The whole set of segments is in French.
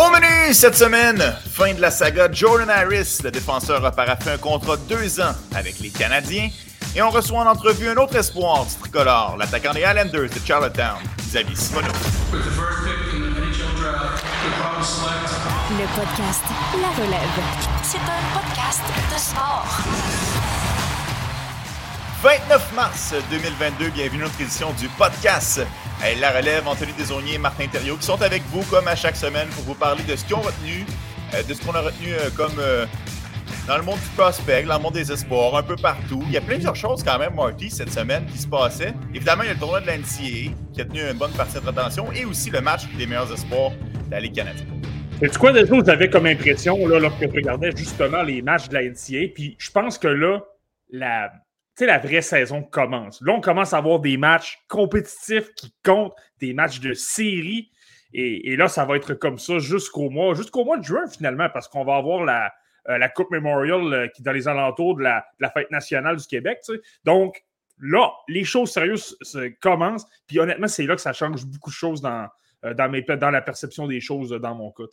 Au menu cette semaine, fin de la saga Jordan Harris. Le défenseur a paraffé un contrat de deux ans avec les Canadiens. Et on reçoit en entrevue un autre espoir du tricolore, l'attaquant des Islanders de Charlottetown, Xavier Simoneau. Le podcast La Relève. C'est un podcast de sport. 29 mars 2022, bienvenue à notre édition du podcast La Relève, Anthony Desaunier et Martin Thériault qui sont avec vous comme à chaque semaine pour vous parler de ce qu'ils ont retenu, euh, de ce qu'on a retenu euh, comme euh, dans le monde du prospect, dans le monde des espoirs, un peu partout. Il y a plusieurs choses quand même, Marty, cette semaine qui se passaient. Évidemment, il y a le tournoi de l'NCAA qui a tenu une bonne partie de notre attention et aussi le match des meilleurs espoirs de la Ligue canadienne. C'est quoi déjà vous avez comme impression là, lorsque tu regardais justement les matchs de la NCAA? Puis je pense que là, la, la vraie saison commence. Là, on commence à avoir des matchs compétitifs qui comptent, des matchs de série. Et, là, ça va être comme ça jusqu'au mois, jusqu'au mois de juin finalement, parce qu'on va avoir la, euh, Coupe Memorial euh, qui est dans les alentours de la, fête nationale du Québec. Donc, là, les choses sérieuses commencent. Puis honnêtement, c'est là que ça change beaucoup de choses dans, dans, mes, dans la perception des choses dans mon cas.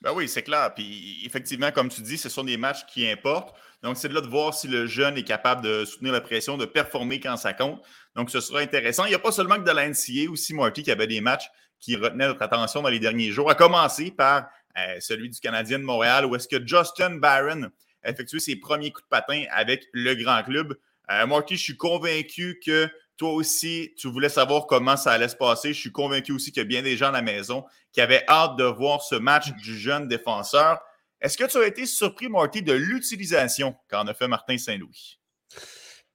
Ben oui, c'est clair. Puis effectivement, comme tu dis, ce sont des matchs qui importent. Donc, c'est de là de voir si le jeune est capable de soutenir la pression, de performer quand ça compte. Donc, ce sera intéressant. Il n'y a pas seulement que de la NCA, aussi Marty, qui avait des matchs qui retenaient notre attention dans les derniers jours, à commencer par euh, celui du Canadien de Montréal, où est-ce que Justin Barron a effectué ses premiers coups de patin avec le grand club. Euh, Marty, je suis convaincu que toi aussi, tu voulais savoir comment ça allait se passer. Je suis convaincu aussi qu'il y a bien des gens à la maison qui avaient hâte de voir ce match du jeune défenseur. Est-ce que tu as été surpris, Marty, de l'utilisation qu'en a fait Martin Saint-Louis?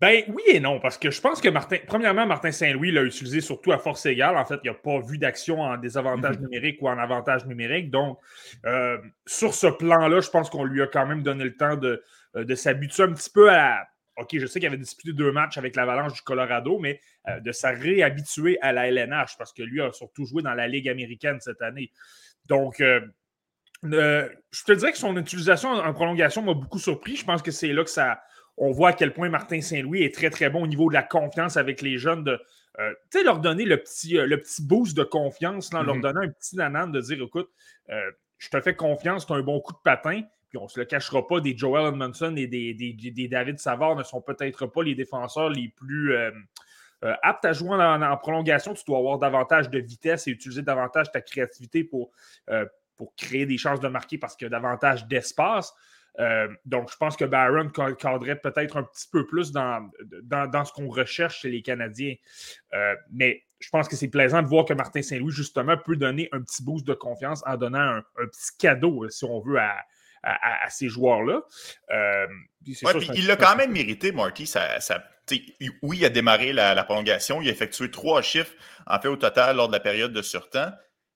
Ben oui et non, parce que je pense que Martin, premièrement, Martin Saint-Louis l'a utilisé surtout à force égale. En fait, il n'a pas vu d'action en désavantage mhm. numérique ou en avantage numérique. Donc, euh, sur ce plan-là, je pense qu'on lui a quand même donné le temps de, euh, de s'habituer un petit peu à, OK, je sais qu'il avait disputé deux matchs avec l'Avalanche du Colorado, mais euh, de se réhabituer à la LNH parce que lui a surtout joué dans la Ligue américaine cette année. Donc, euh, euh, je te dirais que son utilisation en prolongation m'a beaucoup surpris. Je pense que c'est là que ça. On voit à quel point Martin Saint-Louis est très, très bon au niveau de la confiance avec les jeunes. De, sais, leur donner le petit, le petit boost de confiance, leur mm-hmm. donner un petit nanan de dire écoute, je te fais confiance, tu as un bon coup de patin puis on ne se le cachera pas, des Joel Edmondson et des, des, David Savard ne sont peut-être pas les défenseurs les plus euh, euh, aptes à jouer en, prolongation. Tu dois avoir davantage de vitesse et utiliser davantage ta créativité pour, euh, pour créer des chances de marquer parce qu'il y a davantage d'espace. donc, je pense que Barron cadrait peut-être un petit peu plus dans, dans, ce qu'on recherche chez les Canadiens. mais je pense que c'est plaisant de voir que Martin Saint-Louis, justement, peut donner un petit boost de confiance en donnant un, un petit cadeau, si on veut, à, à, ces joueurs-là. Euh, il l'a quand même mérité, Marty. Ça, oui, il a démarré la, prolongation. Il a effectué trois chiffres, en fait, au total, lors de la période de surtemps.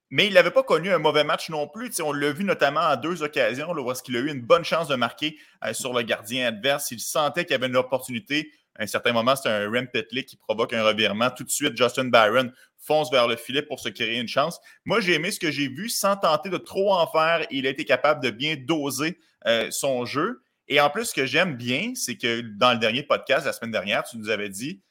Mais il n'avait pas connu un mauvais match non plus. on l'a vu notamment en deux occasions, où il a eu une bonne chance de marquer euh, sur le gardien adverse. Il sentait qu'il y avait une opportunité à un certain moment, c'est un Rem Petlick qui provoque un revirement. Tout de suite, Justin Byron fonce vers le filet pour se créer une chance. Moi, j'ai aimé ce que j'ai vu sans tenter de trop en faire. Il a été capable de bien doser euh, son jeu. Et en plus, ce que j'aime bien, c'est que dans le dernier podcast, la semaine dernière, tu nous avais dit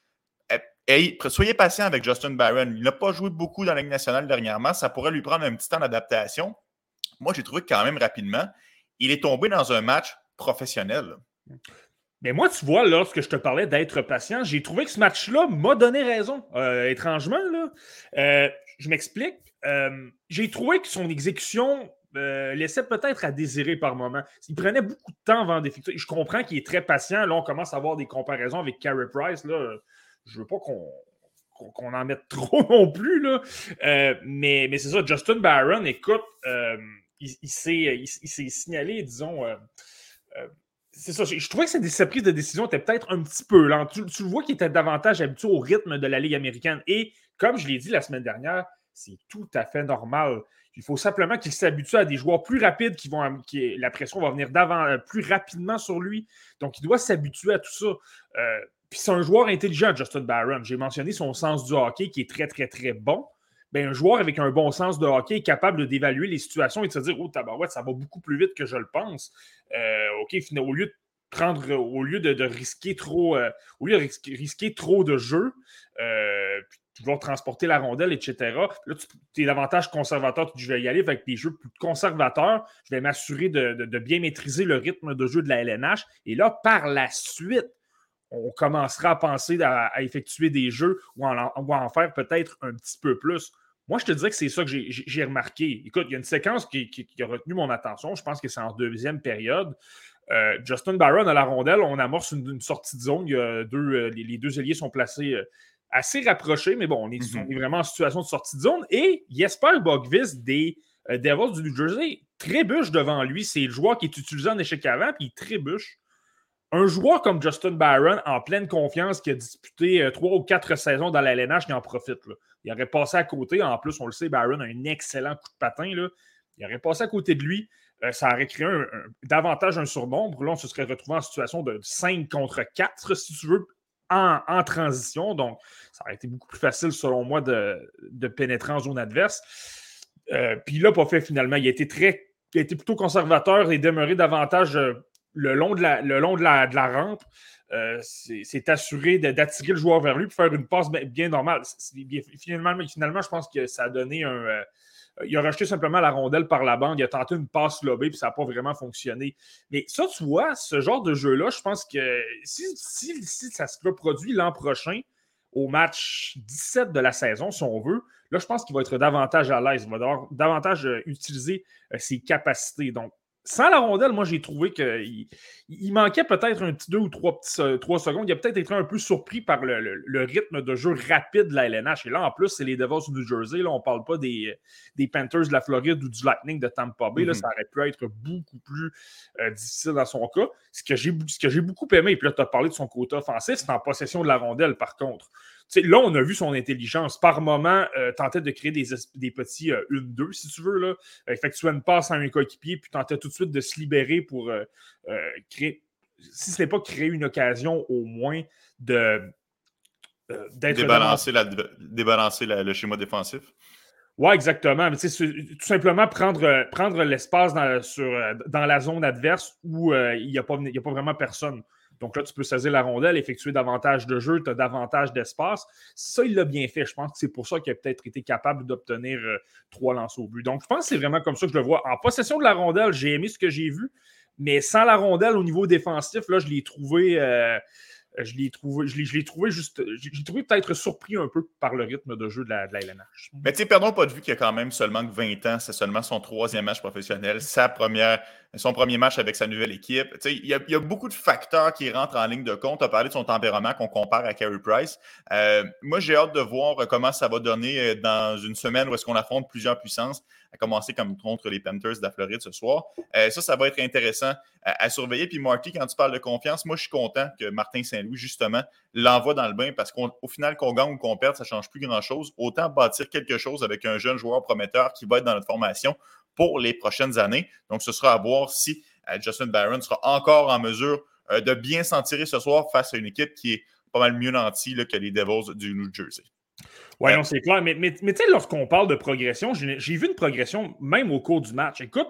hey, soyez patient avec Justin Byron. Il n'a pas joué beaucoup dans la Ligue nationale dernièrement. Ça pourrait lui prendre un petit temps d'adaptation. Moi, j'ai trouvé que quand même rapidement, il est tombé dans un match professionnel. Mais moi, tu vois, lorsque je te parlais d'être patient, j'ai trouvé que ce match-là m'a donné raison. Euh, étrangement, là. Euh, je m'explique. Euh, j'ai trouvé que son exécution laissait peut-être à désirer par moment. Il prenait beaucoup de temps avant d'effectuer. Je comprends qu'il est très patient. Là, on commence à avoir des comparaisons avec Carey Price. Là. Je veux pas qu'on en mette trop non plus. Là. mais mais c'est ça, Justin Barron, écoute, il, il s'est signalé, disons, c'est ça. Je, trouvais que sa, prise de décision était peut-être un petit peu lente. Tu, le vois qu'il était davantage habitué au rythme de la Ligue américaine. Et comme je l'ai dit la semaine dernière, c'est tout à fait normal. Il faut simplement qu'il s'habitue à des joueurs plus rapides qui vont. Qui, la pression va venir d'avant euh, plus rapidement sur lui. Donc, il doit s'habituer à tout ça. Euh, puis c'est un joueur intelligent, Justin Barron. J'ai mentionné son sens du hockey qui est très, très, très bon. Ben, un joueur avec un bon sens de hockey est capable d'évaluer les situations et de se dire Oh, ça va beaucoup plus vite que je le pense. Euh, OK, au lieu de prendre, au lieu de, risquer trop, euh, au lieu de risquer, trop de jeux, euh, vouloir transporter la rondelle, etc. Là, tu es davantage conservateur, tu je vais y aller avec des jeux plus conservateurs, je vais m'assurer de, bien maîtriser le rythme de jeu de la LNH. Et là, par la suite, on commencera à penser à, effectuer des jeux ou à en, faire peut-être un petit peu plus. Moi, je te dirais que c'est ça que j'ai remarqué. Écoute, il y a une séquence qui, a retenu mon attention. Je pense que c'est en deuxième période. Euh, Justin Barron à la rondelle, on amorce une, sortie de zone. deux, euh, les, deux ailiers sont placés euh, assez rapprochés, mais bon, on est, mhm. vraiment en situation de sortie de zone. Et Jesper Bogvis des Devils du New Jersey trébuche devant lui. C'est le joueur qui est utilisé en échec avant, puis il trébuche. Un joueur comme Justin Barron, en pleine confiance, qui a disputé trois ou quatre saisons dans la LNH, qui en profite. Il aurait passé à côté. En plus, on le sait, Barron a un excellent coup de patin. Là. Il aurait passé à côté de lui. Euh, ça aurait créé davantage un surnombre. Là, on se serait retrouvé en situation de 5 contre 4, si tu veux, en, transition. Donc, ça aurait été beaucoup plus facile, selon moi, de, pénétrer en zone adverse. Euh, puis là, pas fait finalement. Il a été très. Il a été plutôt conservateur et demeuré davantage euh, le long de la, le long de la, de la rampe. c'est assuré d'attirer le joueur vers lui pour faire une passe bien, normale. Finalement, finalement, je pense que ça a donné un, euh, il a racheté simplement la rondelle par la bande. Il a tenté une passe lobée, puis ça n'a pas vraiment fonctionné. Mais ça, tu vois, ce genre de jeu-là, je pense que si, ça se reproduit l'an prochain, au match 17 de la saison, si on veut, là, je pense qu'il va être davantage à l'aise. Il va davantage euh, utiliser euh, ses capacités. Donc, sans la rondelle, moi, j'ai trouvé qu'il il manquait peut-être un petit deux ou trois, petits, trois secondes. Il a peut-être été un peu surpris par le, rythme de jeu rapide de la LNH. Et là, en plus, c'est les Devils du New Jersey. Là, on ne parle pas des, des, Panthers de la Floride ou du Lightning de Tampa Bay. là, mm-hmm. ça aurait pu être beaucoup plus euh, difficile dans son cas. Ce que j'ai beaucoup aimé, et puis là, tu as parlé de son côté offensif, c'est en possession de la rondelle, par contre là, on a vu son intelligence. Par moment, euh, tenter de créer des, des petits 1-2, euh, si tu veux, là, effectuer une passe à un coéquipier, puis tenter tout de suite de se libérer pour euh, créer, si ce n'est pas créer une occasion, au moins de d'être. Débalancer, la, débalancer le schéma défensif. Oui, exactement. Mais, tout simplement prendre, prendre l'espace dans, dans la zone adverse où il n'y a, a, pas vraiment personne. Donc là, tu peux saisir la rondelle, effectuer davantage de jeux, tu as davantage d'espace. Ça, il l'a bien fait. Je pense que c'est pour ça qu'il a peut-être été capable d'obtenir euh, trois lances au but. Donc, je pense que c'est vraiment comme ça que je le vois. En possession de la rondelle, j'ai aimé ce que j'ai vu, mais sans la rondelle au niveau défensif, là, je l'ai trouvé. Euh, je l'ai trouvé, je l'ai, trouvé juste. J'ai trouvé peut-être surpris un peu par le rythme de jeu de la, de LNH. Mais tu sais, perdons pas de vue qu'il y a quand même seulement 20 ans, c'est seulement son troisième match professionnel, sa première, son premier match avec sa nouvelle équipe. Il y, a, y a beaucoup de facteurs qui rentrent en ligne de compte. Tu as parlé de son tempérament qu'on compare à Carey Price. Euh, moi, j'ai hâte de voir comment ça va donner euh, dans une semaine où est-ce qu'on affronte plusieurs puissances à commencer comme contre les Panthers de la Floride ce soir. Euh, ça, ça va être intéressant à, surveiller. Puis Marty, quand tu parles de confiance, moi, je suis content que Martin Saint-Louis, justement, l'envoie dans le bain parce qu'au final, qu'on gagne ou qu'on perde, ça ne change plus grand-chose. Autant bâtir quelque chose avec un jeune joueur prometteur qui va être dans notre formation pour les prochaines années. Donc, ce sera à voir si euh, Justin Barron sera encore en mesure euh, de bien s'en tirer ce soir face à une équipe qui est pas mal mieux nantie que les Devils du New Jersey. Oui, non, c'est clair. Mais, mais, tu sais, lorsqu'on parle de progression, j'ai vu une progression même au cours du match. Écoute,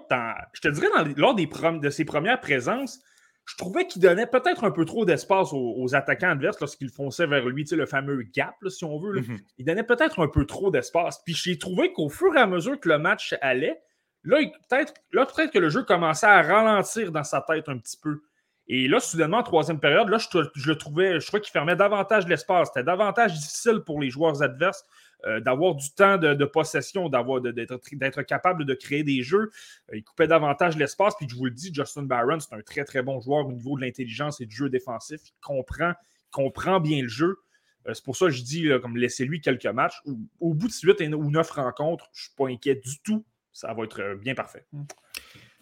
je te dirais, lors des de ses premières présences, je trouvais qu'il donnait peut-être un peu trop d'espace aux, attaquants adverses lorsqu'ils fonçaient vers lui, tu sais, le fameux gap, si on veut. Mm-hmm. Il donnait peut-être un peu trop d'espace. Puis j'ai trouvé qu'au fur et à mesure que le match allait, là, peut-être peut que le jeu commençait à ralentir dans sa tête un petit peu. Et là, soudainement, en troisième période, je, le trouvais, je qu'il fermait davantage l'espace. C'était davantage difficile pour les joueurs adverses euh, d'avoir du temps de, possession, d'être capable de créer des jeux. Euh, il coupait davantage l'espace. Puis je vous le dis, Justin Barron, c'est un très, très bon joueur au niveau de l'intelligence et du jeu défensif. Il comprend, comprend bien le jeu. Euh, c'est pour ça que je dis, comme laissez-lui quelques matchs. Au, bout de 8 ou 9 rencontres, je ne suis pas inquiet du tout. Ça va être bien parfait. Mm.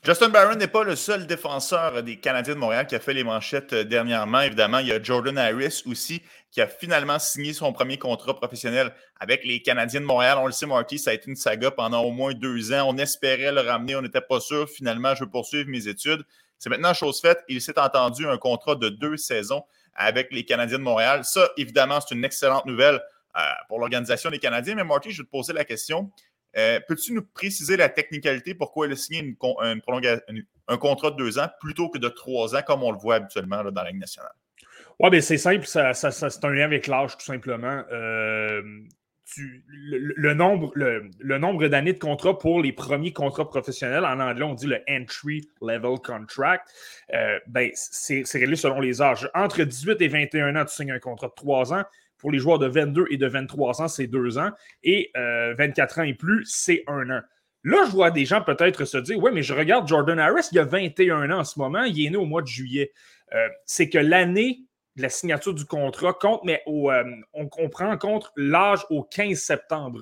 Justin Barron n'est pas le seul défenseur des Canadiens de Montréal qui a fait les manchettes euh, dernièrement. Évidemment, il y a Jordan Harris aussi qui a finalement signé son premier contrat professionnel avec les Canadiens de Montréal. On le sait, Marty, ça a été une saga pendant au moins deux ans. On espérait le ramener, on n'était pas sûr. Finalement, je veux poursuivre mes études. C'est maintenant chose faite. Il s'est entendu un contrat de deux saisons avec les Canadiens de Montréal. Ça, évidemment, c'est une excellente nouvelle euh, pour l'organisation des Canadiens. Mais Marty, je vais te poser la question. Euh, peux-tu nous préciser la technicalité, pourquoi il a signé un contrat de deux ans plutôt que de trois ans, comme on le voit habituellement dans la Ligue nationale? Oui, bien c'est simple, ça, c'est un lien avec l'âge, tout simplement. Euh, le, nombre, le, nombre d'années de contrat pour les premiers contrats professionnels, en anglais, on dit le entry level contract, euh, ben, c'est réglé selon les âges. Entre 18 et 21 ans, tu signes un contrat de 3 ans. Pour les joueurs de 22 et de 23 ans, c'est 2 ans. Et 24 euh, ans et plus, c'est 1 an. Là, je vois des gens peut-être se dire Ouais, mais je regarde Jordan Harris, il a 21 ans en ce moment, il est né au mois de juillet. Euh, c'est que l'année la signature du contrat compte, mais euh, on, comprend compte l'âge au 15 septembre.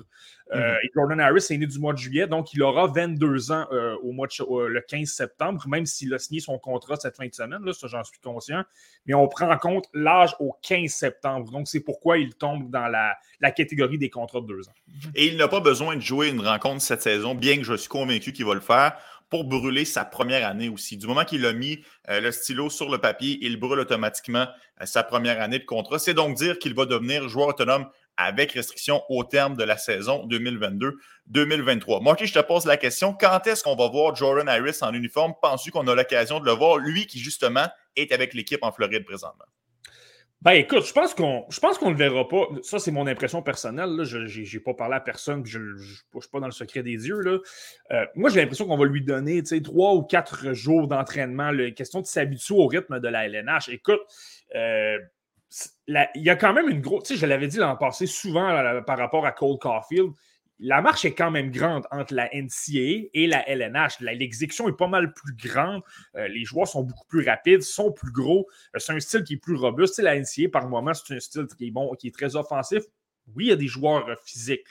Euh, mhm. Jordan Harris est né du mois de juillet, donc il aura 22 ans euh, au mois le 15 septembre, même s'il a signé son contrat cette fin de semaine, là, ça j'en suis conscient. Mais on prend en compte l'âge au 15 septembre. Donc c'est pourquoi il tombe dans la, la, catégorie des contrats de deux ans. Et il n'a pas besoin de jouer une rencontre cette saison, bien que je suis convaincu qu'il va le faire pour brûler sa première année aussi. Du moment qu'il a mis euh, le stylo sur le papier, il brûle automatiquement euh, sa première année de contrat. C'est donc dire qu'il va devenir joueur autonome avec restriction au terme de la saison 2022-2023. Marty, je te pose la question, quand est-ce qu'on va voir Jordan Harris en uniforme? Penses-tu qu'on a l'occasion de le voir, lui qui justement est avec l'équipe en Floride présentement? Ben écoute, je pense qu'on je pense qu'on le verra pas. Ça, c'est mon impression personnelle. Là. Je n'ai pas parlé à personne, je ne suis pas dans le secret des yeux. Là. Euh, moi, j'ai l'impression qu'on va lui donner trois ou quatre jours d'entraînement. Question de s'habituer au rythme de la LNH. Écoute, euh, il y a quand même une grosse. Je l'avais dit l'an passé souvent par rapport à Cole Caulfield la marche est quand même grande entre la NCA et la LNH. L'exécution est pas mal plus grande. Euh, les joueurs sont beaucoup plus rapides, sont plus gros. Euh, c'est un style qui est plus robuste. la NCA, par moment, c'est un style qui est bon, qui est très offensif. Oui, il y a des joueurs euh, physiques,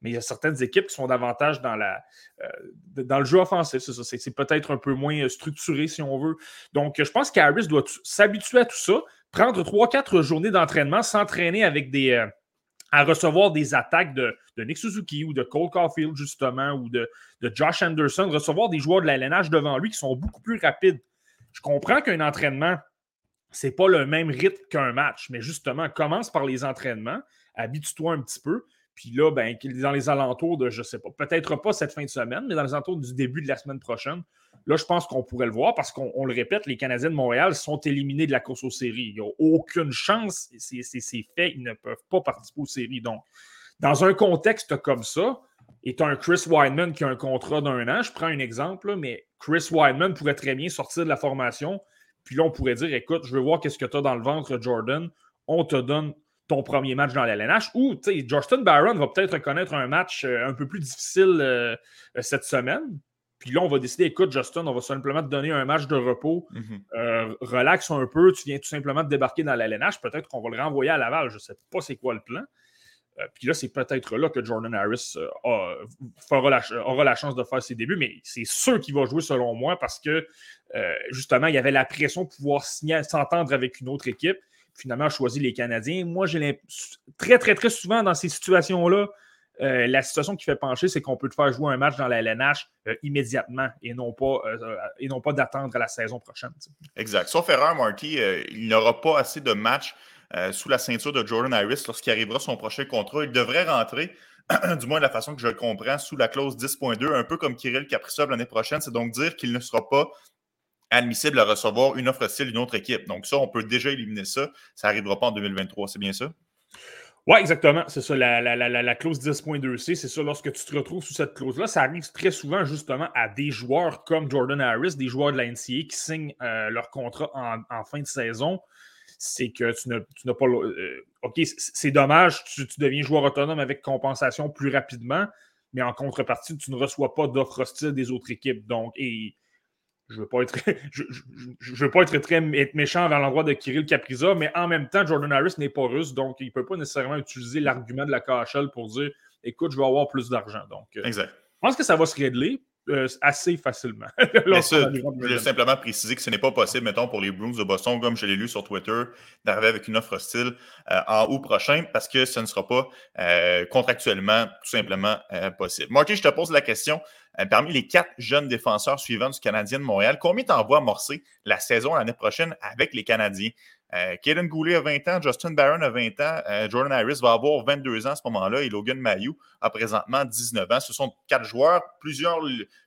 mais il y a certaines équipes qui sont davantage dans, le jeu offensif. C'est peut-être un peu moins structuré, si on veut. Donc, je pense qu'Harris doit s'habituer à tout ça, prendre trois, quatre journées d'entraînement, s'entraîner avec des à recevoir des attaques de, Nick Suzuki ou de Cole Caulfield, justement, ou de, Josh Anderson, recevoir des joueurs de la LNH devant lui qui sont beaucoup plus rapides. Je comprends qu'un entraînement, c'est pas le même rythme qu'un match, mais justement, commence par les entraînements, habitue-toi un petit peu, puis là, ben, dans les alentours de, je sais pas, peut-être pas cette fin de semaine, mais dans les alentours du début de la semaine prochaine, Là, je pense qu'on pourrait le voir parce qu'on le répète, les Canadiens de Montréal sont éliminés de la course aux séries. Ils n'ont aucune chance. C'est fait. Ils ne peuvent pas participer aux séries. Donc, dans un contexte comme ça, et tu as un Chris Wideman qui a un contrat d'un an, je prends un exemple, mais Chris Wideman pourrait très bien sortir de la formation. Puis là, on pourrait dire écoute, je veux voir qu'est-ce que tu as dans le ventre, Jordan. On te donne ton premier match dans la LNH. Ou, tu sais, Justin Barron va peut-être connaître un match euh, un peu plus difficile euh, cette semaine. Puis là, on va décider, écoute, Justin, on va simplement te donner un match de repos. Mhm. euh, relax un peu. Tu viens tout simplement de débarquer dans la LNH. Peut-être qu'on va le renvoyer à Laval. Je ne sais pas c'est quoi le plan. Euh, puis là, c'est peut-être là que Jordan Harris euh, aura la chance de faire ses débuts, mais c'est sûr qu'il va jouer selon moi parce que euh, justement, il y avait la pression de pouvoir s'entendre avec une autre équipe. Finalement, choisi les Canadiens. Moi, j'ai très, très, très souvent dans ces situations-là, euh, la situation qui fait pencher, c'est qu'on peut te faire jouer un match dans la LNH euh, immédiatement et non pas, euh, pas d'attendre la saison prochaine. Exact. Sauf erreur, Marty, il n'aura pas assez de matchs sous la ceinture de Jordan Harris lorsqu'il arrivera son prochain contrat. Il devrait rentrer, du moins de la façon que je le comprends, sous la clause 10.2, un peu comme Kirill Kaprizov l'année prochaine. C'est donc dire qu'il ne sera pas admissible à recevoir une offre style d'une autre équipe. Donc ça, on peut déjà éliminer ça. Ça n'arrivera pas en 2023, c'est bien ça? Oui, exactement. C'est ça, la, la, clause 10.2c, c'est ça, lorsque tu te retrouves sous cette clause-là, ça arrive très souvent justement à des joueurs comme Jordan Harris, des joueurs de la NCA qui signent euh, leur contrat en, fin de saison. C'est que tu n'as pas. Euh, OK, c'est dommage, tu, deviens joueur autonome avec compensation plus rapidement, mais en contrepartie, tu ne reçois pas d'offres hostiles des autres équipes. Donc, et je veux pas être je, veux pas être très méchant vers l'endroit de Kirill Capriza, mais en même temps, Jordan Harris n'est pas russe, donc il ne peut pas nécessairement utiliser l'argument de la KHL pour dire écoute, je vais avoir plus d'argent. Donc, euh, exact. Je pense que ça va se régler. Euh, assez facilement. Je veux simplement préciser que ce n'est pas possible, mettons, pour les Bruins de Boston, comme je l'ai lu sur Twitter, d'arriver avec une offre hostile euh, en août prochain parce que ce ne sera pas contractuellement tout simplement possible. Marty, je te pose la question. Euh, parmi les quatre jeunes défenseurs suivants du Canadien de Montréal, combien t'envoies amorcer la saison l'année prochaine avec les Canadiens? Euh, Kaden Goulet a 20 ans, Justin Barron a 20 ans, euh, Jordan Harris va avoir 22 ans à ce moment-là et Logan Mayou a présentement 19 ans. Ce sont quatre joueurs, plusieurs,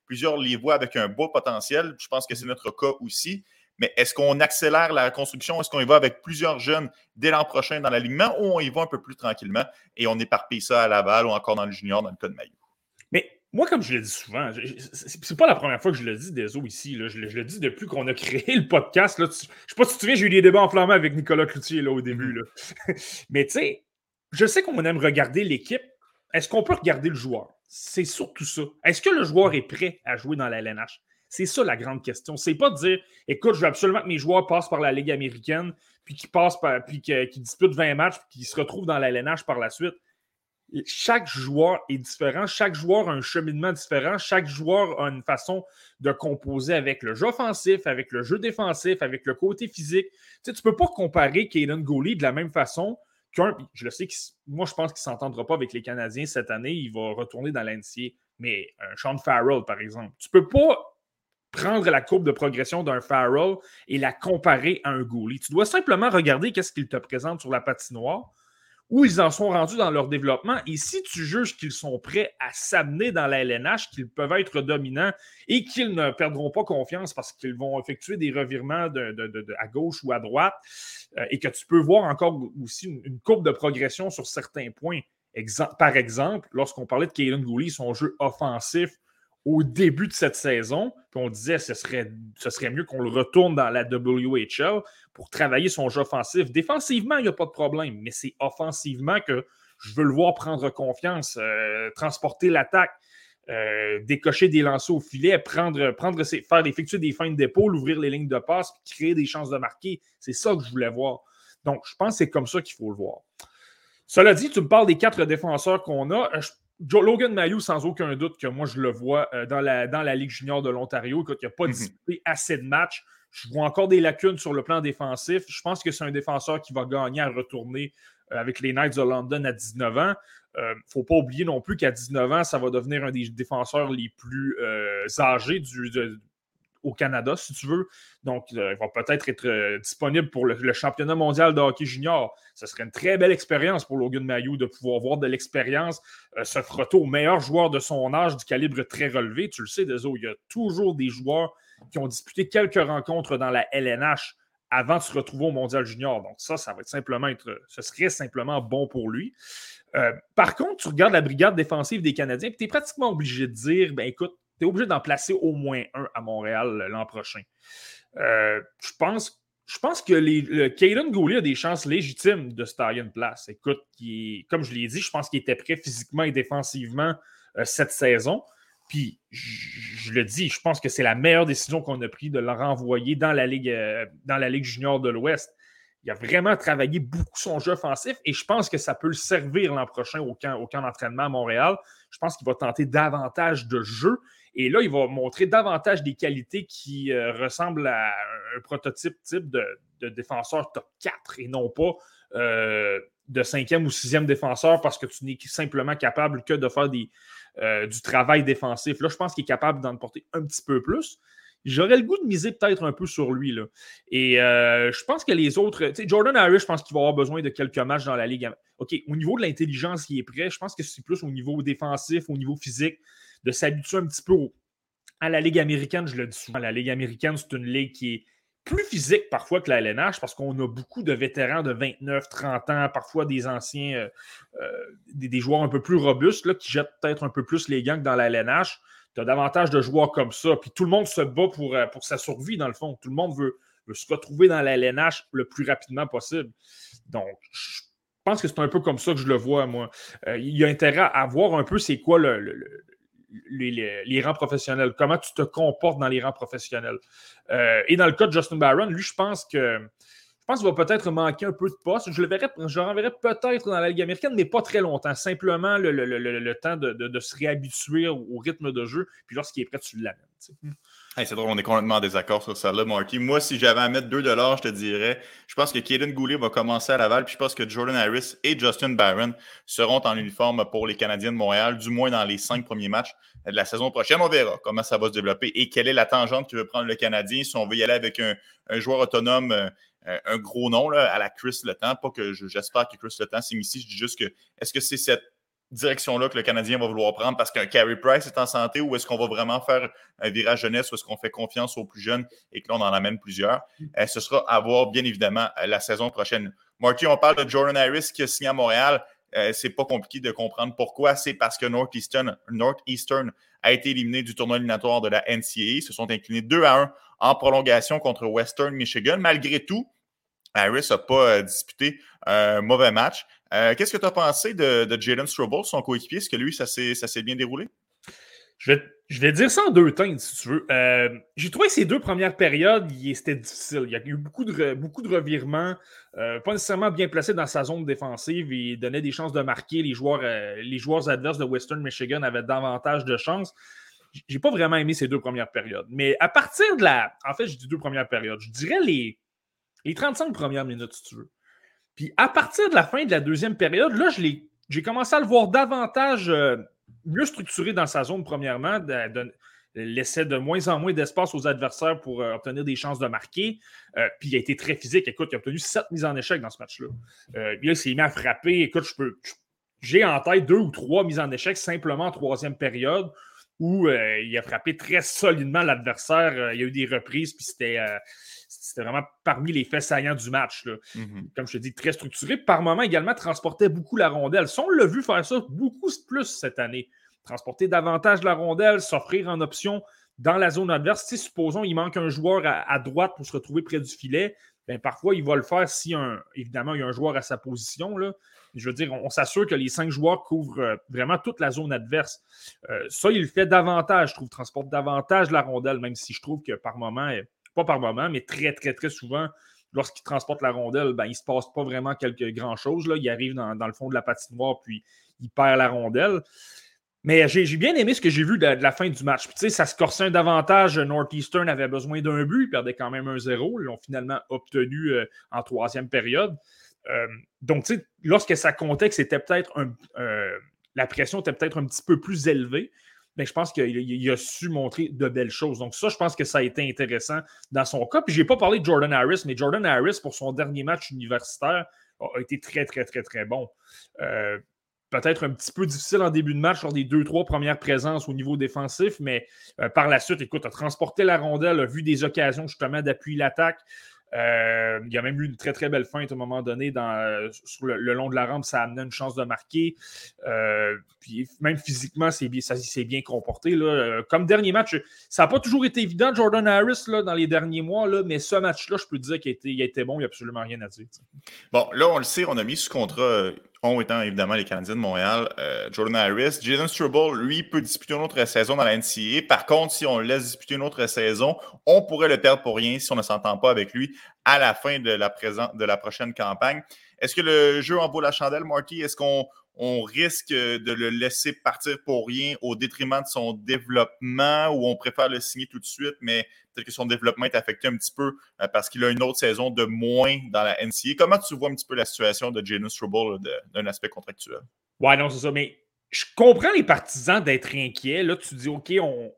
plusieurs les voient avec un beau potentiel. Je pense que c'est notre cas aussi. Mais est-ce qu'on accélère la construction? Est-ce qu'on y va avec plusieurs jeunes dès l'an prochain dans l'alignement ou on y va un peu plus tranquillement et on éparpille ça à Laval ou encore dans le junior dans le cas de Maillot? Moi, comme je le dis souvent, c'est pas la première fois que je le dis des ici. Je, le dis depuis qu'on a créé le podcast. Là, je sais pas si tu te souviens, j'ai eu des débats enflammés avec Nicolas Cloutier là, au début. Mm-hmm. Là. Mais tu sais, je sais qu'on aime regarder l'équipe. Est-ce qu'on peut regarder le joueur? C'est surtout ça. Est-ce que le joueur est prêt à jouer dans la LNH? C'est ça la grande question. C'est pas de dire écoute, je veux absolument que mes joueurs passent par la Ligue américaine, puis qu'ils passent par, puis qu'ils disputent 20 matchs, puis qu'ils se retrouvent dans la LNH par la suite chaque joueur est différent, chaque joueur a un cheminement différent, chaque joueur a une façon de composer avec le jeu offensif, avec le jeu défensif, avec le côté physique. Tu ne peux pas comparer Kaden Gooley de la même façon qu'un. Je le sais moi, je pense qu'il ne s'entendra pas avec les Canadiens cette année, il va retourner dans l'NCA. Mais un Sean Farrell, par exemple, tu ne peux pas prendre la courbe de progression d'un Farrell et la comparer à un Gooley. Tu dois simplement regarder qu'est-ce qu'il te présente sur la patinoire où ils en sont rendus dans leur développement. Et si tu juges qu'ils sont prêts à s'amener dans la LNH, qu'ils peuvent être dominants et qu'ils ne perdront pas confiance parce qu'ils vont effectuer des revirements à gauche ou à droite, euh, et que tu peux voir encore aussi une, courbe de progression sur certains points. par exemple, lorsqu'on parlait de Kaylin Gooley, son jeu offensif au début de cette saison, on disait que ce serait, ce serait mieux qu'on le retourne dans la WHL pour travailler son jeu offensif. Défensivement, il n'y a pas de problème, mais c'est offensivement que je veux le voir prendre confiance, euh, transporter l'attaque, euh, décocher des lancers au filet, prendre, ses, faire effectuer des fins d'épaule, ouvrir les lignes de passe, créer des chances de marquer. C'est ça que je voulais voir. Donc, je pense que c'est comme ça qu'il faut le voir. Cela dit, tu me parles des quatre défenseurs qu'on a. Euh, Logan Mayou, sans aucun doute que moi, je le vois euh, dans, la, dans la Ligue junior de l'Ontario. Écoute, il n'a pas disputé assez de matchs. Je vois encore des lacunes sur le plan défensif. Je pense que c'est un défenseur qui va gagner à retourner euh, avec les Knights de London à 19 ans. Il ne faut pas oublier non plus qu'à 19 ans, ça va devenir un des défenseurs les plus âgés du, au Canada, si tu veux. Donc, euh, il va peut-être être, euh, disponible pour le, championnat mondial de hockey junior. Ce serait une très belle expérience pour Logan Mayou de pouvoir voir de l'expérience, euh, se frotter au meilleur joueur de son âge du calibre très relevé. Tu le sais, Deso, il y a toujours des joueurs qui ont disputé quelques rencontres dans la LNH avant de se retrouver au mondial junior. Donc, ça, ça va être simplement être, ce serait simplement bon pour lui. par contre, tu regardes la brigade défensive des Canadiens, et tu es pratiquement obligé de dire ben écoute, tu es obligé d'en placer au moins un à Montréal l'an prochain. Euh, je pense pense que le Goulet a des chances légitimes de se tailler une place. Écoute, comme je l'ai dit, je pense qu'il était prêt physiquement et défensivement euh, cette saison. Puis, je, le dis, je pense que c'est la meilleure décision qu'on a prise de le renvoyer dans la Ligue, euh, dans la Ligue junior de l'Ouest. Il a vraiment travaillé beaucoup son jeu offensif et je pense que ça peut le servir l'an prochain au camp, au camp d'entraînement à Montréal. Je pense qu'il va tenter davantage de jeux et là, il va montrer davantage des qualités qui euh, ressemblent à un prototype type de, défenseur top 4 et non pas euh, de cinquième ou sixième défenseur parce que tu n'es simplement capable que de faire euh, du travail défensif. Là, je pense qu'il est capable d'en porter un petit peu plus. J'aurais le goût de miser peut-être un peu sur lui. Là. Et je pense que les autres. Jordan Harris, je pense qu'il va avoir besoin de quelques matchs dans la ligue. OK, au niveau de l'intelligence, il est prêt. Je pense que c'est plus au niveau défensif, au niveau physique de s'habituer un petit peu à la Ligue américaine. Je le dis souvent, la Ligue américaine, c'est une ligue qui est plus physique parfois que la LNH parce qu'on a beaucoup de vétérans de 29, 30 ans, parfois des anciens, euh, euh, des, joueurs un peu plus robustes là, qui jettent peut-être un peu plus les gangs dans la LNH. Tu as davantage de joueurs comme ça. Puis tout le monde se bat pour, euh, pour sa survie, dans le fond. Tout le monde veut, se retrouver dans la LNH le plus rapidement possible. Donc, je pense que c'est un peu comme ça que je le vois, moi. il y a intérêt à voir un peu c'est quoi le les, rangs professionnels, comment tu te comportes dans les rangs professionnels. Euh, et dans le cas de Justin Barron, lui, je pense que je pense qu'il va peut-être manquer un peu de poste. Je le verrai, je renverrai peut-être dans la Ligue américaine, mais pas très longtemps. Simplement le, temps de, se réhabituer au, rythme de jeu. Puis lorsqu'il est prêt, tu l'amènes c'est drôle, on est complètement en désaccord sur ça là, Marty. Moi, si j'avais à mettre 2 je te dirais, je pense que Kaden Goulet va commencer à Laval, puis je pense que Jordan Harris et Justin Barron seront en uniforme pour les Canadiens de Montréal, du moins dans les cinq premiers matchs de la saison prochaine. On verra comment ça va se développer et quelle est la tangente que veut prendre le Canadien. Si on veut y aller avec un, joueur autonome, euh, un gros nom là, à la Chris Le pas que j'espère que Chris Le ici, je dis juste que est-ce que c'est cette direction-là que le Canadien va vouloir prendre parce qu'un Carey Price est en santé ou est-ce qu'on va vraiment faire un virage jeunesse ou est-ce qu'on fait confiance aux plus jeunes et que en amène plusieurs? Euh, ce sera à voir, bien évidemment, euh, la saison prochaine. Marty, on parle de Jordan Harris qui a signé à Montréal. Euh, c'est pas compliqué de comprendre pourquoi. C'est parce que Northeastern, Northeastern a été éliminé du tournoi éliminatoire de la NCAA. Ils se sont inclinés 2 à 1 en prolongation contre Western Michigan. Malgré tout, Harris n'a pas disputé un mauvais match. Euh, qu'est-ce que tu as pensé de, Jaden Strobel, son coéquipier? Est-ce que lui, ça s'est bien déroulé? Je vais, je dire ça en deux teintes, si tu veux. Euh, j'ai trouvé que ces deux premières périodes, c'était difficile. Il y a eu beaucoup de, beaucoup de revirements, euh, pas nécessairement bien placés dans sa zone défensive. Il donnait des chances de marquer. Les joueurs, les joueurs adverses de Western Michigan avaient davantage de chances. J'ai pas vraiment aimé ces deux premières périodes. Mais à partir de la. En fait, j'ai dit deux premières périodes. Je dirais les, les 35 premières minutes, si tu veux. Puis à partir de la fin de la deuxième période, là, j'ai commencé à le voir davantage euh, mieux structuré dans sa zone, premièrement, de, laissait de moins en moins d'espace aux adversaires pour euh, obtenir des chances de marquer. Euh, puis il a été très physique. Écoute, il a obtenu sept mises en échec dans ce match-là. là, il s'est mis à frapper. Écoute, je peux. J'ai en tête deux ou trois mises en échec simplement en troisième période où il a frappé très solidement l'adversaire. il y a eu des reprises, puis c'était c'était vraiment parmi les faits saillants du match. Mm-hmm. Comme je te dis, très structuré. Par moment également, transportait beaucoup la rondelle. Si on l'a vu faire ça beaucoup plus cette année, transporter davantage la rondelle, s'offrir en option dans la zone adverse. Si, supposons, il manque un joueur à, droite pour se retrouver près du filet, bien, parfois, il va le faire si, un, évidemment, il y a un joueur à sa position. Là. Je veux dire, on, s'assure que les cinq joueurs couvrent euh, vraiment toute la zone adverse. Euh, ça, il le fait davantage, je trouve, transporte davantage la rondelle, même si je trouve que par moment, pas par moment, mais très, très, très souvent, lorsqu'il transporte la rondelle, ben, il ne se passe pas vraiment quelque grand-chose. Il arrive dans, le fond de la patinoire, puis il perd la rondelle. Mais j'ai bien aimé ce que j'ai vu de, la fin du match. Puis, ça se corsait davantage. Northeastern avait besoin d'un but, il perdait quand même un zéro. Ils l'ont finalement obtenu euh, en troisième période. Euh, donc, lorsque ça comptait que c'était peut-être un. Euh, la pression était peut-être un petit peu plus élevée, mais je pense qu'il a su montrer de belles choses. Donc, ça, je pense que ça a été intéressant dans son cas. Puis, je n'ai pas parlé de Jordan Harris, mais Jordan Harris, pour son dernier match universitaire, a été très, très, très, très bon. Euh, peut-être un petit peu difficile en début de match sur des deux, trois premières présences au niveau défensif, mais euh, par la suite, écoute, a transporté la rondelle, a vu des occasions justement d'appuyer l'attaque. Euh, il y a même eu une très très belle feinte à un moment donné dans, euh, sur le, long de la rampe, ça a amené une chance de marquer. Euh, puis même physiquement, ça s'est bien comporté. Là. Comme dernier match, ça n'a pas toujours été évident, Jordan Harris, là, dans les derniers mois, là, mais ce match-là, je peux dire qu'il a, été, bon, il n'y a absolument rien à dire. Bon, là, on le sait, on a mis sous contrat on étant évidemment les Canadiens de Montréal, Jordan Harris. Jaden Struble, lui, peut disputer une autre saison dans la NCAA. Par contre, si on le laisse disputer une autre saison, on pourrait le perdre pour rien si on ne s'entend pas avec lui à la fin de la, de la prochaine campagne. Est-ce que le jeu en vaut la chandelle, Marty? Est-ce qu'on on risque de le laisser partir pour rien au détriment de son développement ou on préfère le signer tout de suite, mais peut-être que son développement est affecté un petit peu euh, parce qu'il a une autre saison de moins dans la NCA. Comment tu vois un petit peu la situation de Janus Struble d'un aspect contractuel? Ouais, non, c'est ça, mais je comprends les partisans d'être inquiets. Là, tu dis, OK, on,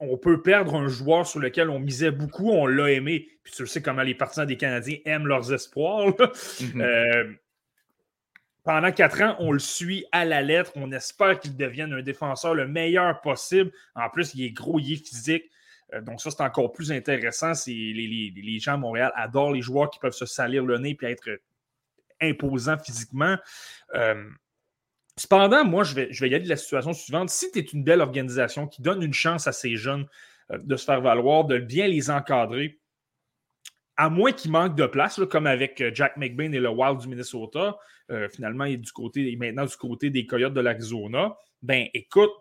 on peut perdre un joueur sur lequel on misait beaucoup, on l'a aimé. Puis tu le sais comment les partisans des Canadiens aiment leurs espoirs. Euh, pendant quatre ans, on le suit à la lettre. On espère qu'il devienne un défenseur le meilleur possible. En plus, il est gros, il physique. Euh, donc, ça, c'est encore plus intéressant. Les, les, gens à Montréal adorent les joueurs qui peuvent se salir le nez et être imposants physiquement. Euh, Cependant, moi, je vais, je vais y aller de la situation suivante. Si tu es une belle organisation qui donne une chance à ces jeunes euh, de se faire valoir, de bien les encadrer, à moins qu'il manque de place, comme avec euh, Jack McBain et le Wild du Minnesota, euh, finalement, il est du côté, maintenant du côté des Coyotes de l'Arizona, ben écoute,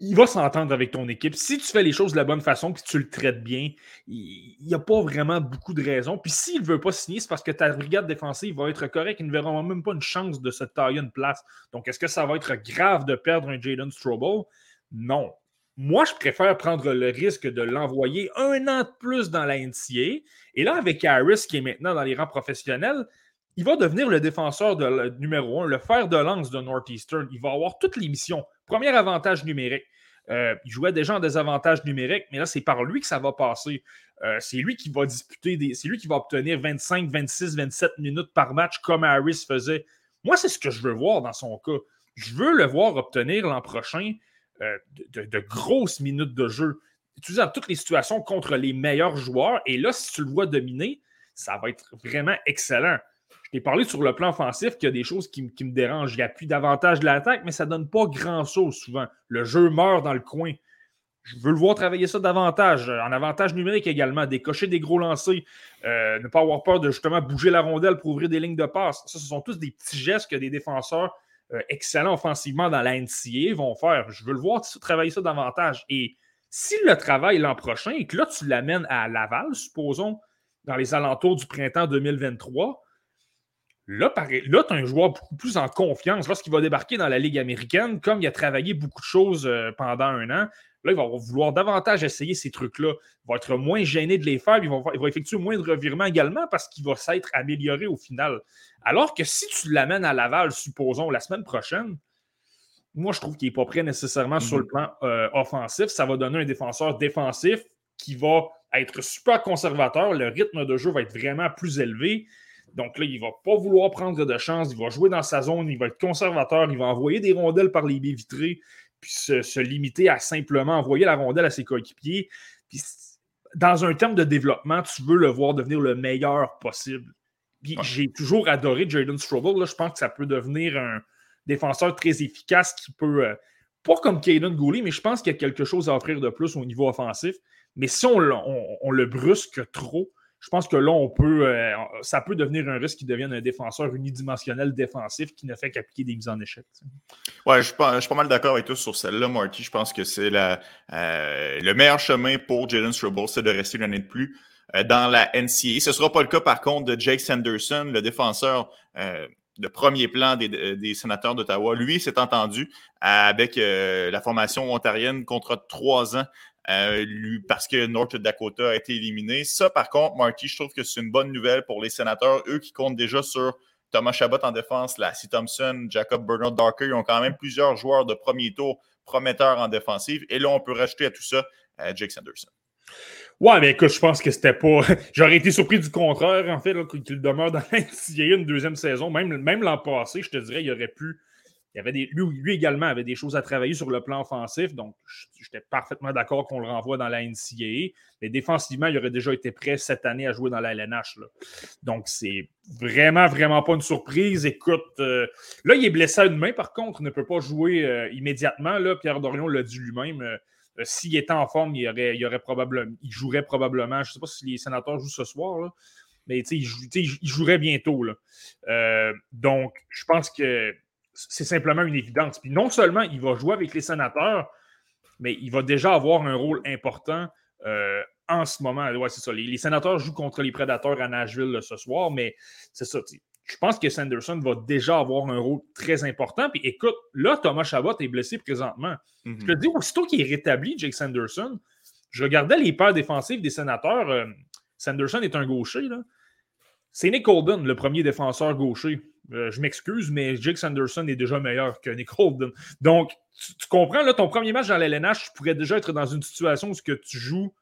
il va s'entendre avec ton équipe. Si tu fais les choses de la bonne façon que tu le traites bien, il n'y a pas vraiment beaucoup de raisons. Puis s'il ne veut pas signer, c'est parce que ta brigade défensive va être correcte. Ils ne verront même pas une chance de se tailler une place. Donc, est-ce que ça va être grave de perdre un Jaden Strobel? Non. Moi, je préfère prendre le risque de l'envoyer un an de plus dans la NCA. Et là, avec Harris, qui est maintenant dans les rangs professionnels, il va devenir le défenseur numéro un, le fer de lance de Northeastern. Il va avoir toutes les missions. Premier avantage numérique. Euh, il jouait déjà en désavantage numérique, mais là, c'est par lui que ça va passer. Euh, c'est lui qui va disputer, des, c'est lui qui va obtenir 25, 26, 27 minutes par match comme Harris faisait. Moi, c'est ce que je veux voir dans son cas. Je veux le voir obtenir l'an prochain euh, de, grosses minutes de jeu, utilisant toutes les situations contre les meilleurs joueurs. Et là, si tu le vois dominer, ça va être vraiment excellent. Je t'ai parlé sur le plan offensif qu'il y a des choses qui, me dérangent. Il n'y a plus d'avantage l'attaque, mais ça ne donne pas grand-chose souvent. Le jeu meurt dans le coin. Je veux le voir travailler ça davantage, en avantage numérique également, décocher des gros lancers, euh, ne pas avoir peur de justement bouger la rondelle pour ouvrir des lignes de passe. Ça, ce sont tous des petits gestes que des défenseurs euh, excellents offensivement dans la NCA vont faire. Je veux le voir travailler ça davantage. Et s'il le travaille l'an prochain et que là, tu l'amènes à Laval, supposons, dans les alentours du printemps 2023, Là, là tu as un joueur beaucoup plus en confiance. Lorsqu'il va débarquer dans la Ligue américaine, comme il a travaillé beaucoup de choses euh, pendant un an, là, il va vouloir davantage essayer ces trucs-là. Il va être moins gêné de les faire. Il va, il va effectuer moins de revirements également parce qu'il va s'être amélioré au final. Alors que si tu l'amènes à Laval, supposons, la semaine prochaine, moi, je trouve qu'il n'est pas prêt nécessairement sur le mhm. plan euh, offensif. Ça va donner un défenseur défensif qui va être super conservateur. Le rythme de jeu va être vraiment plus élevé. Donc là, il ne va pas vouloir prendre de chance. Il va jouer dans sa zone. Il va être conservateur. Il va envoyer des rondelles par les baies vitrées. Puis se, limiter à simplement envoyer la rondelle à ses coéquipiers. Puis dans un terme de développement, tu veux le voir devenir le meilleur possible. j'ai toujours adoré Jaden Strobel. Là, je pense que ça peut devenir un défenseur très efficace qui peut. Euh, pas comme Caden Gooley, mais je pense qu'il y a quelque chose à offrir de plus au niveau offensif. Mais si on le brusque trop, je pense que là, on peut, euh, ça peut devenir un risque qu'il devienne un défenseur unidimensionnel défensif qui ne fait qu'appliquer des mises en échec. Ouais, je suis, pas, mal d'accord avec toi sur celle-là, Marty. Je pense que c'est euh, le meilleur chemin pour Jalen Strobel, c'est de rester une année de plus euh, dans la NCA. Ce ne sera pas le cas, par contre, de Jake Sanderson, le défenseur de premier plan des, sénateurs d'Ottawa. Lui, s'est entendu avec la formation ontarienne contre trois ans euh, parce que North Dakota a été éliminé. Ça, par contre, Marty, je trouve que c'est une bonne nouvelle pour les sénateurs, eux qui comptent déjà sur Thomas Chabot en défense, Lassie Thompson, Jacob Bernard Darker. Ils ont quand même plusieurs joueurs de premier tour prometteurs en défensive. Et là, on peut rajouter à tout ça euh, Jake Sanderson. Ouais, mais écoute, je pense que c'était pas. J'aurais été surpris du contraire, en fait, qu'il demeure dans l'NCAA une deuxième saison. Même, même l'an passé, je te dirais, il aurait pu il avait lui, également avait des choses à travailler sur le plan offensif, donc j'étais parfaitement d'accord qu'on le renvoie dans la NCAA. Mais défensivement, il aurait déjà été prêt cette année à jouer dans la LNH. Donc, c'est vraiment, vraiment pas une surprise. Écoute, euh, là, il est blessé à une main, par contre, il ne peut pas jouer euh, immédiatement. Là, Pierre Dorion l'a dit lui-même. Euh, s'il était en forme, il, aurait, probablement, il jouerait probablement. Je ne sais pas si les sénateurs jouent ce soir, mais il, il, jouerait bientôt. donc, je pense que c'est simplement une évidence. Puis non seulement il va jouer avec les sénateurs, mais il va déjà avoir un rôle important euh, en ce moment. Ouais, c'est ça. Les, sénateurs jouent contre les prédateurs à Nashville ce soir, mais c'est ça. Je pense que Sanderson va déjà avoir un rôle très important. Puis écoute, là, Thomas Chabot est blessé présentement. Je te dis, aussitôt qu'il est rétabli, Jake Sanderson, je regardais les paires défensives des sénateurs. Euh, Sanderson est un gaucher. Là. C'est Nick Holden, le premier défenseur gaucher. Euh, je m'excuse, mais Jake Sanderson est déjà meilleur que Nick Holden. Donc, tu, comprends, là, ton premier match dans l'LNH, tu pourrais déjà être dans une situation où que tu joues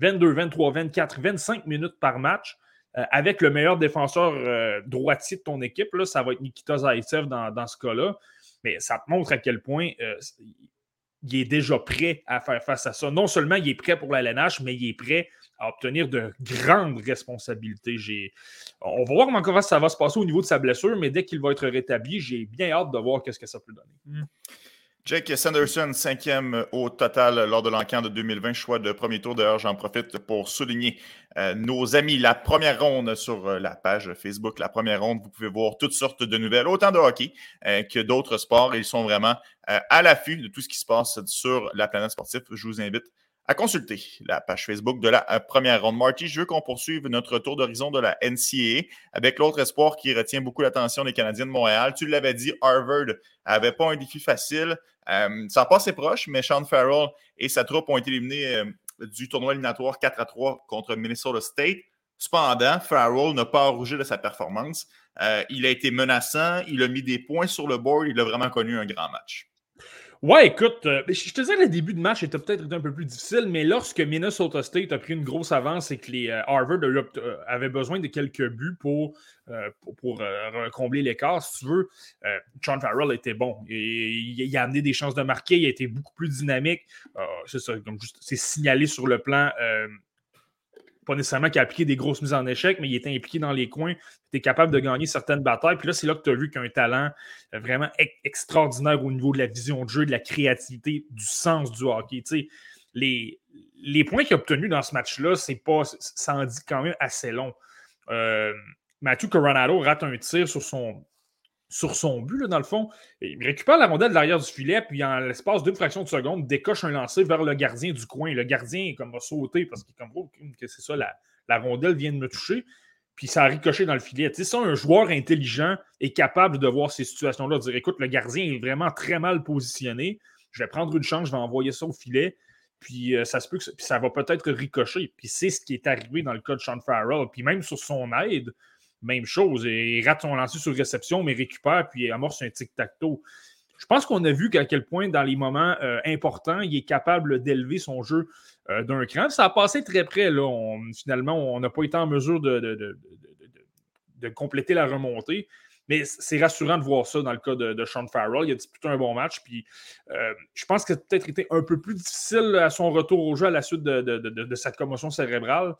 22, 23, 24, 25 minutes par match euh, avec le meilleur défenseur euh, droitier de ton équipe. Là, ça va être Nikita Zaitsev dans, dans ce cas-là. Mais ça te montre à quel point il est déjà prêt à faire face à ça. Non seulement il est prêt pour la LNH, mais il est prêt à obtenir de grandes responsabilités. On va voir comment ça va se passer au niveau de sa blessure, mais dès qu'il va être rétabli, j'ai bien hâte de voir qu'est-ce que ça peut donner. Hmm. Jake Sanderson, cinquième au total lors de l'encan de 2020, choix de premier tour. D'ailleurs, j'en profite pour souligner euh, nos amis. La première ronde sur euh, la page Facebook, la première ronde, vous pouvez voir toutes sortes de nouvelles, autant de hockey euh, que d'autres sports. Ils sont vraiment à l'affût de tout ce qui se passe sur la planète sportive. Je vous invite à consulter la page Facebook de la euh, première ronde. Marty, je veux qu'on poursuive notre tour d'horizon de la NCAA avec l'autre espoir qui retient beaucoup l'attention des Canadiens de Montréal. Tu l'avais dit, Harvard n'avait pas un défi facile. Euh, ça n'a pas assez proche, mais Sean Farrell et sa troupe ont été éliminés euh, du tournoi éliminatoire 4 à 3 contre Minnesota State. Cependant, Farrell n'a pas rougé de sa performance. il a été menaçant, il a mis des points sur le board, il a vraiment connu un grand match. Ouais, écoute, euh, je te disais que le début de match était peut-être un peu plus difficile, mais lorsque Minnesota State a pris une grosse avance et que les euh, Harvard euh, avaient besoin de quelques buts pour, pour, combler l'écart, si tu veux, John Farrell était bon. Il, a amené des chances de marquer, il a été beaucoup plus dynamique. c'est ça, c'est signalé sur le plan pas nécessairement qu'il a appliqué des grosses mises en échec, mais il était impliqué dans les coins. Tu es capable de gagner certaines batailles. Puis là, c'est là que tu as vu qu'il a un talent euh, vraiment extraordinaire au niveau de la vision de jeu, de la créativité, du sens du hockey. les, les points qu'il a obtenus dans ce match-là, c'est pas, ça en dit quand même assez long. Euh, Matthew Coronado rate un tir sur son, sur son but, dans le fond. Il récupère la rondelle de l'arrière du filet, puis en l'espace d'une fraction de seconde, décoche un lancer vers le gardien du coin. Le gardien comme, va sauter parce qu'il est comme, oh, que c'est ça, la, rondelle vient de me toucher. Puis ça a ricoché dans le filet. Tu sais, un joueur intelligent est capable de voir ces situations-là, de dire écoute, le gardien est vraiment très mal positionné. Je vais prendre une chance, je vais envoyer ça au filet. Puis euh, ça se peut que ça, va peut-être ricocher. Puis c'est ce qui est arrivé dans le cas de Sean Farrell. Puis même sur son aide, même chose. Il rate son lancer sur réception, mais récupère, puis amorce un tic-tac-toe. Je pense qu'on a vu qu'à quel point, dans les moments euh, importants, il est capable d'élever son jeu euh, d'un cran. Ça a passé très près. Là. finalement, on n'a pas été en mesure de, compléter la remontée. Mais c'est rassurant de voir ça dans le cas de, Sean Farrell. Il a disputé un bon match. Puis euh, je pense que ça a peut-être été un peu plus difficile à son retour au jeu à la suite de, cette commotion cérébrale.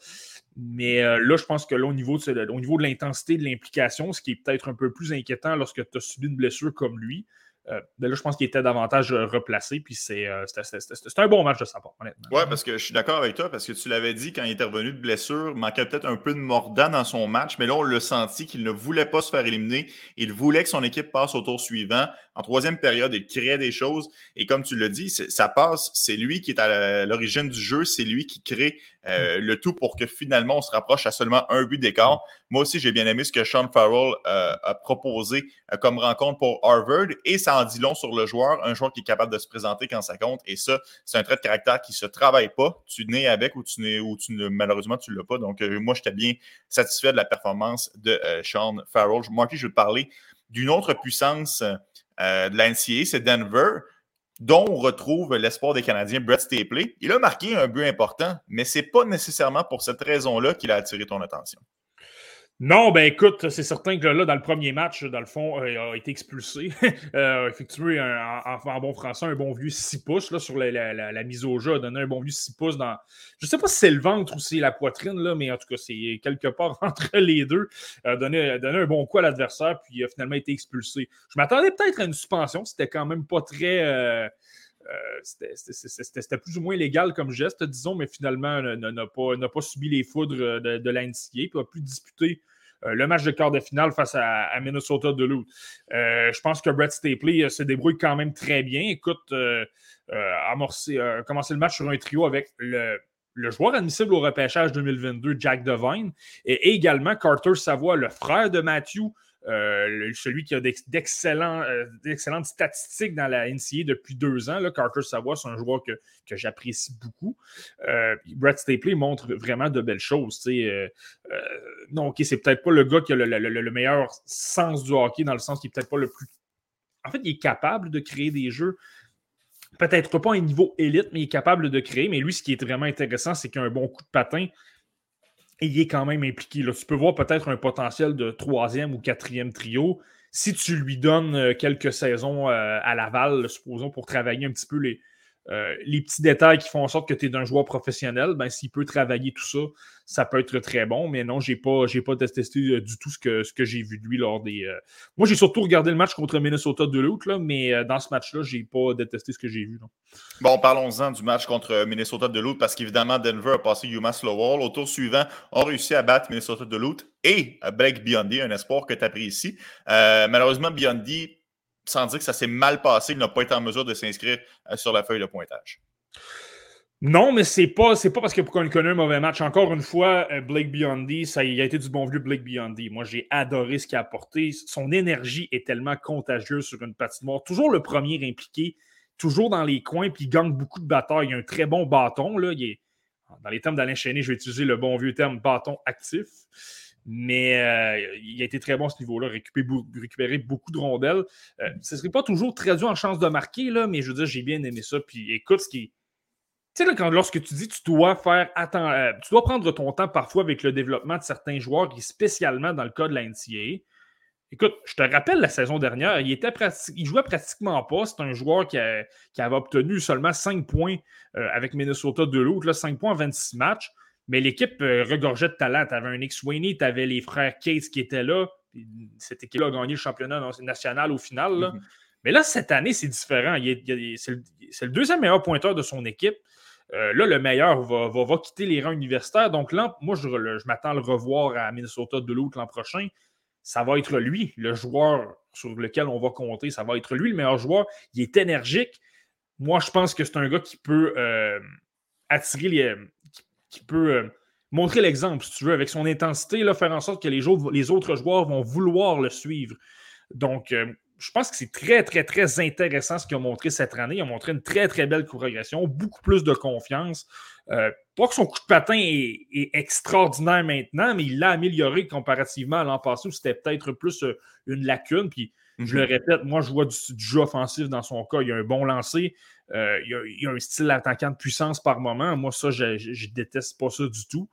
Mais euh, là, je pense que là, au niveau de, au niveau de l'intensité de l'implication, ce qui est peut-être un peu plus inquiétant lorsque tu as subi une blessure comme lui, euh, ben là, je pense qu'il était davantage euh, replacé, puis c'est un bon match de sa part, honnêtement. Oui, parce que je suis d'accord avec toi, parce que tu l'avais dit quand il était revenu de blessure, il manquait peut-être un peu de mordant dans son match, mais là, on l'a senti qu'il ne voulait pas se faire éliminer. Il voulait que son équipe passe au tour suivant. En troisième période, il créait des choses. Et comme tu l'as dit, ça passe, c'est lui qui est à l'origine du jeu, c'est lui qui crée euh, mm. le tout pour que finalement on se rapproche à seulement un but d'écart. Moi aussi, j'ai bien aimé ce que Sean Farrell euh, a proposé euh, comme rencontre pour Harvard et ça en dit long sur le joueur, un joueur qui est capable de se présenter quand ça compte. Et ça, c'est un trait de caractère qui se travaille pas. Tu nais avec ou tu nais ou tu ne, malheureusement tu l'as pas. Donc moi, j'étais bien satisfait de la performance de Sean Farrell. Moi, je vais te parler d'une autre puissance de l'NCA, c'est Denver dont on retrouve l'espoir des Canadiens, Brett Stapley. Il a marqué un but important, mais ce n'est pas nécessairement pour cette raison-là qu'il a attiré ton attention. Non, ben écoute, c'est certain que là, dans le premier match, dans le fond, euh, il a été expulsé. euh, effectivement, en, bon français, un bon vieux 6 pouces sur la, mise au jeu, a donné un bon vieux 6 pouces dans. Je ne sais pas si c'est le ventre ou si c'est la poitrine, là, mais en tout cas, c'est quelque part entre les deux. A donné, donné un bon coup à l'adversaire, puis a finalement été expulsé. Je m'attendais peut-être à une suspension, c'était quand même pas très. Euh, euh, c'était plus ou moins légal comme geste, disons, mais finalement, n'a pas, pas, subi les foudres de, de l'NCA, puis a pu disputer euh, le match de quart de finale face à, Minnesota de Euh, je pense que Brett Stapley euh, se débrouille quand même très bien. Écoute, euh, commencer le match sur un trio avec le, joueur admissible au repêchage 2022, Jack Devine, et également Carter Savoie, le frère de Matthew, euh, celui qui a euh, d'excellentes statistiques dans la NCA depuis deux ans. Là, Carter Savoie, c'est un joueur que, j'apprécie beaucoup. Euh, Brett Stapley montre vraiment de belles choses. non, ok, c'est peut-être pas le gars qui a le, meilleur sens du hockey, dans le sens qu'il est peut-être pas le plus. En fait, il est capable de créer des jeux peut-être pas à un niveau élite, mais il est capable de créer. Mais lui, ce qui est vraiment intéressant, c'est qu'il a un bon coup de patin il est quand même impliqué. Tu peux voir peut-être un potentiel de troisième ou quatrième trio si tu lui donnes euh, quelques saisons euh, à Laval, supposons, pour travailler un petit peu les, euh, les petits détails qui font en sorte que tu es un joueur professionnel, ben, s'il peut travailler tout ça, ça peut être très bon. Mais non, j'ai pas, j'ai pas détesté euh, du tout ce que, ce que j'ai vu de lui lors des. Euh, moi, j'ai surtout regardé le match contre Minnesota de l'autre, mais dans ce match-là, j'ai pas détesté ce que j'ai vu. Bon, parlons-en du match contre Minnesota de parce qu'évidemment, Denver a passé UMass Lowell. Au tour suivant, on réussi à battre Minnesota de l'autre et Blake Biondi, un espoir que tu apprécies. malheureusement, Biondi sans dire que ça s'est mal passé, il n'a pas été en mesure de s'inscrire euh, sur la feuille de pointage. Non, mais c'est pas, pas parce qu'on connaît un mauvais match. Encore une fois, euh, Blake Biondi, ça il a été du bon vieux Blake Biondi. Moi, j'ai adoré ce qu'il a apporté. Son énergie est tellement contagieuse sur une patinoire. Toujours le premier impliqué, toujours dans les coins, puis il gagne beaucoup de batailles. Il a un très bon bâton. Là. Il dans les termes d'Alain Chéné, je vais utiliser le bon vieux terme bâton actif. Mais euh, il a été très bon à ce niveau-là, récupérer, beaucoup de rondelles. Euh, ce ne serait pas toujours dur en chance de marquer, là, mais je veux dire, j'ai bien aimé ça. Puis écoute, ce qui. Tu sais, lorsque tu dis tu dois faire attends, euh, tu dois prendre ton temps parfois avec le développement de certains joueurs, spécialement dans le cas de la NCAA. Écoute, je te rappelle la saison dernière, il, était il jouait pratiquement pas. C'est un joueur qui, avait obtenu seulement 5 points avec Minnesota de l'autre, 5 points en 26 matchs. Mais l'équipe euh, regorgeait de talent. Tu avais un Nick Sweeney, tu avais les frères Cates qui étaient là. Cette équipe-là a gagné le championnat national au final. Mm-hmm. Mais là, cette année, c'est différent. C'est le, deuxième meilleur pointeur de son équipe. Euh, là, le meilleur va, quitter les rangs universitaires. Donc là, moi, je, m'attends à le revoir à Minnesota de l'autre l'an prochain. Ça va être lui, le joueur sur lequel on va compter. Ça va être lui, le meilleur joueur. Il est énergique. Moi, je pense que c'est un gars qui peut euh, attirer les, qui peut euh, montrer l'exemple, si tu veux, avec son intensité, là, faire en sorte que les, les autres joueurs vont vouloir le suivre. Donc, euh, je pense que c'est très, très, très intéressant ce qu'il a montré cette année. Il a montré une très, très belle progression, beaucoup plus de confiance. Euh, pas que son coup de patin est, extraordinaire maintenant, mais il l'a amélioré comparativement à l'an passé où c'était peut-être plus une lacune. Puis, je le mhm. répète, moi, je vois du, jeu offensif dans son cas. Il y a un bon lancer. Euh, il, y a, un style attaquant de puissance par moment. Moi, ça, je, je, déteste pas ça du tout.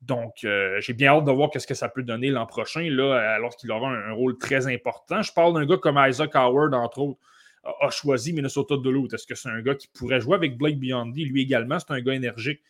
Donc, euh, j'ai bien hâte de voir ce que ça peut donner l'an prochain, là, alors qu'il aura un, rôle très important. Je parle d'un gars comme Isaac Howard, entre autres, a, choisi Minnesota de l'autre. Est-ce que c'est un gars qui pourrait jouer avec Blake Biondi? Lui également, c'est un gars énergique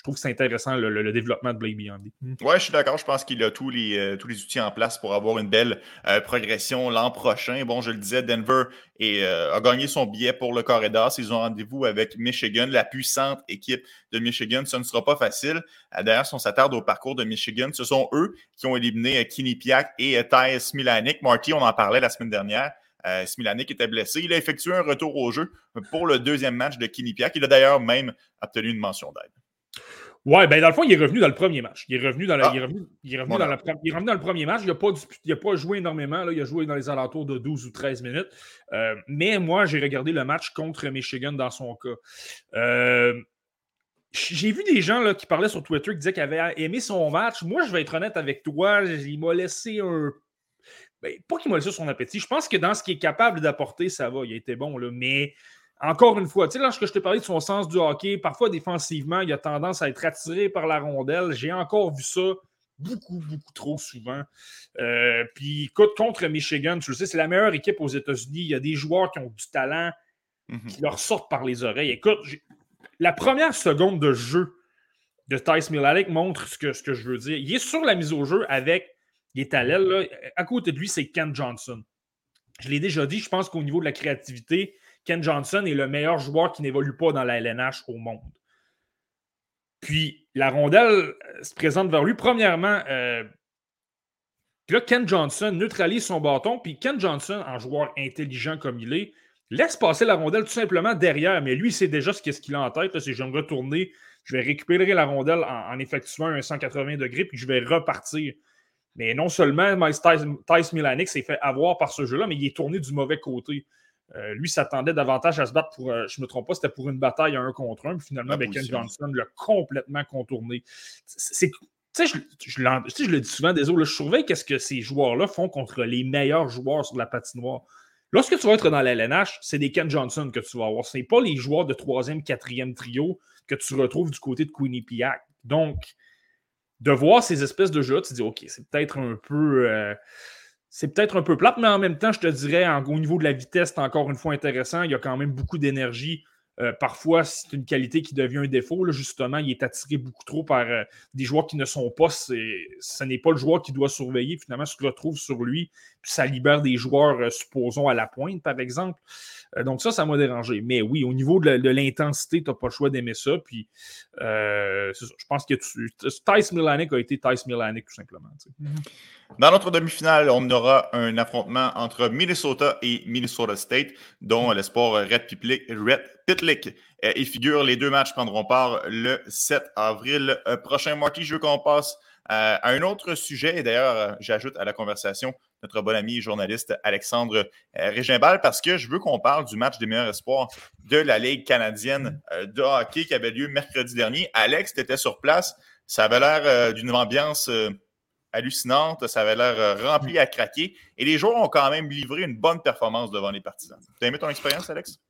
je trouve que c'est intéressant le, développement de Blake Biondi. Hmm. Oui, je suis d'accord. Je pense qu'il a tous les, euh, tous les outils en place pour avoir une belle euh, progression l'an prochain. Bon, je le disais, Denver euh, a gagné son billet pour le corridor. Ils ont rendez-vous avec Michigan, la puissante équipe de Michigan. Ça ne sera pas facile. D'ailleurs, si on s'attarde au parcours de Michigan, ce sont eux qui ont éliminé Kenny Piak et Thais Smilanik. Marty, on en parlait la semaine dernière. Euh, Smilanik était blessé. Il a effectué un retour au jeu pour le deuxième match de Piak. Il a d'ailleurs même obtenu une mention d'aide. Ouais, ben dans le fond, il est revenu dans le premier match. Il est revenu dans, il est revenu, il est revenu dans, le premier match. Il n'a pas, pas, joué énormément. Là. Il a joué dans les alentours de 12 ou 13 minutes. Euh, mais moi, j'ai regardé le match contre Michigan dans son cas. Euh, j'ai vu des gens là, qui parlaient sur Twitter qui disaient qu'ils avaient aimé son match. Moi, je vais être honnête avec toi. Il m'a laissé un. Ben, pas qu'il m'a laissé son appétit. Je pense que dans ce qu'il est capable d'apporter, ça va. Il a été bon. Là. Mais encore une fois, tu sais, lorsque je t'ai parlé de son sens du hockey, parfois défensivement, il a tendance à être attiré par la rondelle. J'ai encore vu ça beaucoup, beaucoup trop souvent. Euh, puis, écoute, contre Michigan, tu le sais, c'est la meilleure équipe aux États-Unis. Il y a des joueurs qui ont du talent mhm. qui leur sortent par les oreilles. Écoute, la première seconde de jeu de Tice Milanic montre ce que, ce que je veux dire. Il est sur la mise au jeu avec, il est à l'aile. À côté de lui, c'est Ken Johnson. Je l'ai déjà dit, je pense qu'au niveau de la créativité, Ken Johnson est le meilleur joueur qui n'évolue pas dans la LNH au monde. Puis la rondelle euh, se présente vers lui. Premièrement, euh, là, Ken Johnson neutralise son bâton, puis Ken Johnson, en joueur intelligent comme il est, laisse passer la rondelle tout simplement derrière. Mais lui, il sait déjà ce qu'il a en tête. C'est je vais me retourner, je vais récupérer la rondelle en, effectuant un 180 degrés, puis je vais repartir. Mais non seulement Tice Milanic s'est fait avoir par ce jeu-là, mais il est tourné du mauvais côté. Euh, lui s'attendait davantage à se battre pour, euh, je ne me trompe pas, c'était pour une bataille à un contre un. Puis finalement, ben, Ken Johnson l'a complètement contourné. C'est, tu sais, je, je, le dis souvent, désolé, je surveille qu'est-ce que ces joueurs-là font contre les meilleurs joueurs sur la patinoire. Lorsque tu vas être dans la LNH, c'est des Ken Johnson que tu vas avoir. Ce n'est pas les joueurs de troisième, quatrième trio que tu retrouves du côté de Quinnipiac. Donc, de voir ces espèces de jeux, tu te dis, OK, c'est peut-être un peu. Euh, c'est peut-être un peu plate, mais en même temps, je te dirais, au niveau de la vitesse, encore une fois intéressant. Il y a quand même beaucoup d'énergie. Euh, parfois, c'est une qualité qui devient un défaut. justement, il est attiré beaucoup trop par euh, des joueurs qui ne sont pas. Ce n'est pas le joueur qui doit surveiller. Finalement, se retrouve sur lui. Puis ça libère des joueurs, euh, supposons, à la pointe, par exemple. donc, ça, ça m'a dérangé. Mais oui, au niveau de l'intensité, tu n'as pas le choix d'aimer ça. Puis, je pense que tu, Tice Milanic a été Tice Milanic, tout simplement. Dans notre demi-finale, on aura un affrontement entre Minnesota et Minnesota State, dont l'espoir Red Pitlick euh, figure. Les deux matchs prendront part le 7 avril euh, prochain. Marty, je veux qu'on passe euh, à un autre sujet. Et d'ailleurs, j'ajoute à la conversation notre bon ami journaliste Alexandre Régimbal parce que je veux qu'on parle du match des meilleurs espoirs de la Ligue canadienne de hockey qui avait lieu mercredi dernier. Alex, tu étais sur place. Ça avait l'air d'une ambiance hallucinante. Ça avait l'air rempli à craquer. Et les joueurs ont quand même livré une bonne performance devant les partisans. Tu as aimé ton expérience, Alex?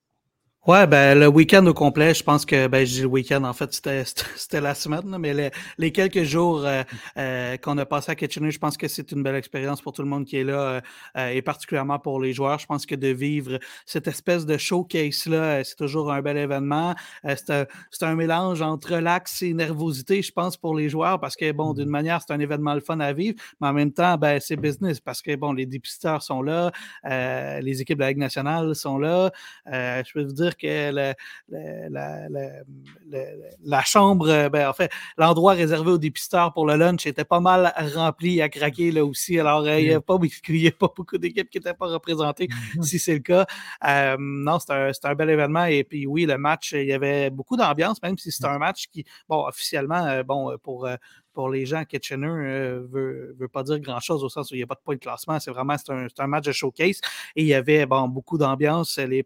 Ouais, ben le week-end au complet, je pense que ben je dis le week-end, en fait, c'était c'était la semaine, mais les, les quelques jours euh, euh, qu'on a passé à Kitchener, je pense que c'est une belle expérience pour tout le monde qui est là euh, et particulièrement pour les joueurs. Je pense que de vivre cette espèce de showcase-là, c'est toujours un bel événement. c'est un, un, mélange entre relax et nervosité, je pense, pour les joueurs, parce que bon, d'une mmh manière, c'est un événement le fun à vivre, mais en même temps, ben c'est business, parce que bon, les dépisteurs sont là, les équipes de la Ligue nationale sont là. je peux vous dire que la, chambre, euh, ben, en fait, l'endroit réservé aux dépisteurs pour le lunch était pas mal rempli à craquer là aussi. Alors, euh, il n'y a, pas, beaucoup d'équipes qui n'étaient pas représentées, mm-hmm. si c'est le cas. Euh, non, c'est un, un, bel événement. Et puis, oui, le match, il y avait beaucoup d'ambiance, même si c'est un match qui, bon, officiellement, bon, pour pour les gens, Kitchener ne euh, veut, pas dire grand-chose au sens où il n'y a pas de point de classement. C'est vraiment un, un, match de showcase. Et il y avait bon, beaucoup d'ambiance. Les,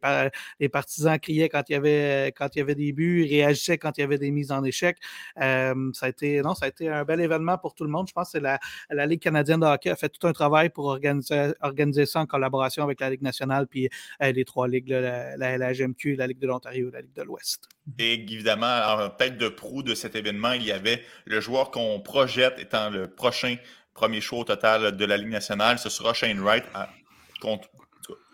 les, partisans criaient quand il, y avait, quand il y avait des buts, réagissaient quand il y avait des mises en échec. Euh, ça, a été, non, ça a été un bel événement pour tout le monde. Je pense que la, Ligue canadienne de hockey a fait tout un travail pour organiser, organiser ça en collaboration avec la Ligue nationale puis euh, les trois ligues, la, la, la, la Ligue de l'Ontario et la Ligue de l'Ouest. Et évidemment, en tête de proue de cet événement, il y avait le joueur qu'on projette étant le prochain premier show au total de la Ligue nationale. Ce sera Shane Wright,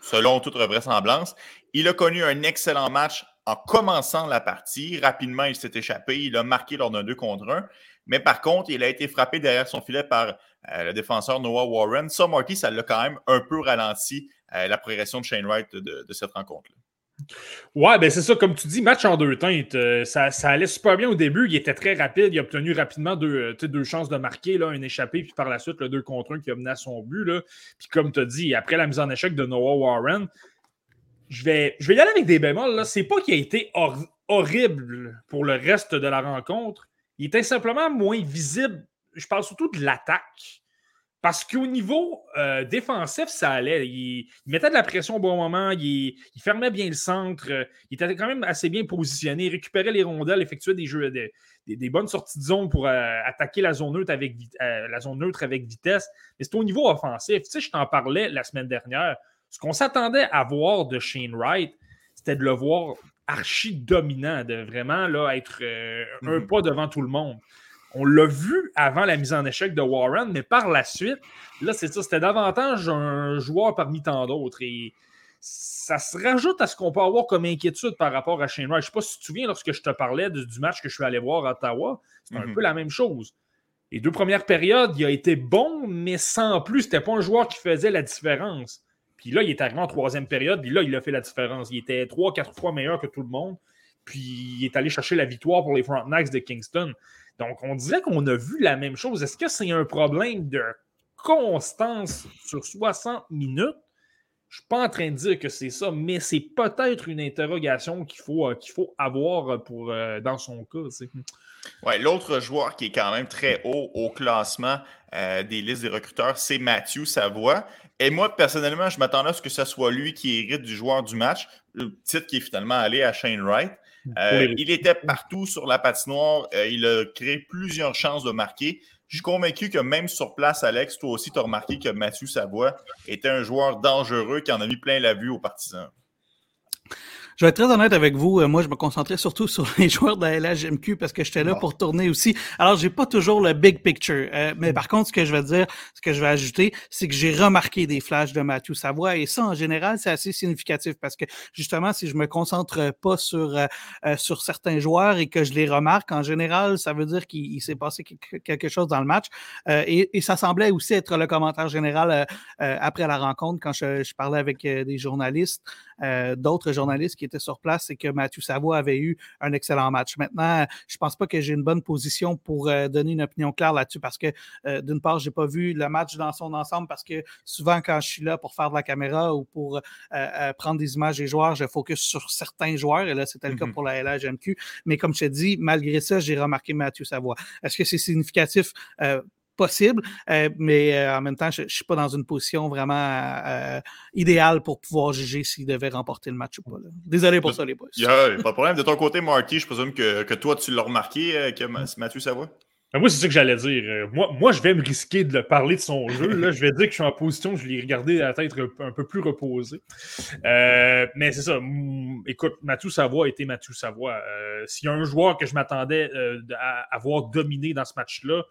selon toute vraisemblance. Il a connu un excellent match en commençant la partie. Rapidement, il s'est échappé. Il a marqué lors d'un 2 contre 1. Mais par contre, il a été frappé derrière son filet par euh, le défenseur Noah Warren. Ça, Marty, ça l'a quand même un peu ralenti euh, la progression de Shane Wright de cette rencontre-là. Ouais, ben c'est ça, comme tu dis, match en deux teintes. Euh, ça, allait super bien au début. Il était très rapide. Il a obtenu rapidement deux, euh, deux chances de marquer, là, un échappé, puis par la suite, le 2 contre 1 qui a mené à son but. Là. Puis comme tu as dit, après la mise en échec de Noah Warren, je vais, je vais y aller avec des bémols. C'est pas qu'il a été horrible pour le reste de la rencontre. Il était simplement moins visible. Je parle surtout de l'attaque. Parce qu'au niveau euh, défensif, ça allait. Il, mettait de la pression au bon moment, il, fermait bien le centre, euh, il était quand même assez bien positionné, il récupérait les rondelles, effectuait des jeux, des, bonnes sorties de zone pour euh, attaquer la zone, neutre avec, la zone neutre avec vitesse. Mais c'est au niveau offensif. Tu sais, je t'en parlais la semaine dernière. Ce qu'on s'attendait à voir de Shane Wright, c'était de le voir archi dominant, de vraiment là, être un mm-hmm. pas devant tout le monde. On l'a vu avant la mise en échec de Warren, mais par la suite, là, c'est ça, c'était davantage un joueur parmi tant d'autres. Et ça se rajoute à ce qu'on peut avoir comme inquiétude par rapport à Shane Wright. Je ne sais pas si tu te souviens, lorsque je te parlais du match que je suis allé voir à Ottawa, c'est un mhm. peu la même chose. Les deux premières périodes, il a été bon, mais sans plus. C'était pas un joueur qui faisait la différence. Puis là, il est arrivé en troisième période, puis là, il a fait la différence. Il était trois, quatre fois meilleur que tout le monde. Puis il est allé chercher la victoire pour les Frontenacs de Kingston. Donc, on disait qu'on a vu la même chose. Est-ce que c'est un problème de constance sur 60 minutes? Je ne suis pas en train de dire que c'est ça, mais c'est peut-être une interrogation qu'il faut, euh, avoir pour, euh, dans son cas. Ouais, l'autre joueur qui est quand même très haut au classement euh, des listes des recruteurs, c'est Matthew Savoie. Et moi, personnellement, je m'attendais à ce que ce soit lui qui hérite du joueur du match, le titre qui est finalement allé à Shane Wright. Euh, il était partout sur la patinoire. Euh, il a créé plusieurs chances de marquer. Je suis convaincu que même sur place, Alex, toi aussi, tu as remarqué que Mathieu Savoie était un joueur dangereux qui en a mis plein la vue aux partisans. Je vais être très honnête avec vous. Euh, moi, je me concentrais surtout sur les joueurs de la LHMQ parce que j'étais là pour tourner aussi. Alors, j'ai pas toujours le big picture. Euh, mais mm. par contre, ce que je vais dire, ce que je vais ajouter, c'est que j'ai remarqué des flashs de Mathieu Savoie. Et ça, en général, c'est assez significatif parce que justement, si je me concentre pas sur, euh, sur certains joueurs et que je les remarque, en général, ça veut dire qu'il s'est passé quelque chose dans le match. Et, et, ça semblait aussi être le commentaire général après la rencontre quand je, je parlais avec des journalistes. Euh, d'autres journalistes qui étaient sur place, c'est que Mathieu Savoie avait eu un excellent match. Maintenant, je pense pas que j'ai une bonne position pour euh, donner une opinion claire là-dessus parce que euh, d'une part, j'ai pas vu le match dans son ensemble parce que souvent quand je suis là pour faire de la caméra ou pour prendre des images des joueurs, je focus sur certains joueurs et là c'était le cas mm-hmm. pour la LHMQ. Mais comme je te dis, malgré ça, j'ai remarqué Mathieu Savoie. Est-ce que c'est significatif? Possible, euh, mais euh, en même temps, je ne suis pas dans une position vraiment euh, idéale pour pouvoir juger s'il devait remporter le match ou pas. Désolé pour ça, les boys. A pas de problème. De ton côté, Marty, je présume que, que toi, tu l'as remarqué, que Mathieu Savoie? moi, c'est ça que j'allais dire. Moi, moi, je vais me risquer de parler de son jeu. Là. Je vais dire que je suis en position, je l'ai regardé à la tête un peu plus reposée. Euh, mais c'est ça. Écoute, Mathieu Savoie était Mathieu Savoie. Euh, s'il y a un joueur que je m'attendais à avoir dominé dans ce match-là,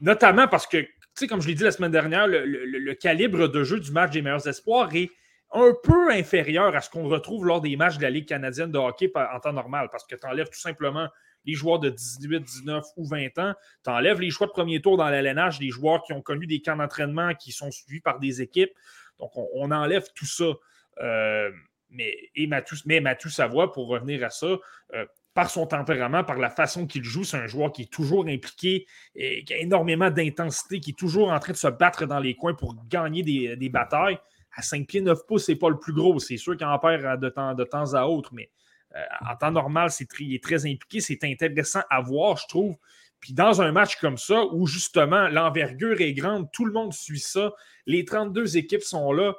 notamment parce que, tu sais, comme je l'ai dit la semaine dernière, le, calibre de jeu du match des meilleurs espoirs est un peu inférieur à ce qu'on retrouve lors des matchs de la Ligue canadienne de hockey en temps normal, parce que tu enlèves tout simplement les joueurs de 18, 19 ou 20 ans. Tu enlèves les choix de premier tour dans l'LNH, des joueurs qui ont connu des camps d'entraînement qui sont suivis par des équipes. Donc, on, enlève tout ça. Euh, mais, et Mathieu, mais Savoie, pour revenir à ça, euh, par son tempérament, par la façon qu'il joue, c'est un joueur qui est toujours impliqué, qui a énormément d'intensité, qui est toujours en train de se battre dans les coins pour gagner des, batailles. À 5 pieds 9 pouces, c'est pas le plus gros. C'est sûr qu'il en perd de temps, de temps à autre, mais euh, en temps normal, c'est il est très impliqué. C'est intéressant à voir, je trouve. Puis dans un match comme ça, où justement l'envergure est grande, tout le monde suit ça, les 32 équipes sont là.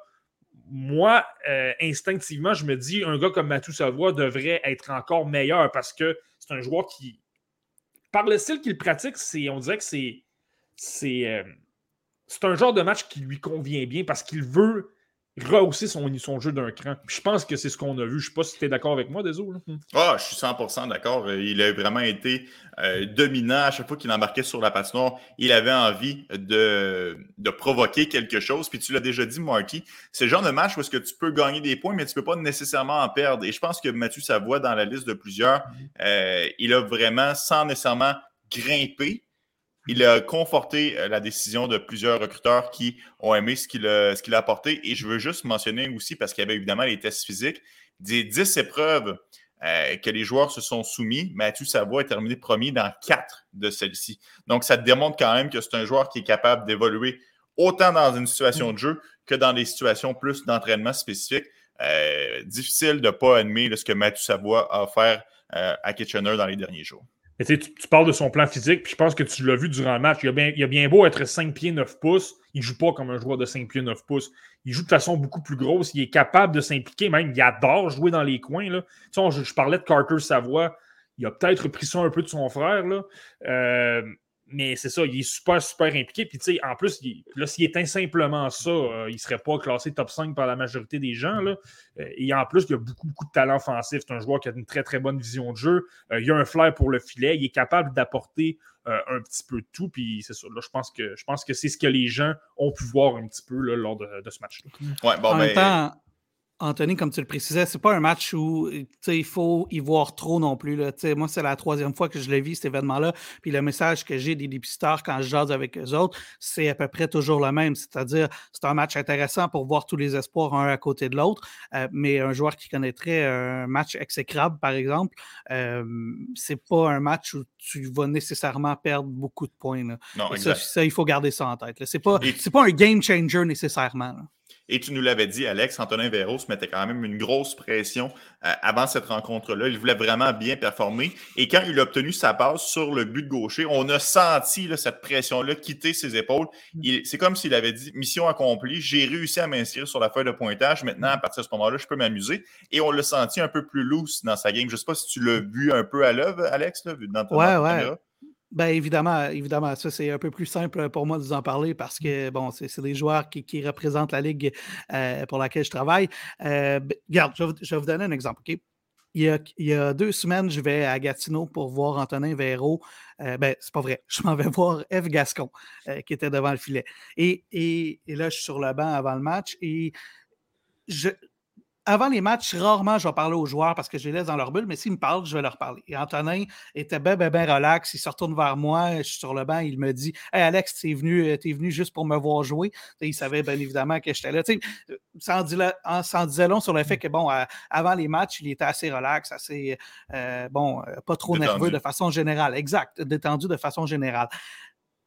Moi, euh, instinctivement, je me dis, un gars comme Matou Savoie devrait être encore meilleur parce que c'est un joueur qui, par le style qu'il pratique, on dirait que c'est, c'est, euh, c'est un genre de match qui lui convient bien parce qu'il veut rehausser son, son jeu d'un cran. je pense que c'est ce qu'on a vu. Je ne sais pas si tu es d'accord avec moi, désolé. Ah, je suis 100% d'accord. Il a vraiment été euh, dominant à chaque fois qu'il embarquait sur la patinoire. Il avait envie de, de provoquer quelque chose. Puis tu l'as déjà dit, Marty, c'est le genre de match où est-ce que tu peux gagner des points, mais tu ne peux pas nécessairement en perdre. Et je pense que Mathieu Savoie, dans la liste de plusieurs, mm-hmm. euh, il a vraiment, sans nécessairement grimper, il a conforté euh, la décision de plusieurs recruteurs qui ont aimé ce qu'il a, apporté. Et je veux juste mentionner aussi, parce qu'il y avait évidemment les tests physiques, des 10 épreuves euh, que les joueurs se sont soumis, Mathieu Savoie est terminé premier dans quatre de celles-ci. Donc, ça démontre quand même que c'est un joueur qui est capable d'évoluer autant dans une situation de jeu que dans des situations plus d'entraînement spécifique. Euh, difficile de ne pas admettre ce que Mathieu Savoie a offert à Kitchener dans les derniers jours tu, parles de son plan physique, puis je pense que tu l'as vu durant le match. Il a, bien, a bien beau être 5 pieds 9 pouces, il ne joue pas comme un joueur de 5 pieds 9 pouces. Il joue de façon beaucoup plus grosse, il est capable de s'impliquer, même il adore jouer dans les coins. Là. Tu sais, je, parlais de Carter Savoie, il a peut-être pris ça un peu de son frère. Là. Euh, mais c'est ça, il est super, super impliqué. Puis, tu sais, en plus, là, s'il éteint simplement ça, euh, il ne serait pas classé top 5 par la majorité des gens. Là. Euh, et en plus, il a beaucoup, beaucoup de talent offensif. C'est un joueur qui a une très, très bonne vision de jeu. Euh, il a un flair pour le filet. Il est capable d'apporter un petit peu de tout. Puis, c'est ça. Là, je pense que, je pense que c'est ce que les gens ont pu voir un petit peu là, lors de, ce match-là. Ouais, bon, en ben, Anthony, comme tu le précisais, c'est pas un match où il faut y voir trop non plus. Là. Moi, c'est la troisième fois que je l'ai vu, cet événement-là. Puis le message que j'ai des dépisteurs quand je jase avec eux autres, c'est à peu près toujours le même. C'est-à-dire, c'est un match intéressant pour voir tous les espoirs un à côté de l'autre. Euh, mais un joueur qui connaîtrait un match exécrable, par exemple, euh, c'est pas un match où tu vas nécessairement perdre beaucoup de points. Là. Non, ça, il faut garder ça en tête. C'est pas, pas un game changer nécessairement. Et tu nous l'avais dit, Alex, Antonin Véro se mettait quand même une grosse pression euh, avant cette rencontre-là. Il voulait vraiment bien performer. Et quand il a obtenu sa passe sur le but de gaucher, on a senti cette pression-là quitter ses épaules. C'est comme s'il avait dit mission accomplie, j'ai réussi à m'inscrire sur la feuille de pointage. Maintenant, à partir de ce moment-là, je peux m'amuser. Et on l'a senti un peu plus loose dans sa game. Je ne sais pas si tu l'as vu un peu à l'œuvre, Alex, là, dans ton ouais, ouais. Ben évidemment, évidemment, ça c'est un peu plus simple pour moi de vous en parler parce que bon, c'est des joueurs qui, qui, représentent la ligue euh, pour laquelle je travaille. Euh, ben, regarde, je vais, vous donner un exemple. ok? Il, y a, il, y a, deux semaines, je vais à Gatineau pour voir Antonin Véro. Euh, ben, c'est pas vrai. Je m'en vais voir Eve Gascon euh, qui était devant le filet. Et, et, et, là, je suis sur le banc avant le match et je, avant les matchs, rarement je vais parler aux joueurs parce que je les laisse dans leur bulle, mais s'ils me parlent, je vais leur parler. Et Antonin était bien, bien, bien relax. Il se retourne vers moi, je suis sur le banc, il me dit Hey Alex, t'es venu, euh, es venu juste pour me voir jouer. il savait bien évidemment que j'étais là. Ça en, disait long sur le fait que, bon, avant les matchs, il était assez relax, assez, euh, bon, euh, pas trop nerveux de façon générale. Exact, détendu de façon générale.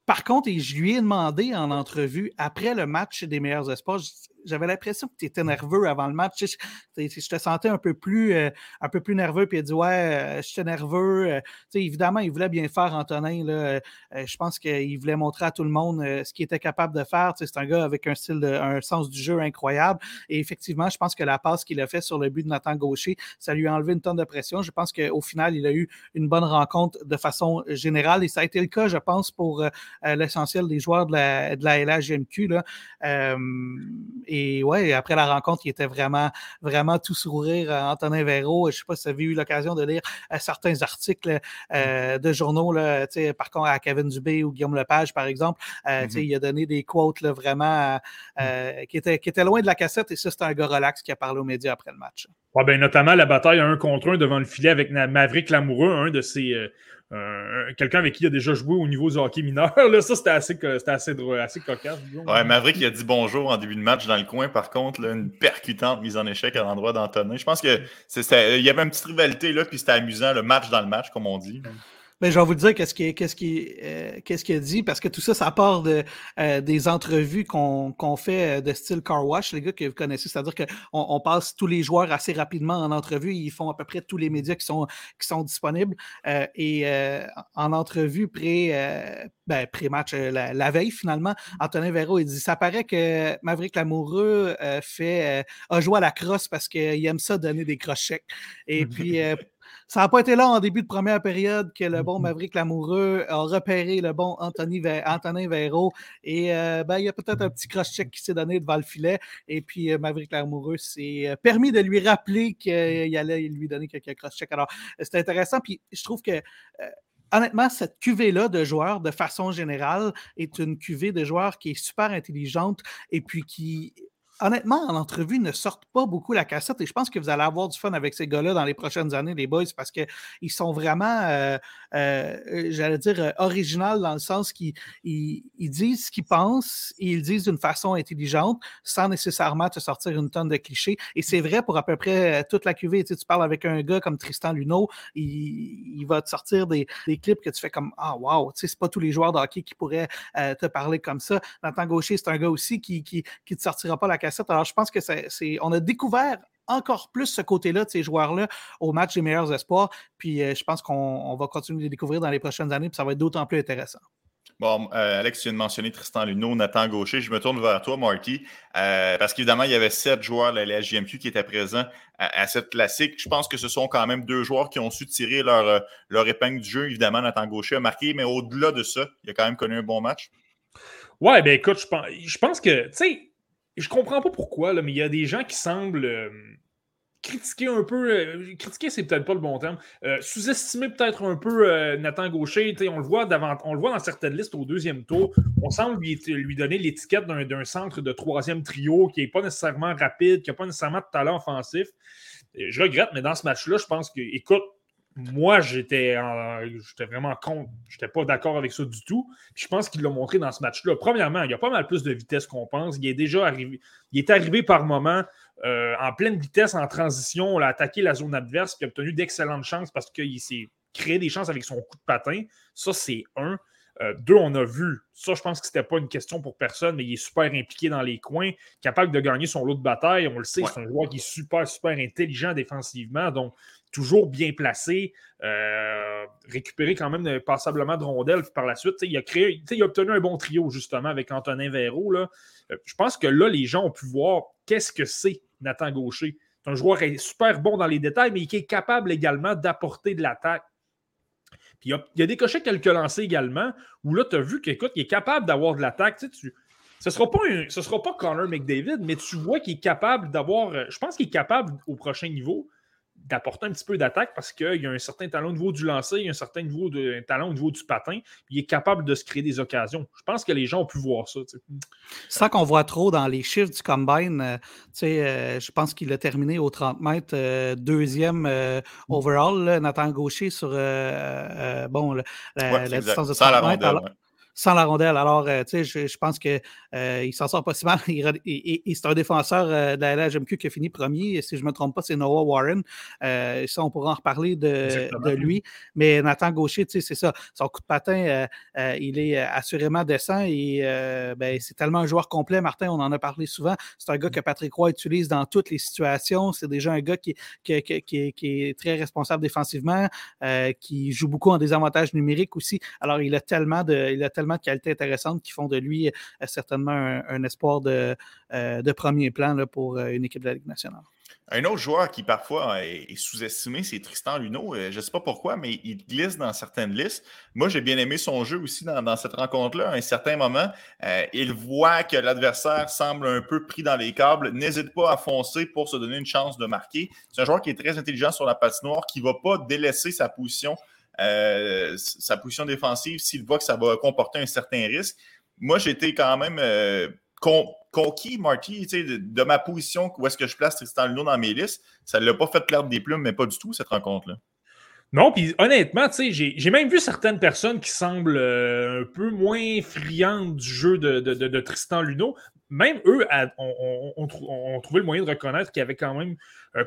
Par contre, je lui ai demandé en entrevue, après le match des meilleurs espoirs, j'avais l'impression que tu étais nerveux avant le match. Je, te sentais un peu plus, euh, un peu plus nerveux, puis il a dit Ouais, euh, j'étais nerveux. évidemment, il voulait bien faire, Antonin. Là, je pense qu'il voulait montrer à tout le monde ce qu'il était capable de faire. C'est un gars avec un style, de, un sens du jeu incroyable. Et effectivement, je pense que la passe qu'il a fait sur le but de Nathan Gaucher, ça lui a enlevé une tonne de pression. Je pense qu'au final, il a eu une bonne rencontre de façon générale. Et ça a été le cas, je pense, pour l'essentiel des joueurs de la, de la LHGMQ. Là. Ouais, après la rencontre, il était vraiment, vraiment tout sourire. Antonin Véro, je ne sais pas si vous avez eu l'occasion de lire euh, certains articles euh, de journaux, là, par contre, à Kevin Dubé ou Guillaume Lepage, par exemple. Euh, mm-hmm. Il a donné des quotes là, vraiment mm. qui, étaient, qui étaient loin de la cassette. Et ça, c'est un gars relax qui a parlé aux médias après le match. Ouais, ben, notamment la bataille un contre un devant le filet avec Maverick Lamoureux, un de ses, euh, quelqu'un avec qui il a déjà joué au niveau du hockey mineur. Là, ça, c'était assez, assez, assez cocasse. Ouais, Maverick, il a dit bonjour en début de match dans le coin. Par contre, une percutante mise en échec à l'endroit d'Antonin. Je pense qu'il y avait une petite rivalité, là, puis c'était amusant, le match dans le match, comme on dit. Ben, je vais vous dire qu'est-ce qu'il qu'est-ce qui, euh, qu'est-ce qu'il a dit, parce que tout ça, ça part de, euh, des entrevues qu'on qu'on fait euh, de style car wash, les gars que vous connaissez. C'est-à-dire qu'on on passe tous les joueurs assez rapidement en entrevue. Ils font à peu près tous les médias qui sont, qui sont disponibles. et en entrevue pré, ben, pré-match, la, veille, finalement, Antonin Véro, il dit Ça paraît que Maverick Lamoureux fait, a joué à la crosse parce qu'il aime ça donner des crochets. Et puis, ça n'a pas été là en début de première période que le bon Maverick Lamoureux a repéré le bon Anthony Antonin Véro. Et euh, ben, il y a peut-être un petit cross-check qui s'est donné devant le filet. Et puis euh, Maverick Lamoureux s'est euh, permis de lui rappeler qu'il allait lui donner quelques cross-checks. Alors, c'est intéressant. Puis je trouve que honnêtement, cette cuvée-là de joueurs, de façon générale, est une cuvée de joueurs qui est super intelligente et puis qui honnêtement, en entrevue, ne sortent pas beaucoup la cassette et je pense que vous allez avoir du fun avec ces gars-là dans les prochaines années, les boys, parce qu'ils sont vraiment, euh, euh, j'allais dire, euh, original dans le sens qu'ils ils, disent ce qu'ils pensent et ils disent d'une façon intelligente sans nécessairement te sortir une tonne de clichés. Et c'est vrai pour à peu près toute la cuvée. Tu, sais, tu parles avec un gars comme Tristan Luneau, il, va te sortir des, clips que tu fais comme Ah, wow, tu sais, c'est pas tous les joueurs de hockey qui pourraient te parler comme ça. Nathan Gaucher, c'est un gars aussi qui, qui, qui te sortira pas la cassette alors, je pense que c'est, on a découvert encore plus ce côté-là de ces joueurs-là au match des meilleurs espoirs. Puis euh, je pense qu'on va continuer de les découvrir dans les prochaines années, puis ça va être d'autant plus intéressant. Bon, euh, Alex, tu viens de mentionner Tristan Luneau, Nathan Gaucher. Je me tourne vers toi, Marty, euh, parce qu'évidemment, il y avait sept joueurs de la LGMQ qui étaient présents à, cette classique. Je pense que ce sont quand même deux joueurs qui ont su tirer leur, leur épingle du jeu. Évidemment, Nathan Gaucher a marqué, mais au-delà de ça, il a quand même connu un bon match. Ouais, ben écoute, je pense, je pense que, tu sais, je comprends pas pourquoi, là, mais il y a des gens qui semblent euh, critiquer un peu. Euh, critiquer, c'est peut-être pas le bon terme. Euh, sous-estimer peut-être un peu Nathan Gaucher. On le, voit on le voit dans certaines listes au deuxième tour. On semble lui, lui donner l'étiquette d'un centre de troisième trio qui n'est pas nécessairement rapide, qui n'a pas nécessairement de talent offensif. je regrette, mais dans ce match-là, je pense que, écoute, moi, j'étais vraiment contre. J'étais pas d'accord avec ça du tout. je pense qu'il l'a montré dans ce match-là. Premièrement, il y a pas mal plus de vitesse qu'on pense. Il est déjà arrivé. Il est arrivé par moment euh, en pleine vitesse, en transition. On a attaqué la zone adverse, puis a obtenu d'excellentes chances parce qu'il s'est créé des chances avec son coup de patin. Ça, c'est un. Euh, deux, on a vu. Ça, je pense que c'était pas une question pour personne, mais il est super impliqué dans les coins, capable de gagner son lot de bataille. On le sait, c'est un joueur qui est super, super intelligent défensivement. Donc, toujours bien placé, euh, récupéré quand même passablement de rondelles par la suite. Il a, créé, il a obtenu un bon trio justement avec Antonin Véro. Là. Euh, je pense que là, les gens ont pu voir qu'est-ce que c'est Nathan Gaucher. C'est un joueur super bon dans les détails, mais qui est capable également d'apporter de l'attaque. Puis il y, a, des cochets quelques lancés également, où là, tu as vu qu'il est capable d'avoir de l'attaque. ce ne sera, pas sera pas Connor McDavid, mais tu vois qu'il est capable d'avoir. Euh, je pense qu'il est capable au prochain niveau d'apporter un petit peu d'attaque parce qu'il y a un certain talent au niveau du lancer, il y a un certain niveau de, talent au niveau du patin, il est capable de se créer des occasions. Je pense que les gens ont pu voir ça. C'est ça qu'on voit trop dans les chiffres du combine. Euh, euh, je pense qu'il a terminé au 30 mètres, euh, deuxième overall, Nathan Gaucher sur bon, la, distance de 30 mètres. Sans la rondelle. Alors, euh, tu sais, je, pense qu'il euh, il s'en sort pas si mal. Et, c'est un défenseur euh, de la LHMQ qui a fini premier. Si je ne me trompe pas, c'est Noah Warren. ça, on pourra en reparler de, de lui. Mais Nathan Gaucher, tu sais, c'est ça. Son coup de patin, il est assurément décent et ben, c'est tellement un joueur complet. Martin, on en a parlé souvent. C'est un gars que Patrick Roy utilise dans toutes les situations. C'est déjà un gars qui, qui, qui, qui est très responsable défensivement, qui joue beaucoup en désavantage numérique aussi. Alors, il a tellement de, il a tellement de qualités intéressantes qui font de lui euh, certainement un, espoir de, euh, de, premier plan pour euh, une équipe de la Ligue nationale. Un autre joueur qui parfois est, sous-estimé, c'est Tristan Luneau. Je ne sais pas pourquoi, mais il glisse dans certaines listes. Moi, j'ai bien aimé son jeu aussi dans, cette rencontre-là. À un certain moment, il voit que l'adversaire semble un peu pris dans les câbles. N'hésite pas à foncer pour se donner une chance de marquer. C'est un joueur qui est très intelligent sur la patinoire, qui ne va pas délaisser sa position euh, sa position défensive s'il voit que ça va comporter un certain risque. Moi, j'étais quand même euh, conquis, Marty, de, ma position, où est-ce que je place Tristan Luno dans mes listes. Ça ne l'a pas fait perdre des plumes, mais pas du tout, cette rencontre-là. Non, puis honnêtement, j'ai même vu certaines personnes qui semblent euh, un peu moins friandes du jeu de, Tristan Luno. Même eux ont, trouvé le moyen de reconnaître qu'il avait quand même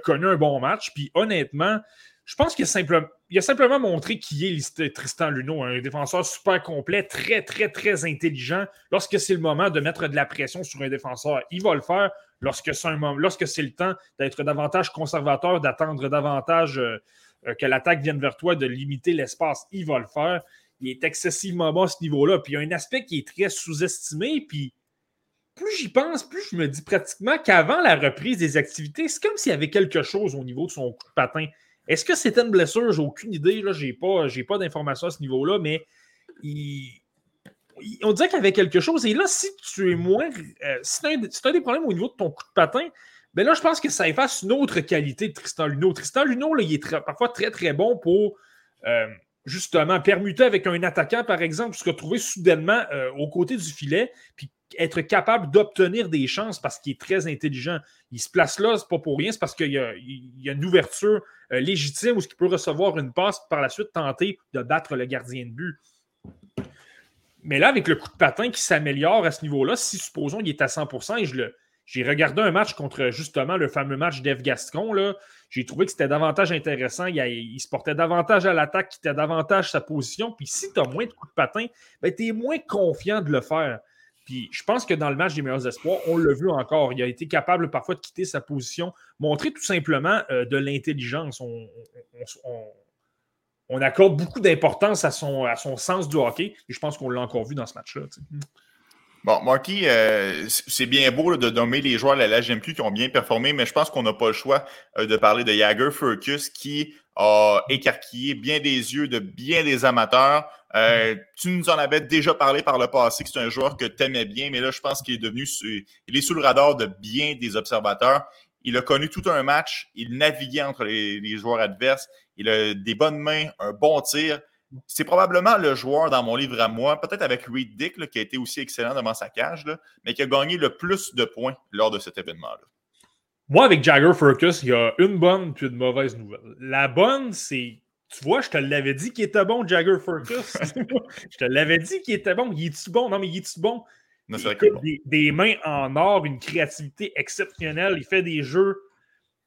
connu un bon match. Puis honnêtement, je pense qu'il a, simplement, a simplement montré qui est Tristan Luneau, un défenseur super complet, très, très, très intelligent. Lorsque c'est le moment de mettre de la pression sur un défenseur, il va le faire. Lorsque c'est, lorsque c'est le temps d'être davantage conservateur, d'attendre davantage euh, que l'attaque vienne vers toi, de limiter l'espace, il va le faire. Il est excessivement bon à ce niveau-là. Puis il y a un aspect qui est très sous-estimé. Puis plus j'y pense, plus je me dis pratiquement qu'avant la reprise des activités, c'est comme s'il y avait quelque chose au niveau de son coup de patin. Est-ce que c'était une blessure? J'ai aucune idée. Je n'ai pas, pas d'informations à ce niveau-là, mais on dirait qu'il y avait quelque chose. Et là, si tu es moins. Euh, si tu as, des problèmes au niveau de ton coup de patin, ben là, je pense que ça efface une autre qualité de Tristan Luneau. Tristan Luneau, il est parfois très, très bon pour euh, justement permuter avec un attaquant, par exemple, se retrouver soudainement euh, aux côtés du filet, puis être capable d'obtenir des chances parce qu'il est très intelligent. Il se place là, c'est pas pour rien, c'est parce qu'il y, a une ouverture euh, légitime où il peut recevoir une passe par la suite tenter de battre le gardien de but. Mais là, avec le coup de patin qui s'améliore à ce niveau-là, si supposons qu'il est à 100%, et je j'ai regardé un match contre justement le fameux match d'Eve Gascon. J'ai trouvé que c'était davantage intéressant. Il, se portait davantage à l'attaque, qui était davantage sa position. Puis si tu as moins de coups de patin, ben, tu es moins confiant de le faire. Puis je pense que dans le match des meilleurs espoirs, on l'a vu encore. Il a été capable parfois de quitter sa position, montrer tout simplement euh, de l'intelligence. On, accorde beaucoup d'importance à son, à son sens du hockey. Et je pense qu'on l'a encore vu dans ce match-là. Bon, Marky, euh, c'est bien beau de nommer les joueurs de la LGMQ qui ont bien performé, mais je pense qu'on n'a pas le choix euh, de parler de Jagger Furcus qui a écarquillé bien des yeux de bien des amateurs. Euh, tu nous en avais déjà parlé par le passé que c'est un joueur que tu aimais bien, mais là, je pense qu'il est devenu il est sous le radar de bien des observateurs. Il a connu tout un match, il naviguait entre les, joueurs adverses, il a des bonnes mains, un bon tir c'est probablement le joueur dans mon livre à moi, peut-être avec Reed Dick, qui a été aussi excellent devant sa cage, mais qui a gagné le plus de points lors de cet événement-là. Moi, avec Jagger Furcus, il y a une bonne puis une mauvaise nouvelle. La bonne, c'est. Tu vois, je te l'avais dit qu'il était bon, Jagger Furcus. je te l'avais dit qu'il était bon. Il est-tu bon? Non, mais il est-tu bon? il a des, des, mains en or, une créativité exceptionnelle. Il fait des jeux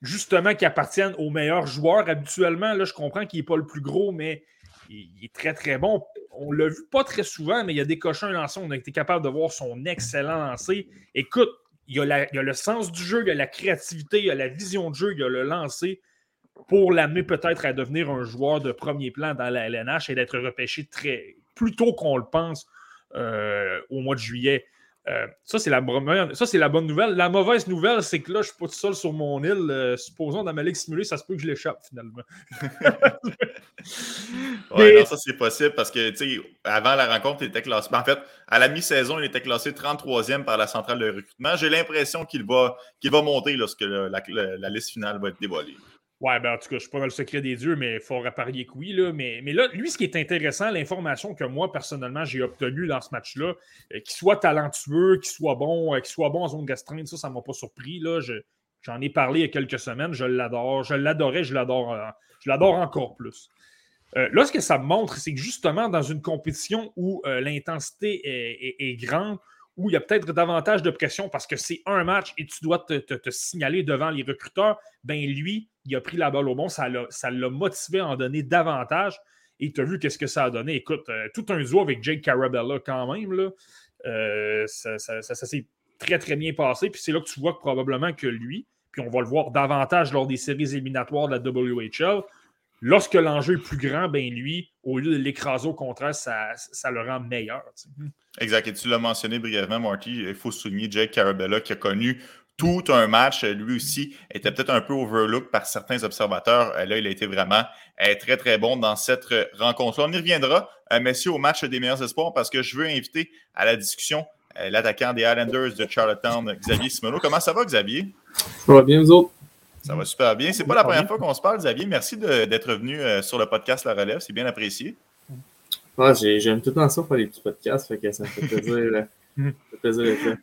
justement qui appartiennent aux meilleurs joueurs habituellement. Là, je comprends qu'il n'est pas le plus gros, mais il, est très, très bon. On l'a vu pas très souvent, mais il y a des cochons lancés. On a été capable de voir son excellent lancer. Écoute, il y, a le sens du jeu, il y a la créativité, il y a la vision de jeu, il y a le lancer pour l'amener peut-être à devenir un joueur de premier plan dans la LNH et d'être repêché très, plus tôt qu'on le pense euh, au mois de juillet. Euh, ça, c'est la, la bonne nouvelle. La mauvaise nouvelle, c'est que là, je ne suis pas tout seul sur mon île. Euh, supposons dans ma ligue simulée, ça se peut que je l'échappe finalement. oui, ça c'est possible parce que, avant la rencontre, il était classé. En fait, à la mi-saison, il était classé 33e par la centrale de recrutement. J'ai l'impression qu'il va, va monter lorsque la, liste finale va être dévoilée. Ouais, ben en tout cas, je ne suis pas dans le secret des dieux, mais il faut parier que oui. Là. Mais, mais là, lui, ce qui est intéressant, l'information que moi, personnellement, j'ai obtenue dans ce match-là, euh, qu'il soit talentueux, qu'il soit bon, euh, qu'il soit bon en zone gastreinte, ça, ça ne m'a pas surpris. Là. j'en ai parlé il y a quelques semaines. Je l'adore. Je l'adorais, je l'adore, euh, je l'adore encore plus. Là, ce que ça montre, c'est que justement, dans une compétition où l'intensité est, grande, où il y a peut-être davantage de pression parce que c'est un match et tu dois te, signaler devant les recruteurs, ben lui, il a pris la balle au bon, ça l'a motivé à en donner davantage. Et tu as vu qu'est-ce que ça a donné. Écoute, euh, tout un zoo avec Jake Carabella quand même, là, ça, ça s'est très, très bien passé. Puis c'est là que tu vois que probablement que lui, puis on va le voir davantage lors des séries éliminatoires de la WHL, Lorsque l'enjeu est plus grand, ben lui, au lieu de l'écraser au contraire, ça, ça, le rend meilleur. Exact. Et tu l'as mentionné brièvement, Marty. Il faut souligner Jake Carabella qui a connu tout un match. Lui aussi était peut-être un peu overlooked par certains observateurs. Là, il a été vraiment euh, très, très bon dans cette rencontre. On y reviendra, euh, messieurs, au match des meilleurs espoirs parce que je veux inviter à la discussion euh, l'attaquant des Islanders de Charlottetown, Xavier Simoneau. Comment ça va, Xavier? Ça va bien, vous autres? Ça va super bien. C'est pas la première fois qu'on se parle, Xavier. Merci d'être venu euh, sur le podcast La Relève. C'est bien apprécié. J'aime tout le temps ça faire les petits podcasts. Fait que ça me fait plaisir, euh, d'être là.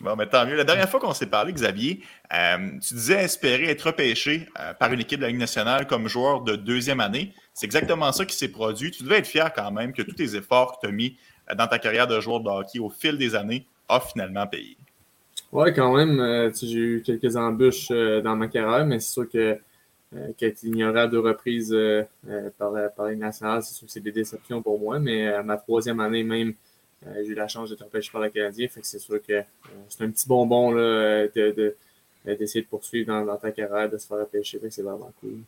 Bon, mais tant mieux. La dernière fois qu'on s'est parlé, Xavier, euh, tu disais espérer être repêché par une équipe de la Ligue nationale comme joueur de deuxième année. C'est exactement ça qui s'est produit. Tu devais être fier quand même que tous tes efforts que tu as mis dans ta carrière de joueur de hockey au fil des années ont finalement payé. Oui, quand même. Euh, j'ai eu quelques embûches euh, dans ma carrière, mais c'est sûr que euh, qu'être ignoré à deux reprises par, la, par les nationales, c'est sûr que c'est des déceptions pour moi. Mais à ma troisième année même, j'ai eu la chance d'être repêché par le Canadien. Fait que c'est sûr que c'est un petit bonbon là, de, d'essayer de, poursuivre dans, ta carrière, de se faire repêcher. c'est vraiment cool.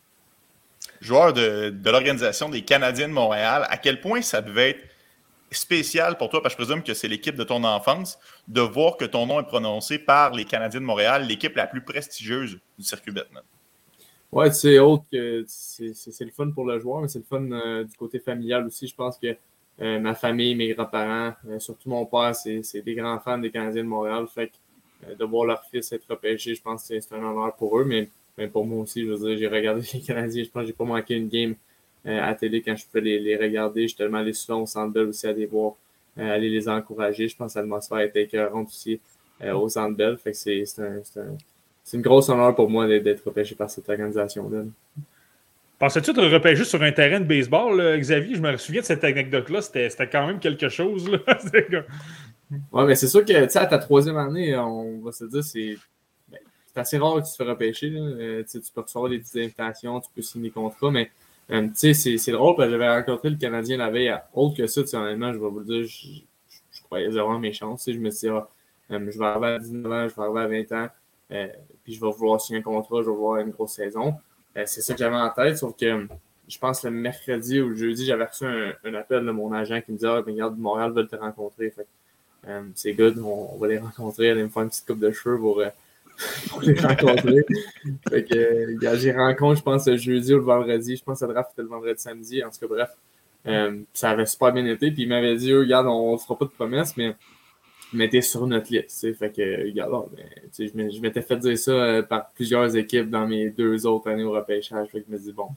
Joueur de, de l'organisation des Canadiens de Montréal, à quel point ça devait être spécial pour toi, parce que je présume que c'est l'équipe de ton enfance, de voir que ton nom est prononcé par les Canadiens de Montréal, l'équipe la plus prestigieuse du circuit Batman. Ouais, c'est autre que c'est le fun pour le joueur, mais c'est le fun euh, du côté familial aussi. Je pense que euh, ma famille, mes grands-parents, euh, surtout mon père, c'est des grands fans des Canadiens de Montréal. Fait que de voir leur fils être repêché, je pense que c'est un honneur pour eux, mais, mais pour moi aussi, je veux dire, j'ai regardé les Canadiens, je pense que j'ai pas manqué une game à télé quand je peux les, les regarder. Tellement allé souvent au Centre aussi à les voir, euh, aller les encourager. Je pense que l'atmosphère était écœurante aussi euh, au Centre Bell. Fait que c'est, un, une grosse honneur pour moi d'être repêché par cette organisation-là. Pensais-tu être repêché sur un terrain de baseball, Xavier? Je me souviens de cette anecdote-là. C'était, quand même quelque chose. Là. ouais, mais c'est sûr que à ta troisième année, on va se dire, c'est, ben, c'est assez rare que tu te fais repêcher. tu peux recevoir des petites invitations, tu peux signer des contrats, mais euh, c'est, c'est drôle parce que j'avais rencontré le Canadien la veille. Autre que ça, honnêtement, je vais vous le dire, je, je, croyais avoir mes chances. Je me suis dit, ah, euh, je vais arriver à 19 ans, je vais arriver à 20 ans, euh, puis je vais vouloir signer un contrat, je vais voir une grosse saison. c'est ça que j'avais en tête, sauf que je pense le mercredi ou le jeudi, j'avais reçu un, appel de mon agent qui me disait Ah, ben, regarde, Montréal veut te rencontrer. Fait, c'est good, on, va les rencontrer, aller me faire une petite coupe de cheveux pour pour les rencontrer. fait que, euh, j'ai rencontré, je pense, le jeudi ou le vendredi. Je pense que le draft était le vendredi samedi. En tout cas, bref, euh, ça avait super bien été. Puis il m'avait dit, regarde, on ne fera pas de promesses, mais mettez sur notre liste. Fait que, regarde, ben, je m'étais fait dire ça euh, par plusieurs équipes dans mes deux autres années au repêchage. Fait que je me dis, bon,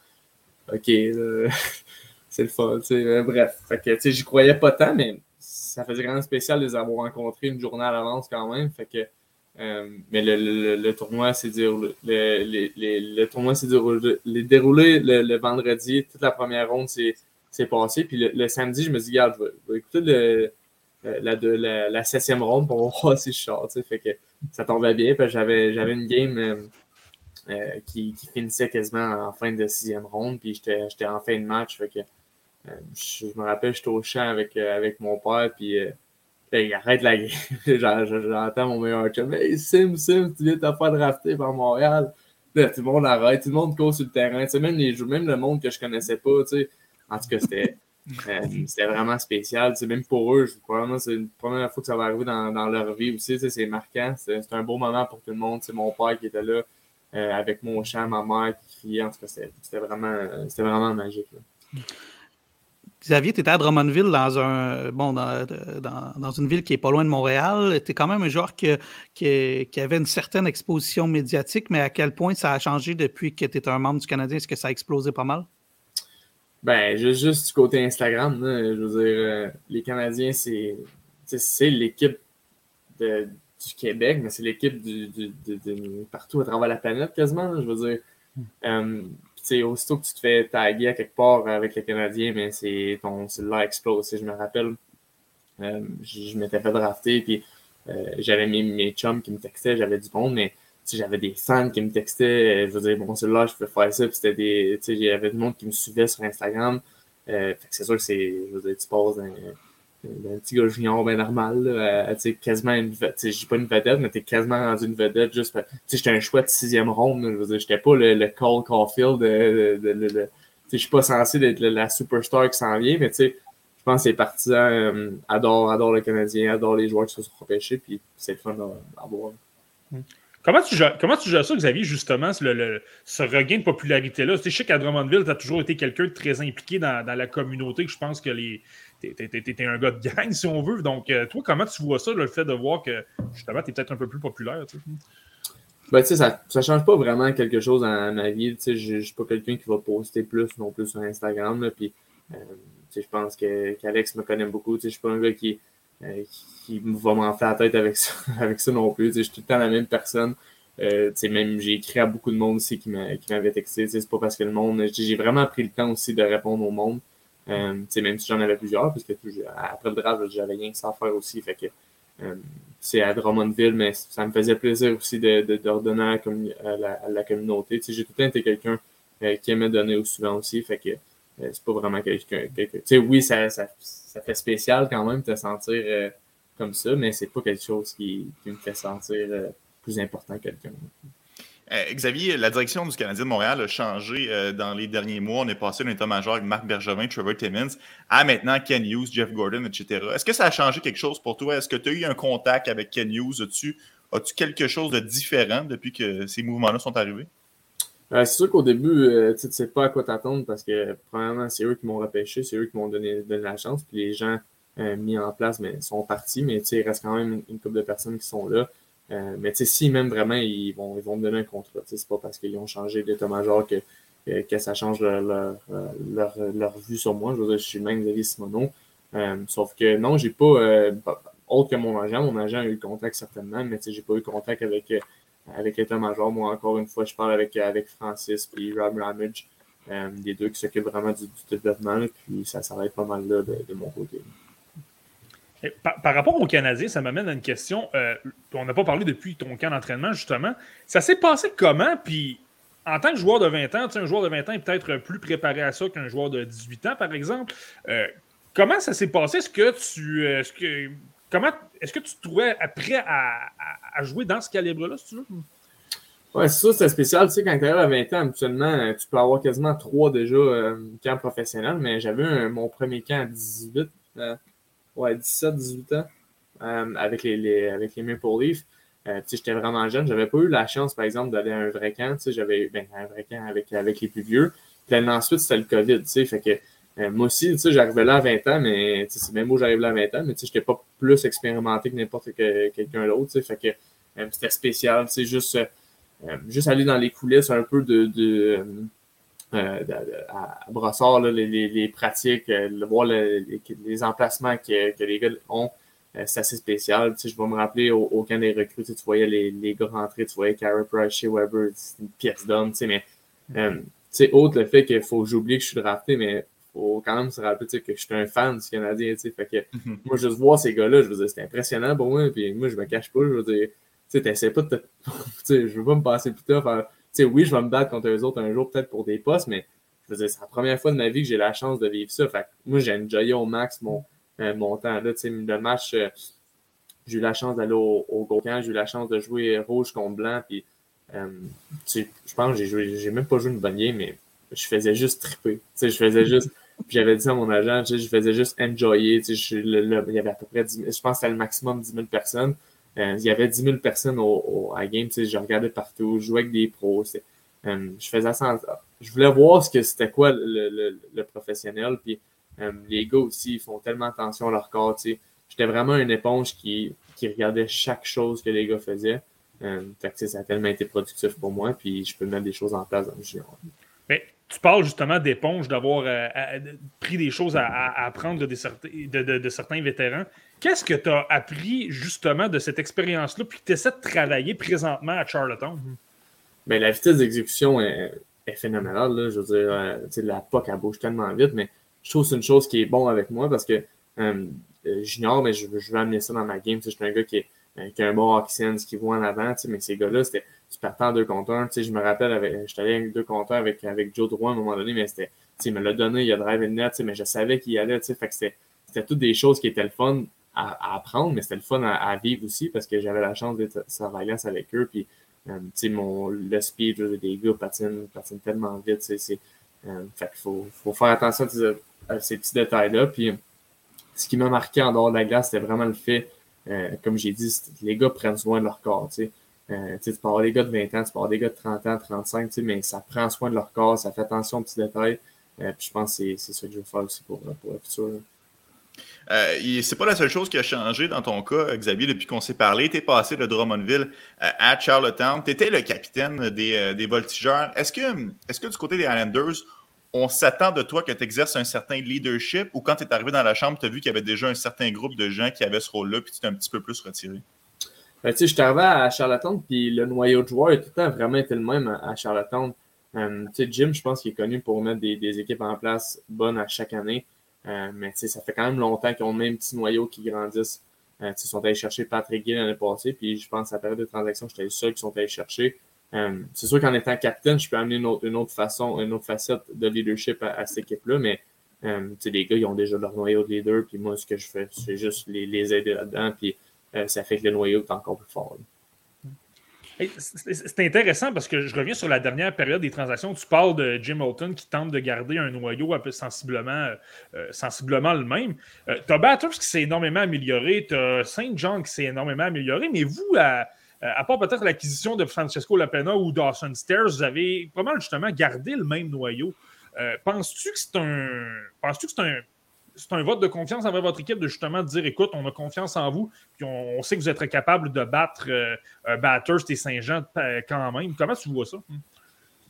OK, c'est le fun. bref, fait que, j'y croyais pas tant, mais ça faisait vraiment spécial de les avoir rencontrés une journée à l'avance quand même. Fait que euh, mais le, le, tournoi s'est déroulé, le, le, déroulé, le, vendredi. Toute la première ronde s'est passée. Puis le, samedi, je me dis, regarde, je vais, écouter euh, la, la, la, septième ronde pour voir si je sors. Fait que ça tombait bien. j'avais, une game euh, qui, qui, finissait quasiment en fin de sixième ronde. Puis j'étais, j'étais en fin de match. Fait que, je, me rappelle, j'étais au champ avec, avec mon père. Puis il arrête la game. J'entends mon meilleur chum. Hey, Sim, Sim, tu viens de te faire drafter par Montréal. tout le monde arrête, tout le monde court sur le terrain. même, les, même le monde que je connaissais pas. En tout cas, c'était. Euh, c'était vraiment spécial. même pour eux, je crois c'est la première fois que ça va arriver dans, dans leur vie aussi. C'est marquant. C'est un beau moment pour tout le monde. C'est mon père qui était là euh, avec mon chien, ma mère qui criait. En tout cas, c'était vraiment, vraiment magique. Xavier, tu étais à Drummondville dans un bon dans, dans, une ville qui est pas loin de Montréal. Tu es quand même un joueur qui, qui, avait une certaine exposition médiatique, mais à quel point ça a changé depuis que tu étais un membre du Canadien? Est-ce que ça a explosé pas mal? Ben, juste, du côté Instagram, je veux dire, euh, les Canadiens, c'est l'équipe du Québec, mais c'est l'équipe du, partout à travers la planète quasiment. je veux dire, hmm. euh, sais, aussitôt que tu te fais taguer à quelque part avec les Canadiens, mais c'est ton cellulaire explose. Je me rappelle, euh, je, m'étais fait drafter, puis euh, j'avais mes, mes chums qui me textaient, j'avais du bon, mais j'avais des fans qui me textaient. Je veux dire, bon, celui-là, je peux faire ça, puis c'était des. Il y avait du monde qui me suivait sur Instagram. Euh, c'est sûr que c'est. Je veux dire, tu passes d'un petit gars junior bien normal, là, à, quasiment une. Je dis pas une vedette, mais t'es quasiment rendu une vedette juste j'étais un choix de sixième ronde. je veux j'étais pas le, le Cole Caulfield. De, de, je suis pas censé être la superstar qui s'en vient, mais je pense que les partisans euh, adorent, adorent le Canadien, adorent les joueurs qui se sont repêchés, puis c'est le fun à, voir. Comment tu, gères, comment tu gères ça, Xavier, justement, ce regain de popularité-là? Je sais qu'à Drummondville, tu as toujours été quelqu'un de très impliqué dans, dans, la communauté, que je pense que les, t'es un gars de gang, si on veut. Donc, euh, toi, comment tu vois ça, le fait de voir que, justement, tu es peut-être un peu plus populaire? Tu sais? Ben, tu sais, ça ne change pas vraiment quelque chose dans ma vie. Tu sais, je suis pas quelqu'un qui va poster plus non plus sur Instagram. puis, euh, tu sais, je pense qu'Alex me connaît beaucoup. Tu sais, je suis pas un gars qui, euh, qui va m'enfler la tête avec ça, avec ça non plus. Tu sais, je suis tout le temps la même personne. Euh, même j'ai écrit à beaucoup de monde aussi qui m'avait texté. C'est pas parce que le monde. J'ai vraiment pris le temps aussi de répondre au monde. Euh, même si j'en avais plusieurs, parce que après le draft, j'avais rien que ça à faire aussi. Fait que euh, c'est à Drummondville, mais ça me faisait plaisir aussi de, redonner à la, communauté. J'ai tout le temps été quelqu'un euh, qui aimait donner souvent aussi. Fait que c'est pas vraiment quelqu'un. oui, ça, ça, ça, fait spécial quand même de sentir comme ça, mais c'est pas quelque chose qui, qui me fait sentir plus important que quelqu'un. Euh, Xavier, la direction du Canadien de Montréal a changé euh, dans les derniers mois. On est passé d'un état-major avec Marc Bergevin, Trevor Timmins, à maintenant Ken Hughes, Jeff Gordon, etc. Est-ce que ça a changé quelque chose pour toi? Est-ce que tu as eu un contact avec Ken Hughes? As-tu as quelque chose de différent depuis que ces mouvements-là sont arrivés? Euh, c'est sûr qu'au début, tu ne sais pas à quoi t'attendre parce que, premièrement, c'est eux qui m'ont repêché, c'est eux qui m'ont donné, la chance. Puis les gens mis en place mais, sont partis, mais il reste quand même une couple de personnes qui sont là. Euh, mais si même vraiment ils vont, ils vont me donner un contrat, c'est pas parce qu'ils ont changé d'état-major que, que, ça change leur, leur, leur, vue sur moi. Je veux dire, je suis le même Xavier Simoneau. Euh, sauf que non, j'ai pas, euh, autre que mon agent, mon agent a eu contact certainement, mais j'ai pas eu contact avec, avec l'état-major. Moi, encore une fois, je parle avec, avec Francis puis Rob Ramage, des deux qui s'occupent vraiment du, développement, puis ça s'arrête pas mal là de, de mon côté. Par, rapport aux Canadiens, ça m'amène à une question. Euh, on n'a pas parlé depuis ton camp d'entraînement, justement. Ça s'est passé comment? Puis, en tant que joueur de 20 ans, un joueur de 20 ans est peut-être plus préparé à ça qu'un joueur de 18 ans, par exemple. Euh, comment ça s'est passé? Est-ce que tu. Euh, est-ce que, comment est-ce que tu te trouvais prêt à, jouer dans ce calibre-là, si tu veux? Ouais, c'est ça, c'est spécial. Tu sais, quand tu arrives à 20 ans, habituellement, tu peux avoir quasiment trois déjà camps professionnels, mais j'avais mon premier camp à 18 ouais, 17, 18 ans euh, avec, les, les, avec les Maple Leafs. Euh, j'étais vraiment jeune. J'avais pas eu la chance, par exemple, d'aller à un vrai camp. J'avais ben, un vrai camp avec, avec les plus vieux. Puis ensuite, c'était le COVID. Fait que euh, moi aussi, j'arrivais là à 20 ans, mais c'est même où j'arrive là à 20 ans, mais je n'étais pas plus expérimenté que n'importe que, quelqu'un d'autre. Fait que c'était spécial. Juste, juste aller dans les coulisses un peu de euh, à Brossard, les, les, pratiques, euh, voir les, emplacements que, que, les gars ont, euh, c'est assez spécial. Tu sais, je vais me rappeler au, au camp des recrues, tu, voyais les, les gars rentrer, tu voyais Carey Price chez Weber, c'est une pièce d'homme, tu sais, mais tu sais, autre le fait qu'il faut que j'oublie que je suis drafté, mais faut quand même se rappeler que je suis un fan du Canadien, tu sais, fait que mm-hmm. moi, juste voir ces gars-là, je veux dire, c'était impressionnant pour moi, puis moi, je me cache pas, je veux dire, tu sais, pas de te... tu sais, je veux pas me passer plus tard, oui, je vais me battre contre eux autres un jour, peut-être pour des postes, mais c'est la première fois de ma vie que j'ai la chance de vivre ça. Fait moi, j'ai enjoyé au max mon, euh, mon temps. Là, le match, euh, j'ai eu la chance d'aller au, au j'ai eu la chance de jouer rouge contre blanc. Puis, euh, je pense que j'ai joué, j'ai même pas joué une bonne mais je faisais juste triper. Je faisais juste. j'avais dit à mon agent, je faisais juste enjoyer. il y avait à peu près 10 000, je pense que c'était le maximum 10 000 personnes. Euh, il y avait 10 000 personnes au, à game. Je regardais partout, je jouais avec des pros. Euh, je faisais ça. Je voulais voir ce que c'était quoi le, le, professionnel. Puis euh, les gars aussi, ils font tellement attention à leur corps. J'étais vraiment une éponge qui, qui regardait chaque chose que les gars faisaient. fait que, ça a tellement été productif pour moi. Puis je peux mettre des choses en place dans le jeu. Mais tu parles justement d'éponge, d'avoir pris des choses à, apprendre de, certains vétérans. Qu'est-ce que tu as appris justement de cette expérience-là, puis que tu essaies de travailler présentement à Charlottetown? Bien, la vitesse d'exécution est, phénoménale. Je veux dire, euh, la POC, elle bouge tellement vite, mais je trouve que c'est une chose qui est bon avec moi parce que euh, j'ignore, mais je, veux amener ça dans ma game. Je suis un gars qui, qui a un bon qui voit en avant, mais ces gars-là, c'était tu partais en deux contre un. Je me rappelle, avec, j'étais allé avec deux contre un avec, avec Joe Drouin à un moment donné, mais c'était, il me l'a donné, il a drive le net, mais je savais qu'il y allait. Fait que c'était, c'était toutes des choses qui étaient le fun à, apprendre, mais c'était le fun à, vivre aussi parce que j'avais la chance d'être sur la avec eux. Puis, euh, mon, le speed des gars patine, patine tellement vite. C'est, euh, fait qu'il faut, faut, faire attention à ces, petits détails-là. Puis, ce qui m'a marqué en dehors de la glace, c'était vraiment le fait, euh, comme j'ai dit, les gars prennent soin de leur corps. Euh, tu peux avoir des gars de 20 ans, tu peux avoir des gars de 30 ans, 35, mais ça prend soin de leur corps, ça fait attention aux petits détails. Euh, puis je pense que c'est ça que je vais faire aussi pour, pour le futur. Euh, c'est pas la seule chose qui a changé dans ton cas, Xavier, depuis qu'on s'est parlé. Tu es passé de Drummondville euh, à Charlottetown. Tu étais le capitaine des, euh, des voltigeurs. Est-ce que, est que du côté des Islanders, on s'attend de toi que tu exerces un certain leadership? Ou quand tu es arrivé dans la chambre, tu as vu qu'il y avait déjà un certain groupe de gens qui avaient ce rôle-là puis tu t'es un petit peu plus retiré? Ben, tu sais, je suis arrivé à Charlottetown puis le noyau de joueurs a tout le temps vraiment été le même à Charlottetown. tu sais, Jim, je pense qu'il est connu pour mettre des, équipes en place bonnes à chaque année. Euh, mais ça fait quand même longtemps qu'ils ont le même petit noyau qui grandissent. Euh, ils sont allés chercher Patrick Gill l'année passée, puis je pense à la période de transaction, j'étais le seul qui sont allés chercher. Euh, c'est sûr qu'en étant capitaine, je peux amener une autre, façon, une autre facette de leadership à, cette équipe-là, mais les gars, ils ont déjà leur noyau de leader, puis moi, ce que je fais, c'est juste les, les aider là-dedans, puis ça fait que le noyau est encore plus fort. C'est intéressant parce que je reviens sur la dernière période des transactions. Tu parles de Jim Holton qui tente de garder un noyau un peu sensiblement, euh, sensiblement le même. Euh, tu as Batters qui s'est énormément amélioré, tu as Saint John qui s'est énormément amélioré, mais vous, à, part peut-être l'acquisition de Francesco Lapena ou Dawson Stairs, vous avez pas mal justement gardé le même noyau. Euh, penses-tu que c'est un. Penses-tu que c'est un c'est un vote de confiance envers votre équipe de justement dire écoute, on a confiance en vous, puis on, sait que vous êtes capable de battre euh, Batters et Saint-Jean euh, quand même. Comment tu vois ça?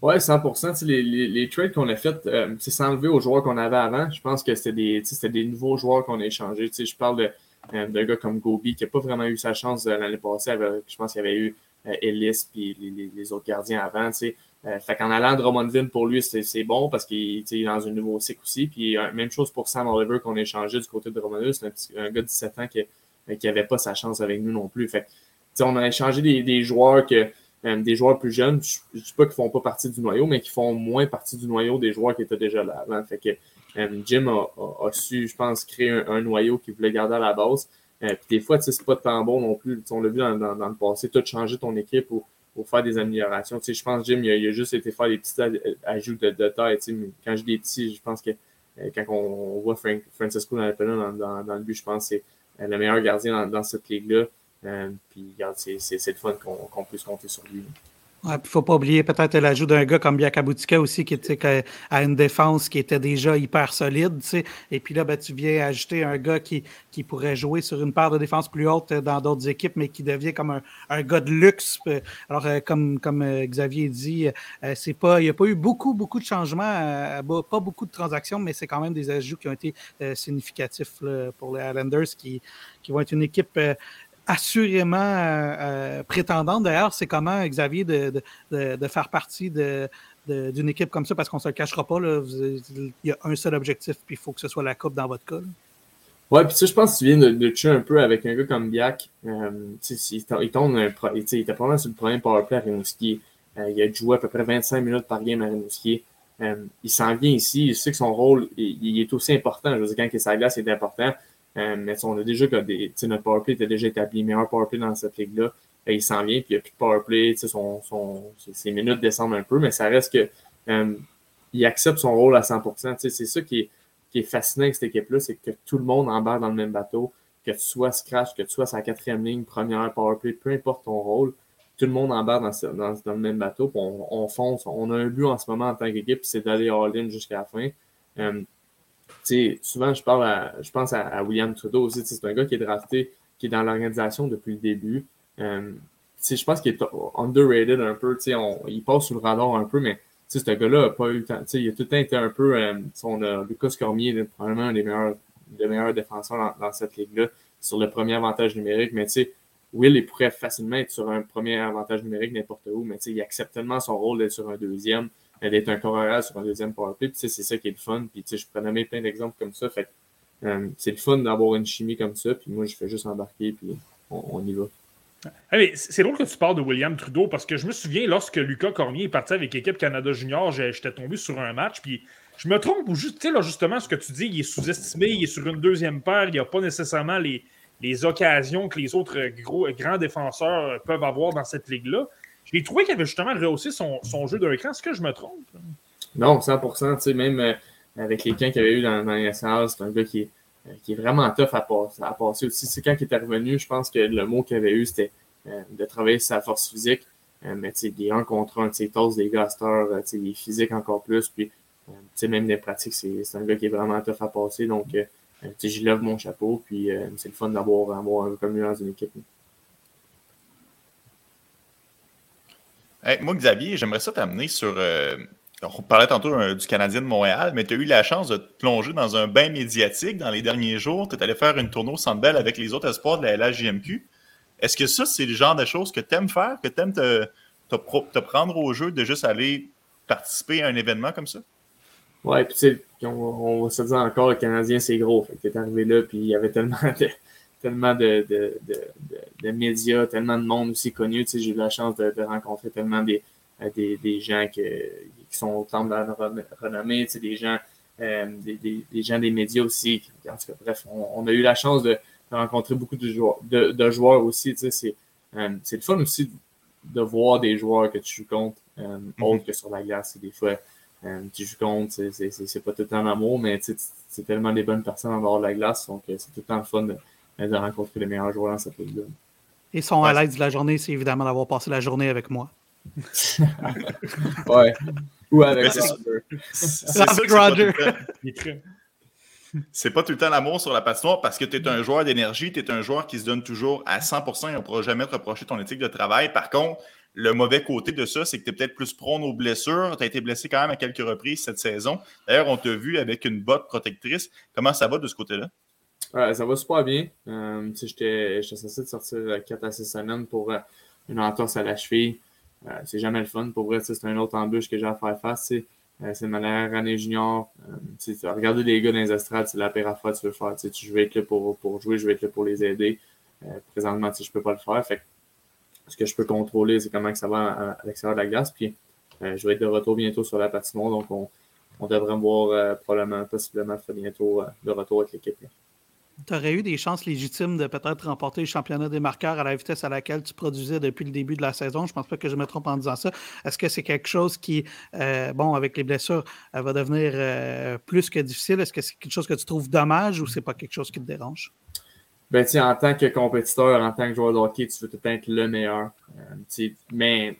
Oui, 100 les, les, trades qu'on a fait, euh, c'est s'enlever aux joueurs qu'on avait avant. Je pense que c'était des, des nouveaux joueurs qu'on a échangés. Je parle de, d'un gars comme Gobi qui n'a pas vraiment eu sa chance l'année passée. je pense qu'il y avait eu Ellis et les, les, autres gardiens avant. Euh, fait qu'en allant à Drummondville, pour lui, c'est bon parce qu'il est dans un nouveau cycle aussi. Puis euh, même chose pour Sam Oliver qu'on a échangé du côté de Drummondville. C'est un, un, gars de 17 ans qui n'avait euh, pas sa chance avec nous non plus. Fait on a échangé des, des joueurs que des joueurs plus jeunes. Je ne dis pas qu'ils font pas partie du noyau, mais qui font moins partie du noyau des joueurs qui étaient déjà là avant. Fait que Jim a, su, je pense, créer un, noyau qu'il voulait garder à la base. puis des fois, c'est pas tant bon non plus. on l'a vu dans, dans, le passé, tu as changé ton équipe ou pour faire des améliorations. Je pense Jim, il a, juste été faire des petits ajouts de, de taille. Tu quand je dis petits, je pense que euh, quand on, voit Frank, Francisco dans, dans, dans, le but, je pense que c'est euh, le meilleur gardien dans, cette ligue-là. Euh, puis, c'est le fun qu'on puisse compter sur lui. Il ne faut pas oublier peut-être l'ajout d'un gars comme Biakabutika aussi, qui à une défense qui était déjà hyper solide. Et puis là, ben, tu viens ajouter un gars qui, qui pourrait jouer sur une paire de défense plus haute dans d'autres équipes, mais qui devient comme un, un gars de luxe. Alors, euh, comme, comme euh, Xavier dit, euh, c'est pas, il n'y a pas eu beaucoup, beaucoup de changements, pas beaucoup de transactions, mais c'est quand même des ajouts qui ont été significatifs pour les Islanders qui, qui vont être une équipe assurément euh, euh, prétendante. D'ailleurs, c'est comment, Xavier, de, de, de faire partie de, d'une équipe comme ça, parce qu'on ne se le cachera pas, là, il y a un seul objectif, puis il faut que ce soit la coupe dans votre cas. Ouais, puis ça, je pense que tu viens de, tuer un peu avec un gars comme Biak. Euh, il, tombe un, il, il était probablement sur le premier powerplay à Rimouski. Euh, il a joué à peu près 25 minutes par game à Rimouski. Il s'en vient ici, il sait que son rôle il, est aussi important. Je veux dire, quand il est sur la glace, c'est important. Euh, mais on a déjà des. Notre powerplay était déjà établi, meilleur powerplay dans cette ligue-là. Il s'en vient, puis il n'y a plus de powerplay. Ses minutes descendent un peu, mais ça reste que euh, il accepte son rôle à 100%. C'est ça qui est, qui est fascinant avec cette équipe-là, c'est que tout le monde embarque dans le même bateau, que tu sois scratch, que tu sois sa quatrième ligne, première powerplay, peu importe ton rôle, tout le monde embarque dans, dans, dans le même bateau, on, fonce. On a un but en ce moment en tant qu'équipe, c'est d'aller all-in jusqu'à la fin. Euh, souvent, je, parle je pense à, William Trudeau aussi. C'est un gars qui est drafté, qui est dans l'organisation depuis le début. Euh, je pense qu'il est underrated un peu. On, il passe sous le radar un peu, mais ce gars-là n'a pas eu temps. Il a tout le temps été un peu. Euh, a Lucas Cormier, probablement un des meilleurs, des meilleurs défenseurs dans, cette ligue-là, sur le premier avantage numérique. Mais Will, il pourrait facilement être sur un premier avantage numérique n'importe où, mais il accepte tellement son rôle d'être sur un deuxième. D'être un corps sur un deuxième powerplay. Puis c'est ça qui est le fun. Puis je nommer plein d'exemples comme ça. Fait c'est le fun d'avoir une chimie comme ça. Puis moi, je fais juste embarquer, puis on, y va. c'est drôle que tu parles de William Trudeau parce que je me souviens lorsque Lucas Cormier est parti avec l'équipe Canada Junior, j'étais tombé sur un match. Puis je me trompe ou juste, justement, ce que tu dis, il est sous-estimé, il est sur une deuxième paire, il n'y a pas nécessairement les, les occasions que les autres gros, grands défenseurs peuvent avoir dans cette ligue-là. J'ai trouvé qu'il avait justement rehaussé son, jeu d'un cran. Est-ce que je me trompe? Non, 100 tu sais, même euh, avec les camps qu'il avait eu dans, dans les c'est un gars qui est, euh, est vraiment tough à, passer, aussi. C'est quand il était revenu, je pense que le mot qu'il avait eu, c'était euh, de travailler sa force physique. mais tu sais, des 1 contre 1, tu sais, des gars tu sais, des physiques encore plus. Puis, tu sais, même des pratiques, c'est un gars qui est vraiment tough à passer. Donc, j'y lève mon chapeau. Puis, c'est le fun d'avoir un comme lui dans une équipe. Moi, Xavier, j'aimerais ça t'amener sur. Euh, on parlait tantôt euh, du Canadien de Montréal, mais tu as eu la chance de te plonger dans un bain médiatique dans les derniers jours. Tu es allé faire une tournée au avec les autres espoirs de la LHJMQ. Est-ce que ça, c'est le genre de choses que tu aimes faire, que tu aimes te, te, prendre au jeu de juste aller participer à un événement comme ça? Ouais, puis tu sais, on, va se dire encore, le Canadien, c'est gros. Fait que t'es arrivé là, puis il y avait tellement de, tellement de, de, de, médias, tellement de monde aussi connu. Tu sais, j'ai eu la chance de, rencontrer tellement des, euh, des, des gens qui sont au temple de la renommée, tu sais, des gens, euh, des, des, des, gens des médias aussi. En tout cas, bref, on, a eu la chance de, rencontrer beaucoup de joueurs, de, joueurs aussi. Tu sais, c'est, euh, c'est le fun aussi de voir des joueurs que tu joues contre, euh, mm-hmm. autres que sur la glace. Des fois, tu joues contre, c'est, c'est, c'est pas tout le temps l'amour, mais tu sais, c'est tellement des bonnes personnes en dehors de la glace, donc c'est tout le temps le fun de, de rencontrer les meilleurs joueurs dans cette ligue-là. Et son highlight de la journée, c'est évidemment d'avoir passé la journée avec moi. ouais. Ou avec Roger. C'est pas tout le temps l'amour sur la patinoire parce que tu es un joueur d'énergie, tu es un joueur qui se donne toujours à 100% et on ne pourra jamais te reprocher ton éthique de travail. Par contre, le mauvais côté de ça, c'est que tu es peut-être plus prône aux blessures. Tu as été blessé quand même à quelques reprises cette saison. D'ailleurs, on t'a vu avec une botte protectrice. Comment ça va de ce côté-là? Ça va super bien. Euh, J'étais censé de sortir 4 à 6 semaines pour euh, une entorse à la cheville. Euh, c'est jamais le fun. Pour vrai, c'est un autre embûche que j'ai à faire face. Euh, c'est ma dernière année junior. Euh, regarder les gars dans les estrades, c'est la pire que tu veux faire. Tu veux être là pour, pour jouer, je vais être là pour les aider. présentement, je ne peux pas le faire. Fait ce que je peux contrôler, c'est comment que ça va à, l'extérieur de la glace. Puis, je vais être de retour bientôt sur la patinoire. Donc, on, on devrait me voir probablement, possiblement très bientôt de retour avec l'équipe tu aurais eu des chances légitimes de peut-être remporter le championnat des marqueurs à la vitesse à laquelle tu produisais depuis le début de la saison? Je ne pense pas que je me trompe en disant ça. Est-ce que c'est quelque chose qui, euh, bon, avec les blessures, euh, va devenir euh, plus que difficile? Est-ce que c'est quelque chose que tu trouves dommage ou c'est pas quelque chose qui te dérange? Ben, en tant que compétiteur, en tant que joueur de hockey, tu veux tout être le meilleur. mais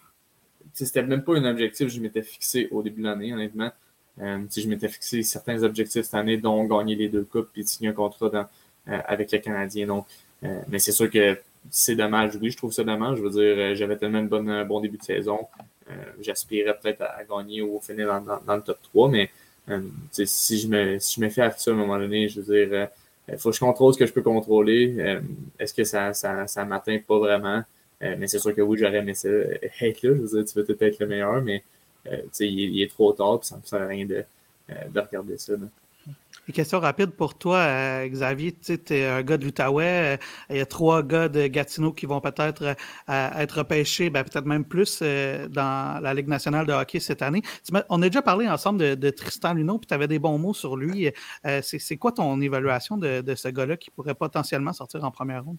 c'était même pas un objectif que je m'étais fixé au début de l'année, honnêtement. je m'étais fixé certains objectifs cette année, dont gagner les deux coupes et signer un contrat dans, avec le Canadien. Donc, euh, mais c'est sûr que c'est dommage. Oui, je trouve ça dommage. Je veux dire, euh, j'avais tellement bonne, un bon début de saison. J'aspirais peut-être à, gagner ou finir dans, le top 3, mais si, je me, si je me fais à ça à un moment donné, je veux dire, il faut que je contrôle ce que je peux contrôler. Est-ce que ça, ça, ça m'atteint? Pas vraiment? mais c'est sûr que oui, j'aurais aimé ça être là. Je veux dire, tu veux peut-être être le meilleur, mais il, il, est trop tard, puis ça ne sert à rien de, de regarder ça. Une question rapide pour toi, euh, Xavier. Tu es un gars de l'Outaouais. Euh, il y a trois gars de Gatineau qui vont peut-être euh, être repêchés, ben, peut-être même plus, dans la Ligue nationale de hockey cette année. On a déjà parlé ensemble de, Tristan Luneau, puis tu avais des bons mots sur lui. C'est quoi ton évaluation de, de ce gars-là qui pourrait potentiellement sortir en première ronde?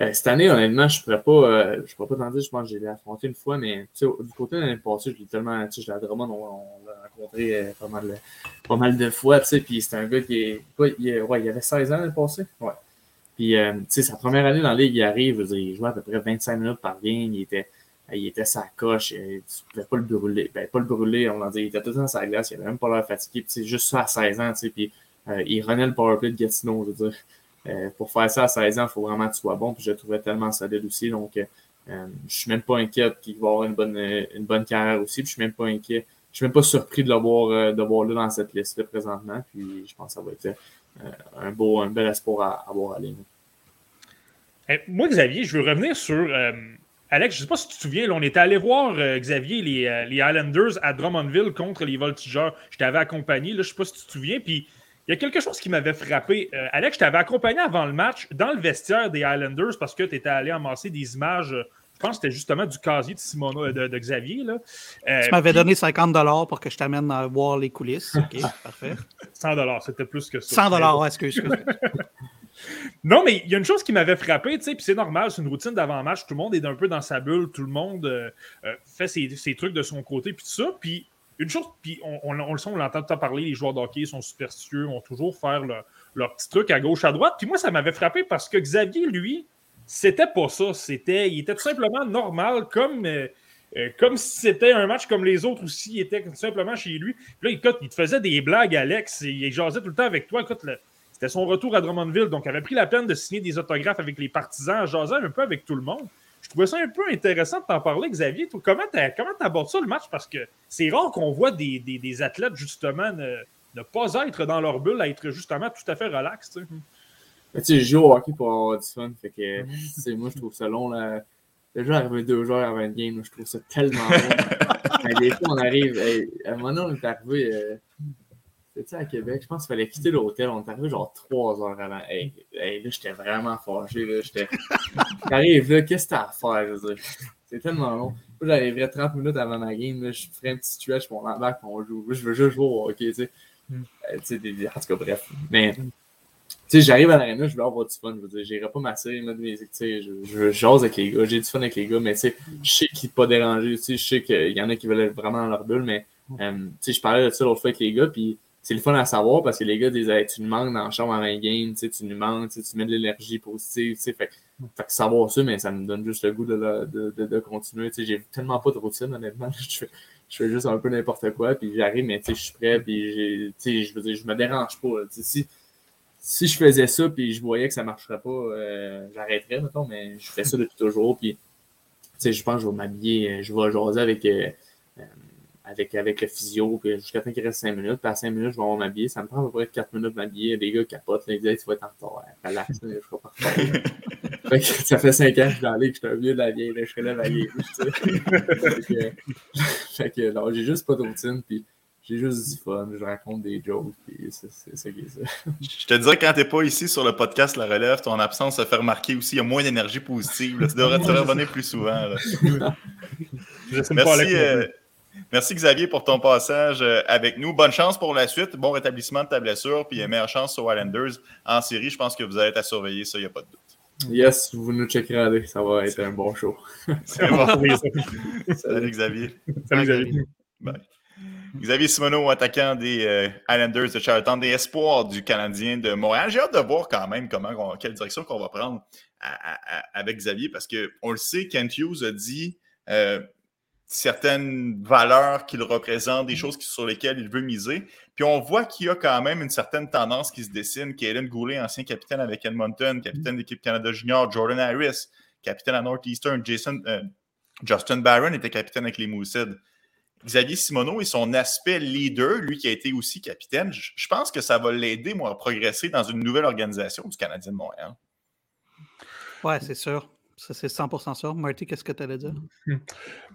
Euh, cette année, honnêtement, je ne pourrais pas, euh, je pourrais pas t'en dire, je pense que j'ai affronté une fois, mais du côté de l'année passée, je l'ai tellement, tu sais, je l'ai Drummond, on, on l'a rencontré euh, pas, mal, pas mal de fois, tu sais, puis c'est un gars qui est, il, ouais, il avait 16 ans l'année passée, ouais. Puis, tu sais, sa première année dans la ligue, il arrive, il jouait à peu près 25 minutes par game, il était, il était sa coche, tu ne pouvais pas le brûler, ben, pas le brûler, on va dire, il était tout le temps la glace, il avait même pas l'air fatigué, puis c'est juste ça à 16 ans, tu sais, puis il renait le powerplay de Gatineau, je veux dire. Euh, pour faire ça à 16 ans, il faut vraiment que tu sois bon. Puis je le trouvais tellement solide aussi. Donc, euh, euh je suis même pas inquiet qu'il va avoir une bonne, une bonne carrière aussi. Puis je suis même pas inquiet. Je suis même pas surpris de le voir, euh, là dans cette liste-là présentement. Puis je pense que ça va être un beau, un bel espoir à, avoir à ligne. Moi, Xavier, je veux revenir sur Alex, je ne sais pas si tu te souviens, on était allé voir Xavier, les, les, Islanders à Drummondville contre les Voltigeurs. Je t'avais accompagné, là, je ne sais pas si tu te souviens. Puis il y a quelque chose qui m'avait frappé. Alex, je t'avais accompagné avant le match dans le vestiaire des Islanders parce que tu étais allé amasser des images je pense que c'était justement du casier de, Simono, de, de Xavier. Là. Euh, tu m'avais donné 50 pour que je t'amène à voir les coulisses. OK, parfait. 100 c'était plus que ça. 100 ouais, excuse, moi non, mais il y a une chose qui m'avait frappé, tu sais, puis c'est normal, c'est une routine d'avant-match. Tout le monde est un peu dans sa bulle, tout le monde euh, euh, fait ses, ses, trucs de son côté, puis tout ça. Puis une chose, puis on, le sent, on l'entend tout parler, les joueurs d'hockey sont superstitieux, vont toujours faire leur petit à gauche, à droite. Puis moi, ça m'avait frappé parce que Xavier, lui, c'était pas ça. C'était, il était tout simplement normal, comme, euh, euh, comme si c'était un match comme les autres aussi. Il était tout simplement chez lui. Puis là, écoute, il te faisait des blagues, Alex. il jasait tout le temps avec toi. Écoute, c'était son retour à Drummondville. Donc, il avait pris la peine de signer des autographes avec les partisans, jasait un peu avec tout le monde. Je trouvais ça un peu intéressant de t'en parler, Xavier. Comment tu abordes ça le match? Parce que c'est rare qu'on voit des, des, athlètes, justement, ne, ne, pas être dans leur bulle, à être justement tout à fait relax. Tu sais, je joue au hockey pour avoir du fun. Fait que, mm. moi, je trouve ça long. Là. Déjà, arriver deux heures avant une game, je trouve ça tellement long. des fois, on arrive. à un moment donné, on est arrivé. Euh, c'était à Québec, je pense qu'il fallait quitter l'hôtel. On est arrivé genre trois heures avant. Hey, là, j'étais vraiment fâché. Là, j'étais... J'arrive là, qu'est-ce que t'as à faire? C'est tellement long. Moi, j'arriverais 30 minutes avant ma game. Là, je ferais un petit stretch pour l'embarque, on joue. Je veux juste jouer au hockey, tu sais. Mm. Euh, tu sais, en tout cas, bref. Mais tu sais, j'arrive à l'aréna, je veux avoir du fun. Je veux dire, j'irai pas masser, mettre mes. Tu sais, je, je jase avec les gars, j'ai du fun avec les gars, mais tu sais, je sais qu'ils pas dérangés. Tu sais, je sais qu'il y en a qui veulent être vraiment dans leur bulle, mais euh, tu sais, je parlais de ça l'autre fois avec les gars, puis c'est le fun à savoir parce que les gars disaient, tu nous manques dans le chambre avant game, tu nous manques, tu mets de l'énergie positive, fait, fait que savoir ça, mais ça me donne juste le goût de, de, de, de continuer. Tu sais, j'ai tellement pas de routine, honnêtement. je, fais, je fais juste un peu n'importe quoi, puis j'arrive, mais tu sais, je suis prêt, puis je veux dire, je me dérange pas. Si, si je faisais ça puis je voyais que ça marcherait pas, euh, j'arrêterais, mettons, mais je fais ça depuis toujours. Puis, je pense que je vais m'habiller, je vais jaser avec, euh, avec, avec le physio, puis jusqu'à temps qu'il reste 5 minutes. Puis à 5 minutes, je vais m'habiller. Ça me prend à peu près 4 minutes de m'habiller. Les gars capotent, là, ils disent, tu vas être en retard. Relax, je ne serai pas en retard. fait que, ça fait 5 ans que je suis dans que je suis un vieux de la vieille, là, je serais là la vieille. fait que, fait que non, j'ai juste pas de routine. Puis, j'ai juste du fun, je raconte des jokes, puis c'est ça qui est ça. Je te dirais, quand t'es pas ici sur le podcast La Relève, ton absence se fait remarquer aussi, il y a moins d'énergie positive. Tu devrais te revenir plus souvent. merci, euh, merci Xavier pour ton passage euh, avec nous. Bonne chance pour la suite, bon rétablissement de ta blessure, puis meilleure chance aux Islanders en série. Je pense que vous allez être à surveiller, ça, il n'y a pas de doute. Yes, vous nous checkerez, ça va être un bon show. Salut Xavier. Salut Xavier. Bye. Xavier Simoneau, attaquant des euh, Islanders de Charlottetown, des espoirs du Canadien de Montréal. J'ai hâte de voir quand même comment, quelle direction qu'on va prendre avec Xavier parce qu'on le sait, Kent Hughes a dit euh, certaines valeurs qu'il représente, des choses sur lesquelles il veut miser. Puis on voit qu'il y a quand même une certaine tendance qui se dessine. Kaylin Goulet, ancien capitaine avec Edmonton, capitaine d'équipe Canada Junior, Jordan Harris, capitaine à Northeastern, Jason, euh, Justin Barron était capitaine avec les Moosehead. Xavier Simoneau et son aspect leader, lui qui a été aussi capitaine, je pense que ça va l'aider, moi, à progresser dans une nouvelle organisation du Canadien de Montréal. Ouais, c'est sûr. Ça, c'est 100% sûr. Marty, qu'est-ce que tu allais dire?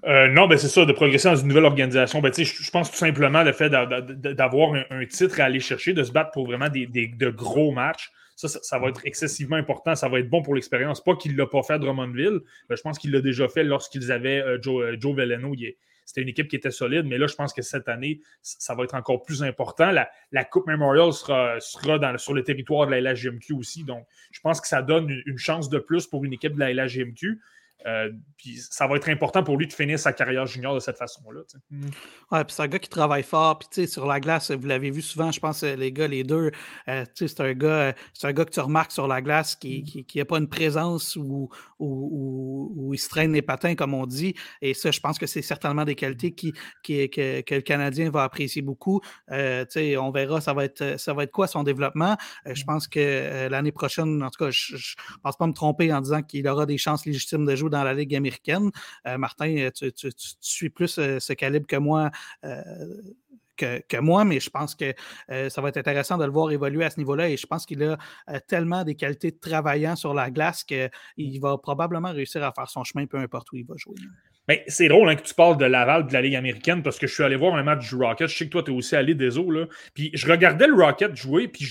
Euh, non, ben c'est ça, de progresser dans une nouvelle organisation. Ben, je pense tout simplement le fait d'avoir un, titre à aller chercher, de se battre pour vraiment des, de gros matchs. Ça, ça, va être excessivement important. Ça va être bon pour l'expérience. Pas qu'il ne l'a pas fait à Drummondville. Ben, je pense qu'il l'a déjà fait lorsqu'ils avaient euh, Joe, euh, Joe Veleno. Il c'était une équipe qui était solide, mais là, je pense que cette année, ça va être encore plus important. La, Coupe Memorial sera, sur le territoire de la LHGMQ aussi, donc je pense que ça donne une, chance de plus pour une équipe de la LHGMQ. Euh, puis ça va être important pour lui de finir sa carrière junior de cette façon-là. Mm. Ouais, puis c'est un gars qui travaille fort. Puis sur la glace, vous l'avez vu souvent, je pense, les gars, les deux, euh, c'est un gars, c'est un gars que tu remarques sur la glace qui n'a mm. pas une présence où, où, il se traîne les patins, comme on dit. Et ça, je pense que c'est certainement des qualités qui, qui que, que, le Canadien va apprécier beaucoup. Euh, on verra, ça va être ça va être quoi son développement. je mm. pense que l'année prochaine, en tout cas, je ne pense pas me tromper en disant qu'il aura des chances légitimes de jouer dans la Ligue américaine. Euh, Martin, tu, suis plus euh, ce calibre que moi que, moi, mais je pense que ça va être intéressant de le voir évoluer à ce niveau-là et je pense qu'il a tellement des qualités de travaillant sur la glace qu'il va probablement réussir à faire son chemin peu importe où il va jouer. Mais c'est drôle hein, que tu parles de Laval de la Ligue américaine parce que je suis allé voir un match du Rocket. Je sais que toi, tu es aussi allé des eaux. Puis je regardais le Rocket jouer, puis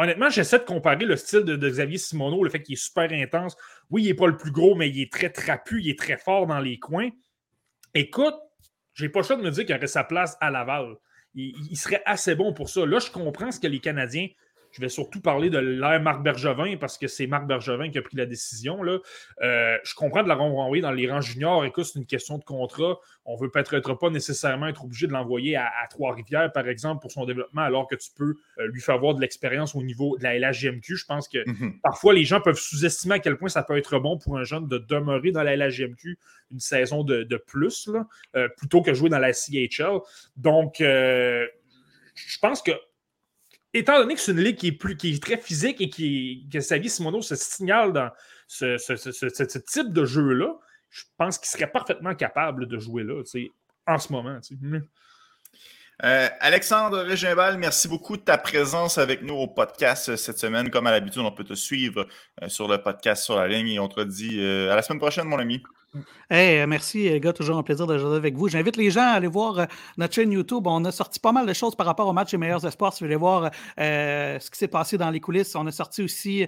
honnêtement, j'essaie de comparer le style de, Xavier Simoneau, le fait qu'il est super intense. Oui, il n'est pas le plus gros, mais il est très trapu, il est très fort dans les coins. Écoute, j'ai pas le choix de me dire qu'il aurait sa place à Laval. il, serait assez bon pour ça. Là, je comprends ce que les Canadiens je vais surtout parler de l'ère Marc Bergevin parce que c'est Marc Bergevin qui a pris la décision. Là. Euh, je comprends de la renvoyer dans les rangs juniors. Écoute, c'est une question de contrat. On ne veut peut-être pas nécessairement être obligé de l'envoyer à, Trois-Rivières, par exemple, pour son développement, alors que tu peux euh, lui faire voir de l'expérience au niveau de la LHGMQ. Je pense que mhm. parfois, les gens peuvent sous-estimer à quel point ça peut être bon pour un jeune de demeurer dans la LHGMQ une saison de, plus, là, euh, plutôt que jouer dans la CHL. Donc, je pense que étant donné que c'est une ligue qui est, très physique et qui, que Xavier Simoneau se signale dans ce, type de jeu-là, je pense qu'il serait parfaitement capable de jouer là, en ce moment. Euh, Alexandre Régimbal, merci beaucoup de ta présence avec nous au podcast cette semaine. Comme à l'habitude, on peut te suivre euh, sur le podcast sur la ligne et on te dit euh, à la semaine prochaine, mon ami. Hey, merci, euh, gars. Toujours un plaisir de jouer avec vous. J'invite les gens à aller voir euh, notre chaîne YouTube. On a sorti pas mal de choses par rapport au match des meilleurs espoirs. Si vous voulez voir euh, ce qui s'est passé dans les coulisses, on a sorti aussi,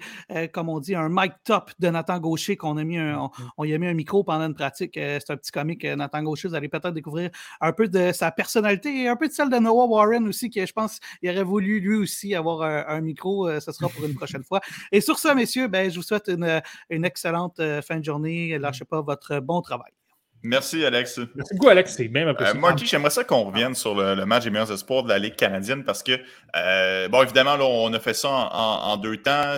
comme on dit, un mic top de Nathan Gaucher qu'on a mis un, on, y a mis un micro pendant une pratique. c'est un petit comique, Nathan Gaucher. Vous allez peut-être découvrir un peu de sa personnalité et un peu de celle de Noah Warren aussi, qui je pense il aurait voulu lui aussi avoir un, micro. ce sera pour une prochaine fois. Et sur ça, messieurs, ben, je vous souhaite une, une excellente fin de journée. Lâchez pas votre bon travail. Merci, Alex. Merci beaucoup, Alex. C'est même apprécié. Euh, Marty, j'aimerais ça qu'on revienne sur le, match des meilleurs espoirs de la Ligue canadienne parce que, euh, bon, évidemment, là, on a fait ça en, deux temps.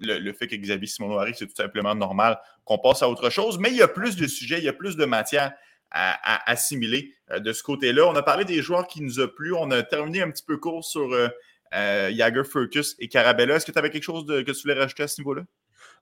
Le, fait que Xavier Simoneau arrive, c'est tout simplement normal qu'on passe à autre chose. Mais il y a plus de sujets, il y a plus de matière à, assimiler euh, de ce côté-là. On a parlé des joueurs qui nous ont plu. On a terminé un petit peu court sur Jagger, Furcus et Carabella. Est-ce que tu avais quelque chose que tu voulais rajouter à ce niveau-là?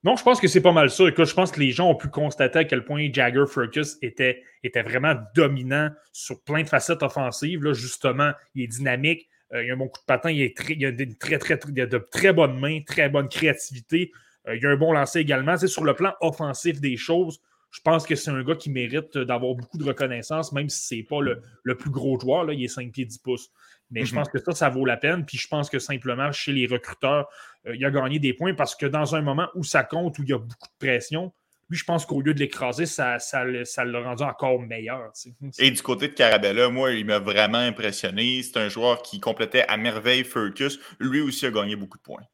Non, je pense que c'est pas mal ça. Je pense que les gens ont pu constater à quel point Jagger Furcus était, était vraiment dominant sur plein de facettes offensives. Là, justement, il est dynamique, euh, il a un bon coup de patin, il, a très, très, il, a de très bonnes mains, très bonne créativité. Euh, il a un bon lancer également. C'est sur le plan offensif des choses, je pense que c'est un gars qui mérite d'avoir beaucoup de reconnaissance, même si ce n'est pas le, le, plus gros joueur. Il est 5 pieds 10 pouces. Mais je mhm. pense que ça, ça vaut la peine. Puis je pense que simplement, chez les recruteurs, euh, il a gagné des points parce que dans un moment où ça compte, où il y a beaucoup de pression, lui, je pense qu'au lieu de l'écraser, ça, ça, l'a rendu encore meilleur. Et du côté de Carabella, moi, il m'a vraiment impressionné. C'est un joueur qui complétait à merveille Furcus. Lui aussi a gagné beaucoup de points.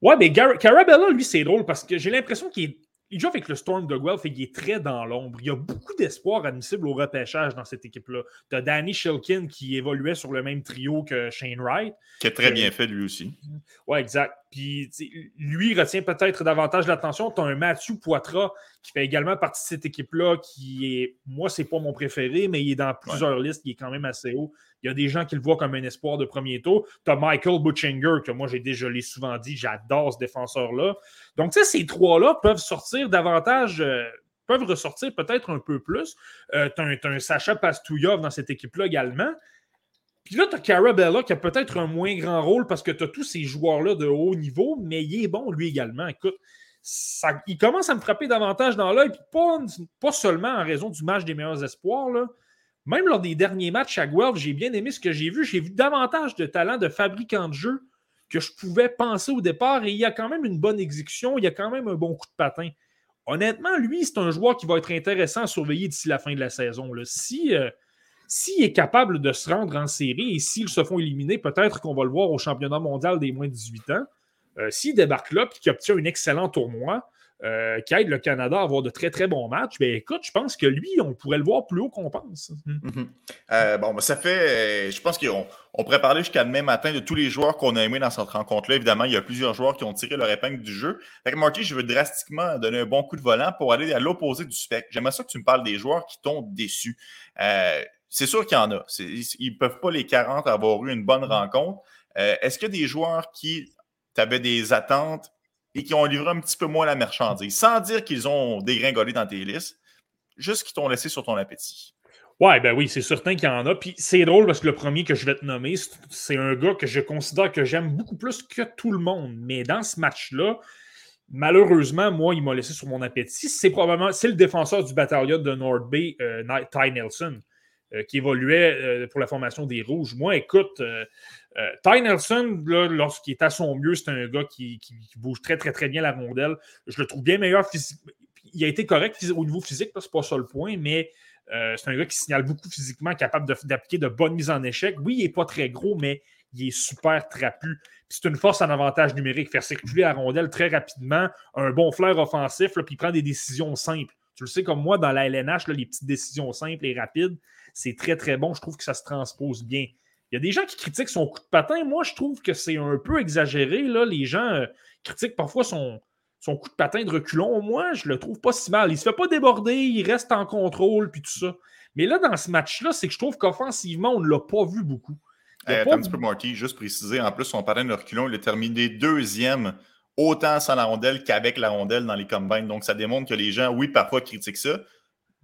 Ouais, mais Carabella, lui, c'est drôle parce que j'ai l'impression qu'il est il joue avec le Storm de Guelph et il est très dans l'ombre. Il y a beaucoup d'espoir admissible au repêchage dans cette équipe-là. Tu as Danny Shilkin qui évoluait sur le même trio que Shane Wright. Qui est très bien fait lui aussi. Ouais, exact. Puis lui retient peut-être davantage l'attention. Tu as un Mathieu Poitras qui fait également partie de cette équipe-là, qui est, moi, c'est pas mon préféré, mais il est dans plusieurs listes, il est quand même assez haut. Il y a des gens qui le voient comme un espoir de premier tour. Tu as Michael Butchinger, que moi, j'ai déjà l'ai souvent dit, j'adore ce défenseur-là. Donc, tu sais, ces trois-là peuvent sortir davantage. Euh, peuvent ressortir peut-être un peu plus. Euh, tu as, un Sacha Pastouillov dans cette équipe-là également. Puis là, tu as Carabella qui a peut-être un moins grand rôle parce que tu as tous ces joueurs-là de haut niveau, mais il est bon lui également. Écoute, ça, il commence à me frapper davantage dans l'œil, puis pas, pas, seulement en raison du match des meilleurs espoirs. Là. Même lors des derniers matchs à Guelph, j'ai bien aimé ce que j'ai vu. J'ai vu davantage de talent de fabricant de jeu que je pouvais penser au départ. Et il y a quand même une bonne exécution, il y a quand même un bon coup de patin. Honnêtement, lui, c'est un joueur qui va être intéressant à surveiller d'ici la fin de la saison. Si, euh, s'il est capable de se rendre en série et s'ils se font éliminer, peut-être qu'on va le voir au championnat mondial des moins de 18 ans. Euh, s'il débarque là et qu'il obtient un excellent tournoi, euh, qui aide le Canada à avoir de très, très bons matchs, bien écoute, je pense que lui, on pourrait le voir plus haut qu'on pense. Mhm. Euh, bon, ben, ça fait, je pense qu'on on pourrait parler jusqu'à demain matin de tous les joueurs qu'on a aimés dans cette rencontre-là. Évidemment, il y a plusieurs joueurs qui ont tiré leur épingle du jeu. Fait Marty, je veux drastiquement donner un bon coup de volant pour aller à l'opposé du spectre. J'aimerais ça que tu me parles des joueurs qui t'ont déçu. Euh, c'est sûr qu'il y en a. Ils ne peuvent pas, les 40, avoir eu une bonne rencontre. Est-ce qu'il y a des joueurs qui avaient des attentes et qui ont livré un petit peu moins la marchandise, sans dire qu'ils ont dégringolé dans tes listes, juste qu'ils t'ont laissé sur ton appétit. Ouais, ben oui, c'est certain qu'il y en a. Puis c'est drôle parce que le premier que je vais te nommer, c'est un gars que je considère que j'aime beaucoup plus que tout le monde. Mais dans ce match-là, malheureusement, moi, il m'a laissé sur mon appétit. C'est probablement c'est le défenseur du bataillon de North Bay, euh, Ty Nelson, euh, qui évoluait euh, pour la formation des Rouges. Moi, écoute, Ty Nelson, lorsqu'il est à son mieux, c'est un gars qui, bouge très, très, très bien la rondelle. Je le trouve bien meilleur physiquement. Il a été correct au niveau physique, c'est pas ça le point, mais euh, c'est un gars qui signale beaucoup physiquement, capable d'appliquer de, bonnes mises en échec. Oui, il n'est pas très gros, mais il est super trapu. C'est une force en avantage numérique, faire circuler la rondelle très rapidement, un bon flair offensif, puis il prend des décisions simples. Tu le sais, comme moi, dans la LNH, les petites décisions simples et rapides, c'est très, très bon. Je trouve que ça se transpose bien. Il y a des gens qui critiquent son coup de patin. Moi, je trouve que c'est un peu exagéré. Là. Les gens euh, critiquent parfois son, son coup de patin de reculon, moi, je le trouve pas si mal. Il se fait pas déborder, il reste en contrôle, puis tout ça. Mais là, dans ce match-là, c'est que je trouve qu'offensivement, on ne l'a pas vu beaucoup. Eh, attends un petit peu, Marty, juste préciser. En plus, son patin de reculon, il a terminé deuxième, autant sans la rondelle qu'avec la rondelle dans les combines. Donc, ça démontre que les gens, oui, parfois critiquent ça.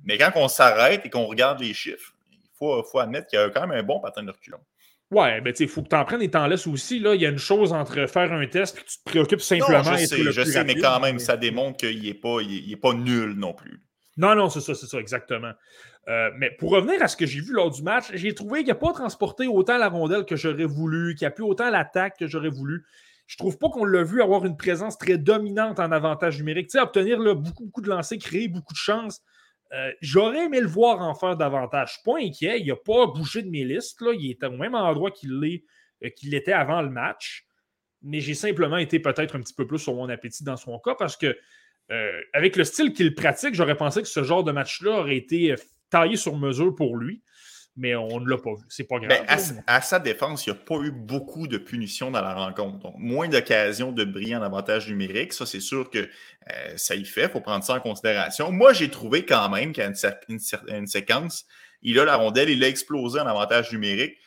Mais quand on s'arrête et qu'on regarde les chiffres, il faut, faut admettre qu'il y a quand même un bon patin de reculon. Ouais, ben tu il faut que tu en prennes et t'en laisses aussi. Là. Il y a une chose entre faire un test et tu te préoccupes simplement. Non, je sais, je sais mais quand même, ça démontre qu'il n'est pas, il est, pas nul non plus. Non, non, c'est ça, c'est ça, exactement. Euh, mais pour revenir à ce que j'ai vu lors du match, j'ai trouvé qu'il n'a pas transporté autant la rondelle que j'aurais voulu, qu'il a plus autant l'attaque que j'aurais voulu. Je trouve pas qu'on l'a vu avoir une présence très dominante en avantage numérique. Tu sais, obtenir là, beaucoup, beaucoup de lancers, créer beaucoup de chances. Euh, j'aurais aimé le voir en faire davantage. Je suis pas inquiet. Il n'a pas bougé de mes listes. Là. Il était au même endroit qu'il euh, qu'il était avant le match. Mais j'ai simplement été peut-être un petit peu plus sur mon appétit dans son cas parce que, euh, avec le style qu'il pratique, j'aurais pensé que ce genre de match-là aurait été taillé sur mesure pour lui mais on ne l'a pas vu. C'est pas grave. à, sa défense, il n'y a pas eu beaucoup de punitions dans la rencontre. Donc, moins d'occasions de briller en avantage numérique. Ça, c'est sûr que euh, ça y fait. Il faut prendre ça en considération. Moi, j'ai trouvé quand même qu'à une, séquence, il a la rondelle, il a explosé en avantage numérique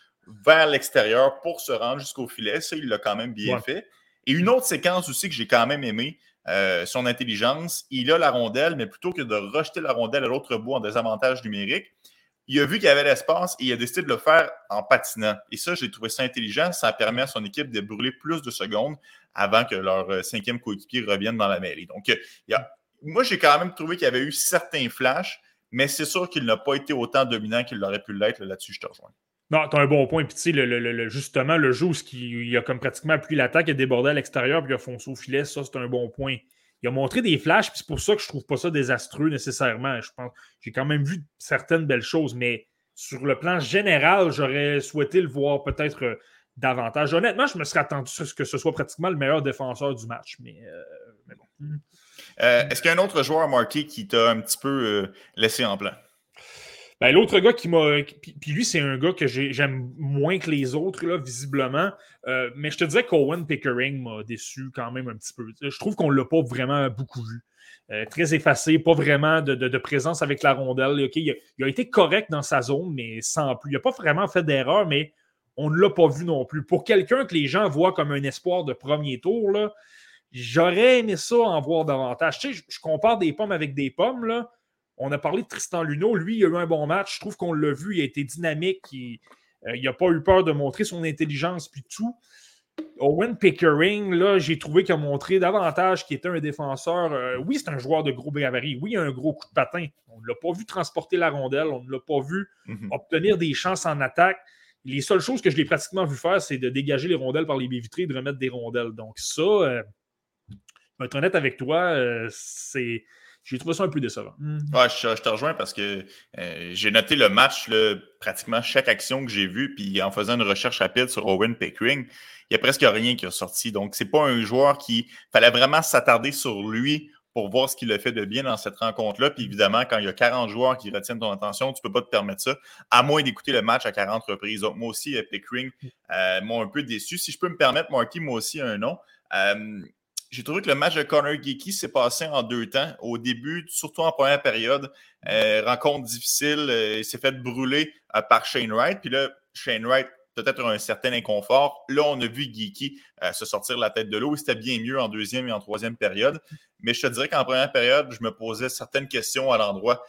vers l'extérieur pour se rendre jusqu'au filet. Ça, il l'a quand même bien fait. Et une autre séquence aussi que j'ai quand même aimé, euh, son intelligence, il a la rondelle, mais plutôt que de rejeter la rondelle à l'autre bout en désavantage numérique, il a vu qu'il y avait l'espace et il a décidé de le faire en patinant. Et ça, j'ai trouvé ça intelligent. Ça permet à son équipe de brûler plus de secondes avant que leur euh, cinquième coéquipier revienne dans la mairie. Donc, euh, moi, j'ai quand même trouvé qu'il y avait eu certains flashs, mais c'est sûr qu'il n'a pas été autant dominant qu'il aurait pu l'être. Là-dessus, je te rejoins. Non, tu as un bon point. Puis, tu sais, justement, le jeu où il a comme pratiquement appuyé l'attaque, il a débordé à l'extérieur, puis il a foncé au filet, ça, c'est un bon point il a montré des flashs, puis c'est pour ça que je trouve pas ça désastreux nécessairement. Je pense j'ai quand même vu certaines belles choses, mais sur le plan général, j'aurais souhaité le voir peut-être euh, davantage. Honnêtement, je me serais attendu à ce que ce soit pratiquement le meilleur défenseur du match, mais, euh, bon. Euh, est-ce qu'il y a un autre joueur marqué qui t'a un petit peu laissé en plan? Ben, l'autre gars qui m'a. Puis lui, c'est un gars que j'aime moins que les autres, là, visiblement. Euh, mais je te disais qu'Owen Pickering m'a déçu quand même un petit peu. Je trouve qu'on ne l'a pas vraiment beaucoup vu. Euh, très effacé, pas vraiment de, présence avec la rondelle. il, a, été correct dans sa zone, mais sans plus. Il n'a pas vraiment fait d'erreur, mais on ne l'a pas vu non plus. Pour quelqu'un que les gens voient comme un espoir de premier tour, j'aurais aimé ça en voir davantage. Tu sais, je compare des pommes avec des pommes. Là. On a parlé de Tristan Luneau. Lui, il a eu un bon match. Je trouve qu'on l'a vu. Il a été dynamique. Il n'a euh, pas eu peur de montrer son intelligence puis tout. Owen Pickering, là, j'ai trouvé qu'il a montré davantage qu'il était un défenseur. Euh, oui, c'est un joueur de gros gabarit. Oui, il a un gros coup de patin. On ne l'a pas vu transporter la rondelle. On ne l'a pas vu mhm. obtenir des chances en attaque. Les seules choses que je l'ai pratiquement vu faire, c'est de dégager les rondelles par les baies vitrées et de remettre des rondelles. Donc, ça, euh, pour être honnête avec toi, c'est j'ai trouvé ça un peu décevant. Hmm. Ouais, je, te rejoins parce que euh, j'ai noté le match, pratiquement chaque action que j'ai vue, puis en faisant une recherche rapide sur Owen Pickering, il n'y a presque rien qui est sorti. Donc, c'est pas un joueur qui fallait vraiment s'attarder sur lui pour voir ce qu'il a fait de bien dans cette rencontre-là. Puis évidemment, quand il y a 40 joueurs qui retiennent ton attention, tu ne peux pas te permettre ça, à moins d'écouter le match à 40 reprises. Donc, moi aussi, euh, Pickering euh, m'a un peu déçu. Si je peux me permettre, Marky, moi aussi, un nom. Euh, j'ai trouvé que le match de Connor Geeky s'est passé en deux temps. Au début, surtout en première période, euh, rencontre difficile, euh, il s'est fait brûler euh, par Shane Wright. Puis là, Shane Wright peut-être un certain inconfort. Là, on a vu Geeky se sortir la tête de l'eau. C'était bien mieux en deuxième et en troisième période. Mais je te dirais qu'en première période, je me posais certaines questions à l'endroit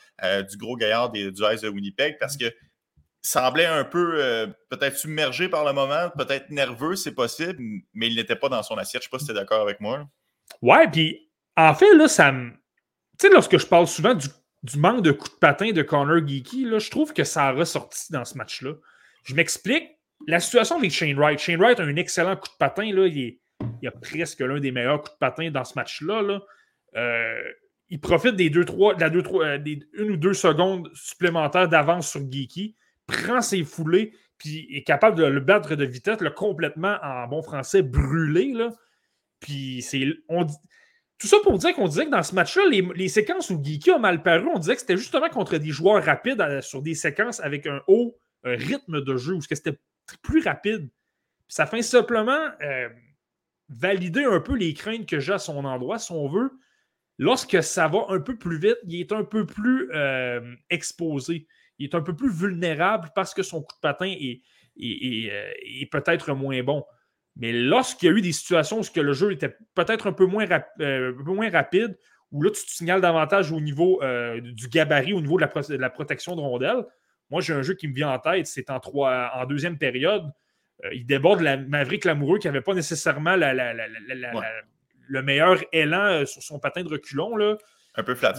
du gros gaillard des, du Ice de Winnipeg parce que semblait un peu peut-être submergé par le moment, peut-être nerveux, c'est possible, mais il n'était pas dans son assiette. Je ne sais pas si tu es d'accord avec moi. Ouais, puis en fait, là, ça me. Tu sais, lorsque je parle souvent du, manque de coups de patin de Connor Geeky, là, je trouve que ça a ressorti dans ce match-là. Je m'explique. La situation avec Shane Wright. Shane Wright a un excellent coup de patin. Là. Il, a presque l'un des meilleurs coups de patin dans ce match-là. Là. Euh, il profite des deux, trois, de la deux, trois, euh, des une ou deux secondes supplémentaires d'avance sur Geeky, prend ses foulées, puis est capable de le battre de vitesse, le complètement, en bon français, brûlé. Là. Puis c'est. On, tout ça pour dire qu'on disait que dans ce match-là, les, séquences où Geeky a mal paru, on disait que c'était justement contre des joueurs rapides euh, sur des séquences avec un haut rythme de jeu, où c'était plus rapide. ça fait simplement euh, valider un peu les craintes que j'ai à son endroit, si on veut. Lorsque ça va un peu plus vite, il est un peu plus euh, exposé. Il est un peu plus vulnérable parce que son coup de patin est, est peut-être moins bon. Mais lorsqu'il y a eu des situations où le jeu était peut-être un, peu moins euh, moins rapide, où là, tu te signales davantage au niveau euh, du gabarit, au niveau de la, protection de rondelle, moi, j'ai un jeu qui me vient en tête, c'est en, en deuxième période. Euh, il déborde la Maverick Lamoureux qui n'avait pas nécessairement le meilleur élan sur son patin de reculon. Là. Un peu flat.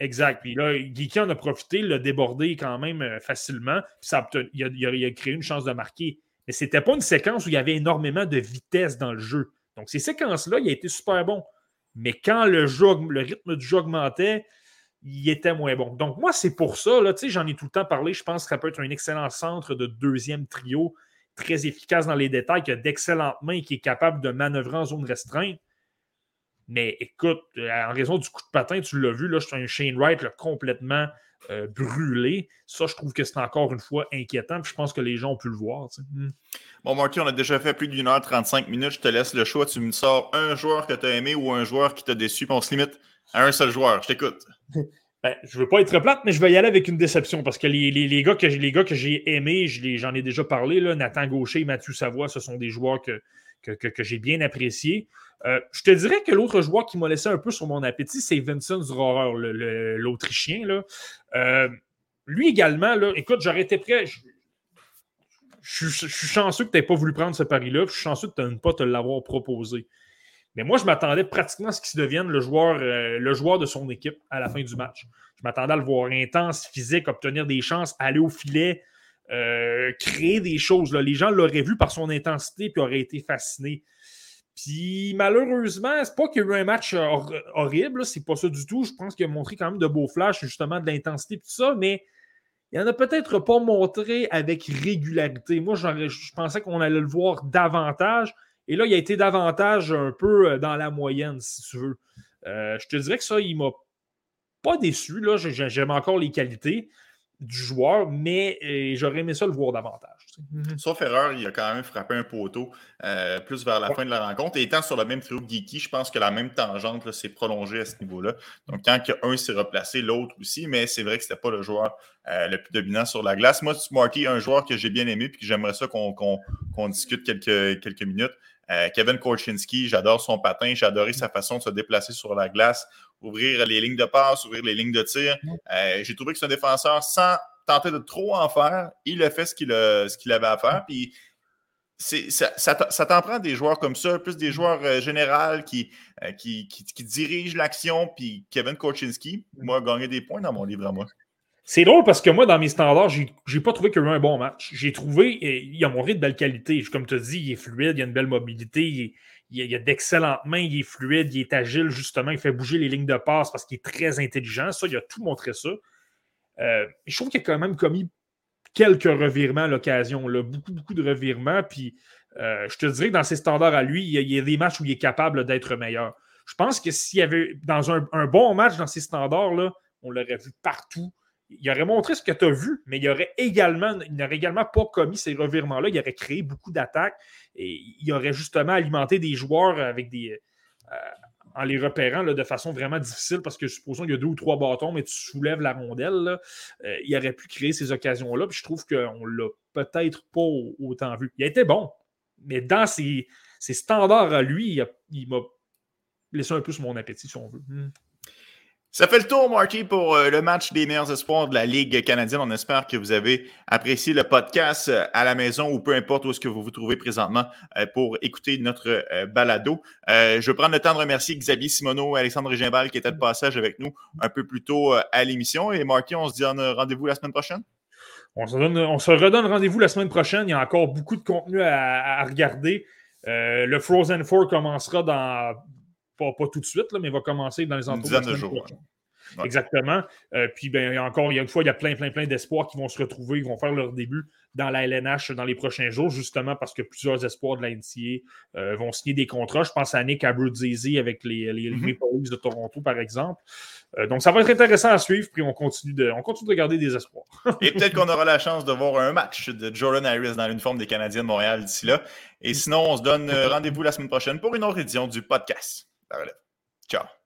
Exact. Puis là, Geeky en a profité, l'a débordé quand même facilement. ça il, a, créé une chance de marquer. Mais ce n'était pas une séquence où il y avait énormément de vitesse dans le jeu. Donc, ces séquences-là, il a été super bon. Mais quand le rythme du jeu augmentait, il était moins bon. Donc, moi, c'est pour ça, là, j'en ai tout le temps parlé. Je pense que ça peut être un excellent centre de deuxième trio, très efficace dans les détails, qui a d'excellentes mains et qui est capable de manœuvrer en zone restreinte. Mais écoute, en raison du coup de patin, tu l'as vu, là, je suis un Shane Wright complètement euh, brûlé. Ça, je trouve que c'est encore une fois inquiétant. je pense que les gens ont pu le voir. Hmm. Bon, Marty, on a déjà fait plus d'une heure 35 minutes. Je te laisse le choix. Tu me sors un joueur que tu as aimé ou un joueur qui t'a déçu. on se limite à un seul joueur. Je t'écoute. Ben, je veux pas être plate, mais je vais y aller avec une déception parce que les, les, gars que, j'ai aimés, j'en ai déjà parlé, là, Nathan Gaucher et Mathieu Savoie, ce sont des joueurs que, que, j'ai bien appréciés. Euh, je te dirais que l'autre joueur qui m'a laissé un peu sur mon appétit, c'est Vincent Zrohrer, l'Autrichien. Euh, lui également, là, écoute, j'aurais été prêt. Je, suis chanceux que tu n'aies pas voulu prendre ce pari-là. Je suis chanceux de ne pas te l'avoir proposé. Mais moi, je m'attendais pratiquement à ce qu'il devienne le euh, le joueur de son équipe à la fin du match. Je m'attendais à le voir intense, physique, obtenir des chances, aller au filet, créer des choses. Les gens l'auraient vu par son intensité puis auraient été fascinés. Puis malheureusement, c'est pas qu'il y a eu un match horrible, c'est pas ça du tout. Je pense qu'il a montré quand même de beaux flashs, justement, de l'intensité et tout ça, mais il en a peut-être pas montré avec régularité. Moi, je pensais qu'on allait le voir davantage. Et là, il a été davantage un peu euh, dans la moyenne, si tu veux. Euh, je te dirais que ça, il m'a pas déçu. J'aime encore les qualités du joueur, mais euh, j'aurais aimé ça le voir davantage. Mhm. Sauf erreur, il a quand même frappé un poteau euh, plus vers la fin de la rencontre. Et étant sur le même trio Geeky, je pense que la même tangente s'est prolongée à ce niveau-là. Donc, quand un s'est replacé, l'autre aussi, mais c'est vrai que ce n'était pas le joueur euh, le plus dominant sur la glace. Moi, Marty, un joueur que j'ai bien aimé et que j'aimerais ça qu'on discute quelques, quelques minutes. Kevin Korchinski, j'adore son patin, j'ai adoré sa façon de se déplacer sur la glace ouvrir les lignes de passe, ouvrir les lignes de tir. Euh, j'ai trouvé que c'est un défenseur sans tenter de trop en faire. Il a fait ce qu'il avait à faire. Puis ça, ça, t'en prend des joueurs comme ça, plus des joueurs euh, généraux qui, euh, qui, qui, dirigent l'action. Puis Kevin Korchinski, moi, a gagné des points dans mon livre à moi. C'est drôle parce que moi, dans mes standards, j'ai pas trouvé qu'il y a eu un bon match. J'ai trouvé, il a montré de belle qualité. Comme tu as dit, il est fluide, il a une belle mobilité, il est, il a, d'excellentes mains, il est fluide, il est agile, justement, il fait bouger les lignes de passe parce qu'il est très intelligent. Ça, il a tout montré ça. Euh, je trouve qu'il a quand même commis quelques revirements à l'occasion, beaucoup, beaucoup de revirements. Puis euh, je te dirais que dans ses standards à lui, il y a, des matchs où il est capable d'être meilleur. Je pense que s'il y avait dans un, bon match dans ses standards, là, on l'aurait vu partout. Il aurait montré ce que tu as vu, mais il aurait également, n'aurait également pas commis ces revirements-là. Il aurait créé beaucoup d'attaques et il aurait justement alimenté des joueurs avec des. Euh, en les repérant de façon vraiment difficile parce que supposons qu'il y a deux ou trois bâtons, mais tu soulèves la rondelle, euh, il aurait pu créer ces occasions-là. Je trouve qu'on l'a peut-être pas autant vu. Il a été bon, mais dans ses, standards à lui, il m'a laissé un peu sur mon appétit, si on veut. Hmm. Ça fait le tour, Marty, pour euh, le match des meilleurs espoirs de la Ligue canadienne. On espère que vous avez apprécié le podcast euh, à la maison ou peu importe où est-ce que vous vous trouvez présentement euh, pour écouter notre balado. Je vais prendre le temps de remercier Xavier Simoneau et Alexandre Gimbal qui étaient de passage avec nous un peu plus tôt à l'émission. Et Marty, on se dit rendez-vous la semaine prochaine? On se, redonne rendez-vous la semaine prochaine. Il y a encore beaucoup de contenu à, regarder. le Frozen Four commencera dans pas, tout de suite, là, mais va commencer dans les entours de, jours. Exactement. Euh, puis, ben, encore, il y a une fois, il y a plein, plein, plein d'espoirs qui vont se retrouver, ils vont faire leur début dans la LNH dans les prochains jours, justement parce que plusieurs espoirs de la NCA euh, vont signer des contrats. Je pense à Nick Abruzzese avec les, les, mm-hmm. Maple Leafs de Toronto, par exemple. Euh, donc, ça va être intéressant à suivre, puis on continue de, on continue de garder des espoirs. Et peut-être qu'on aura la chance de voir un match de Jordan Harris dans l'uniforme des Canadiens de Montréal d'ici là. Et sinon, on se donne rendez-vous la semaine prochaine pour une autre édition du podcast. La relève. Ciao.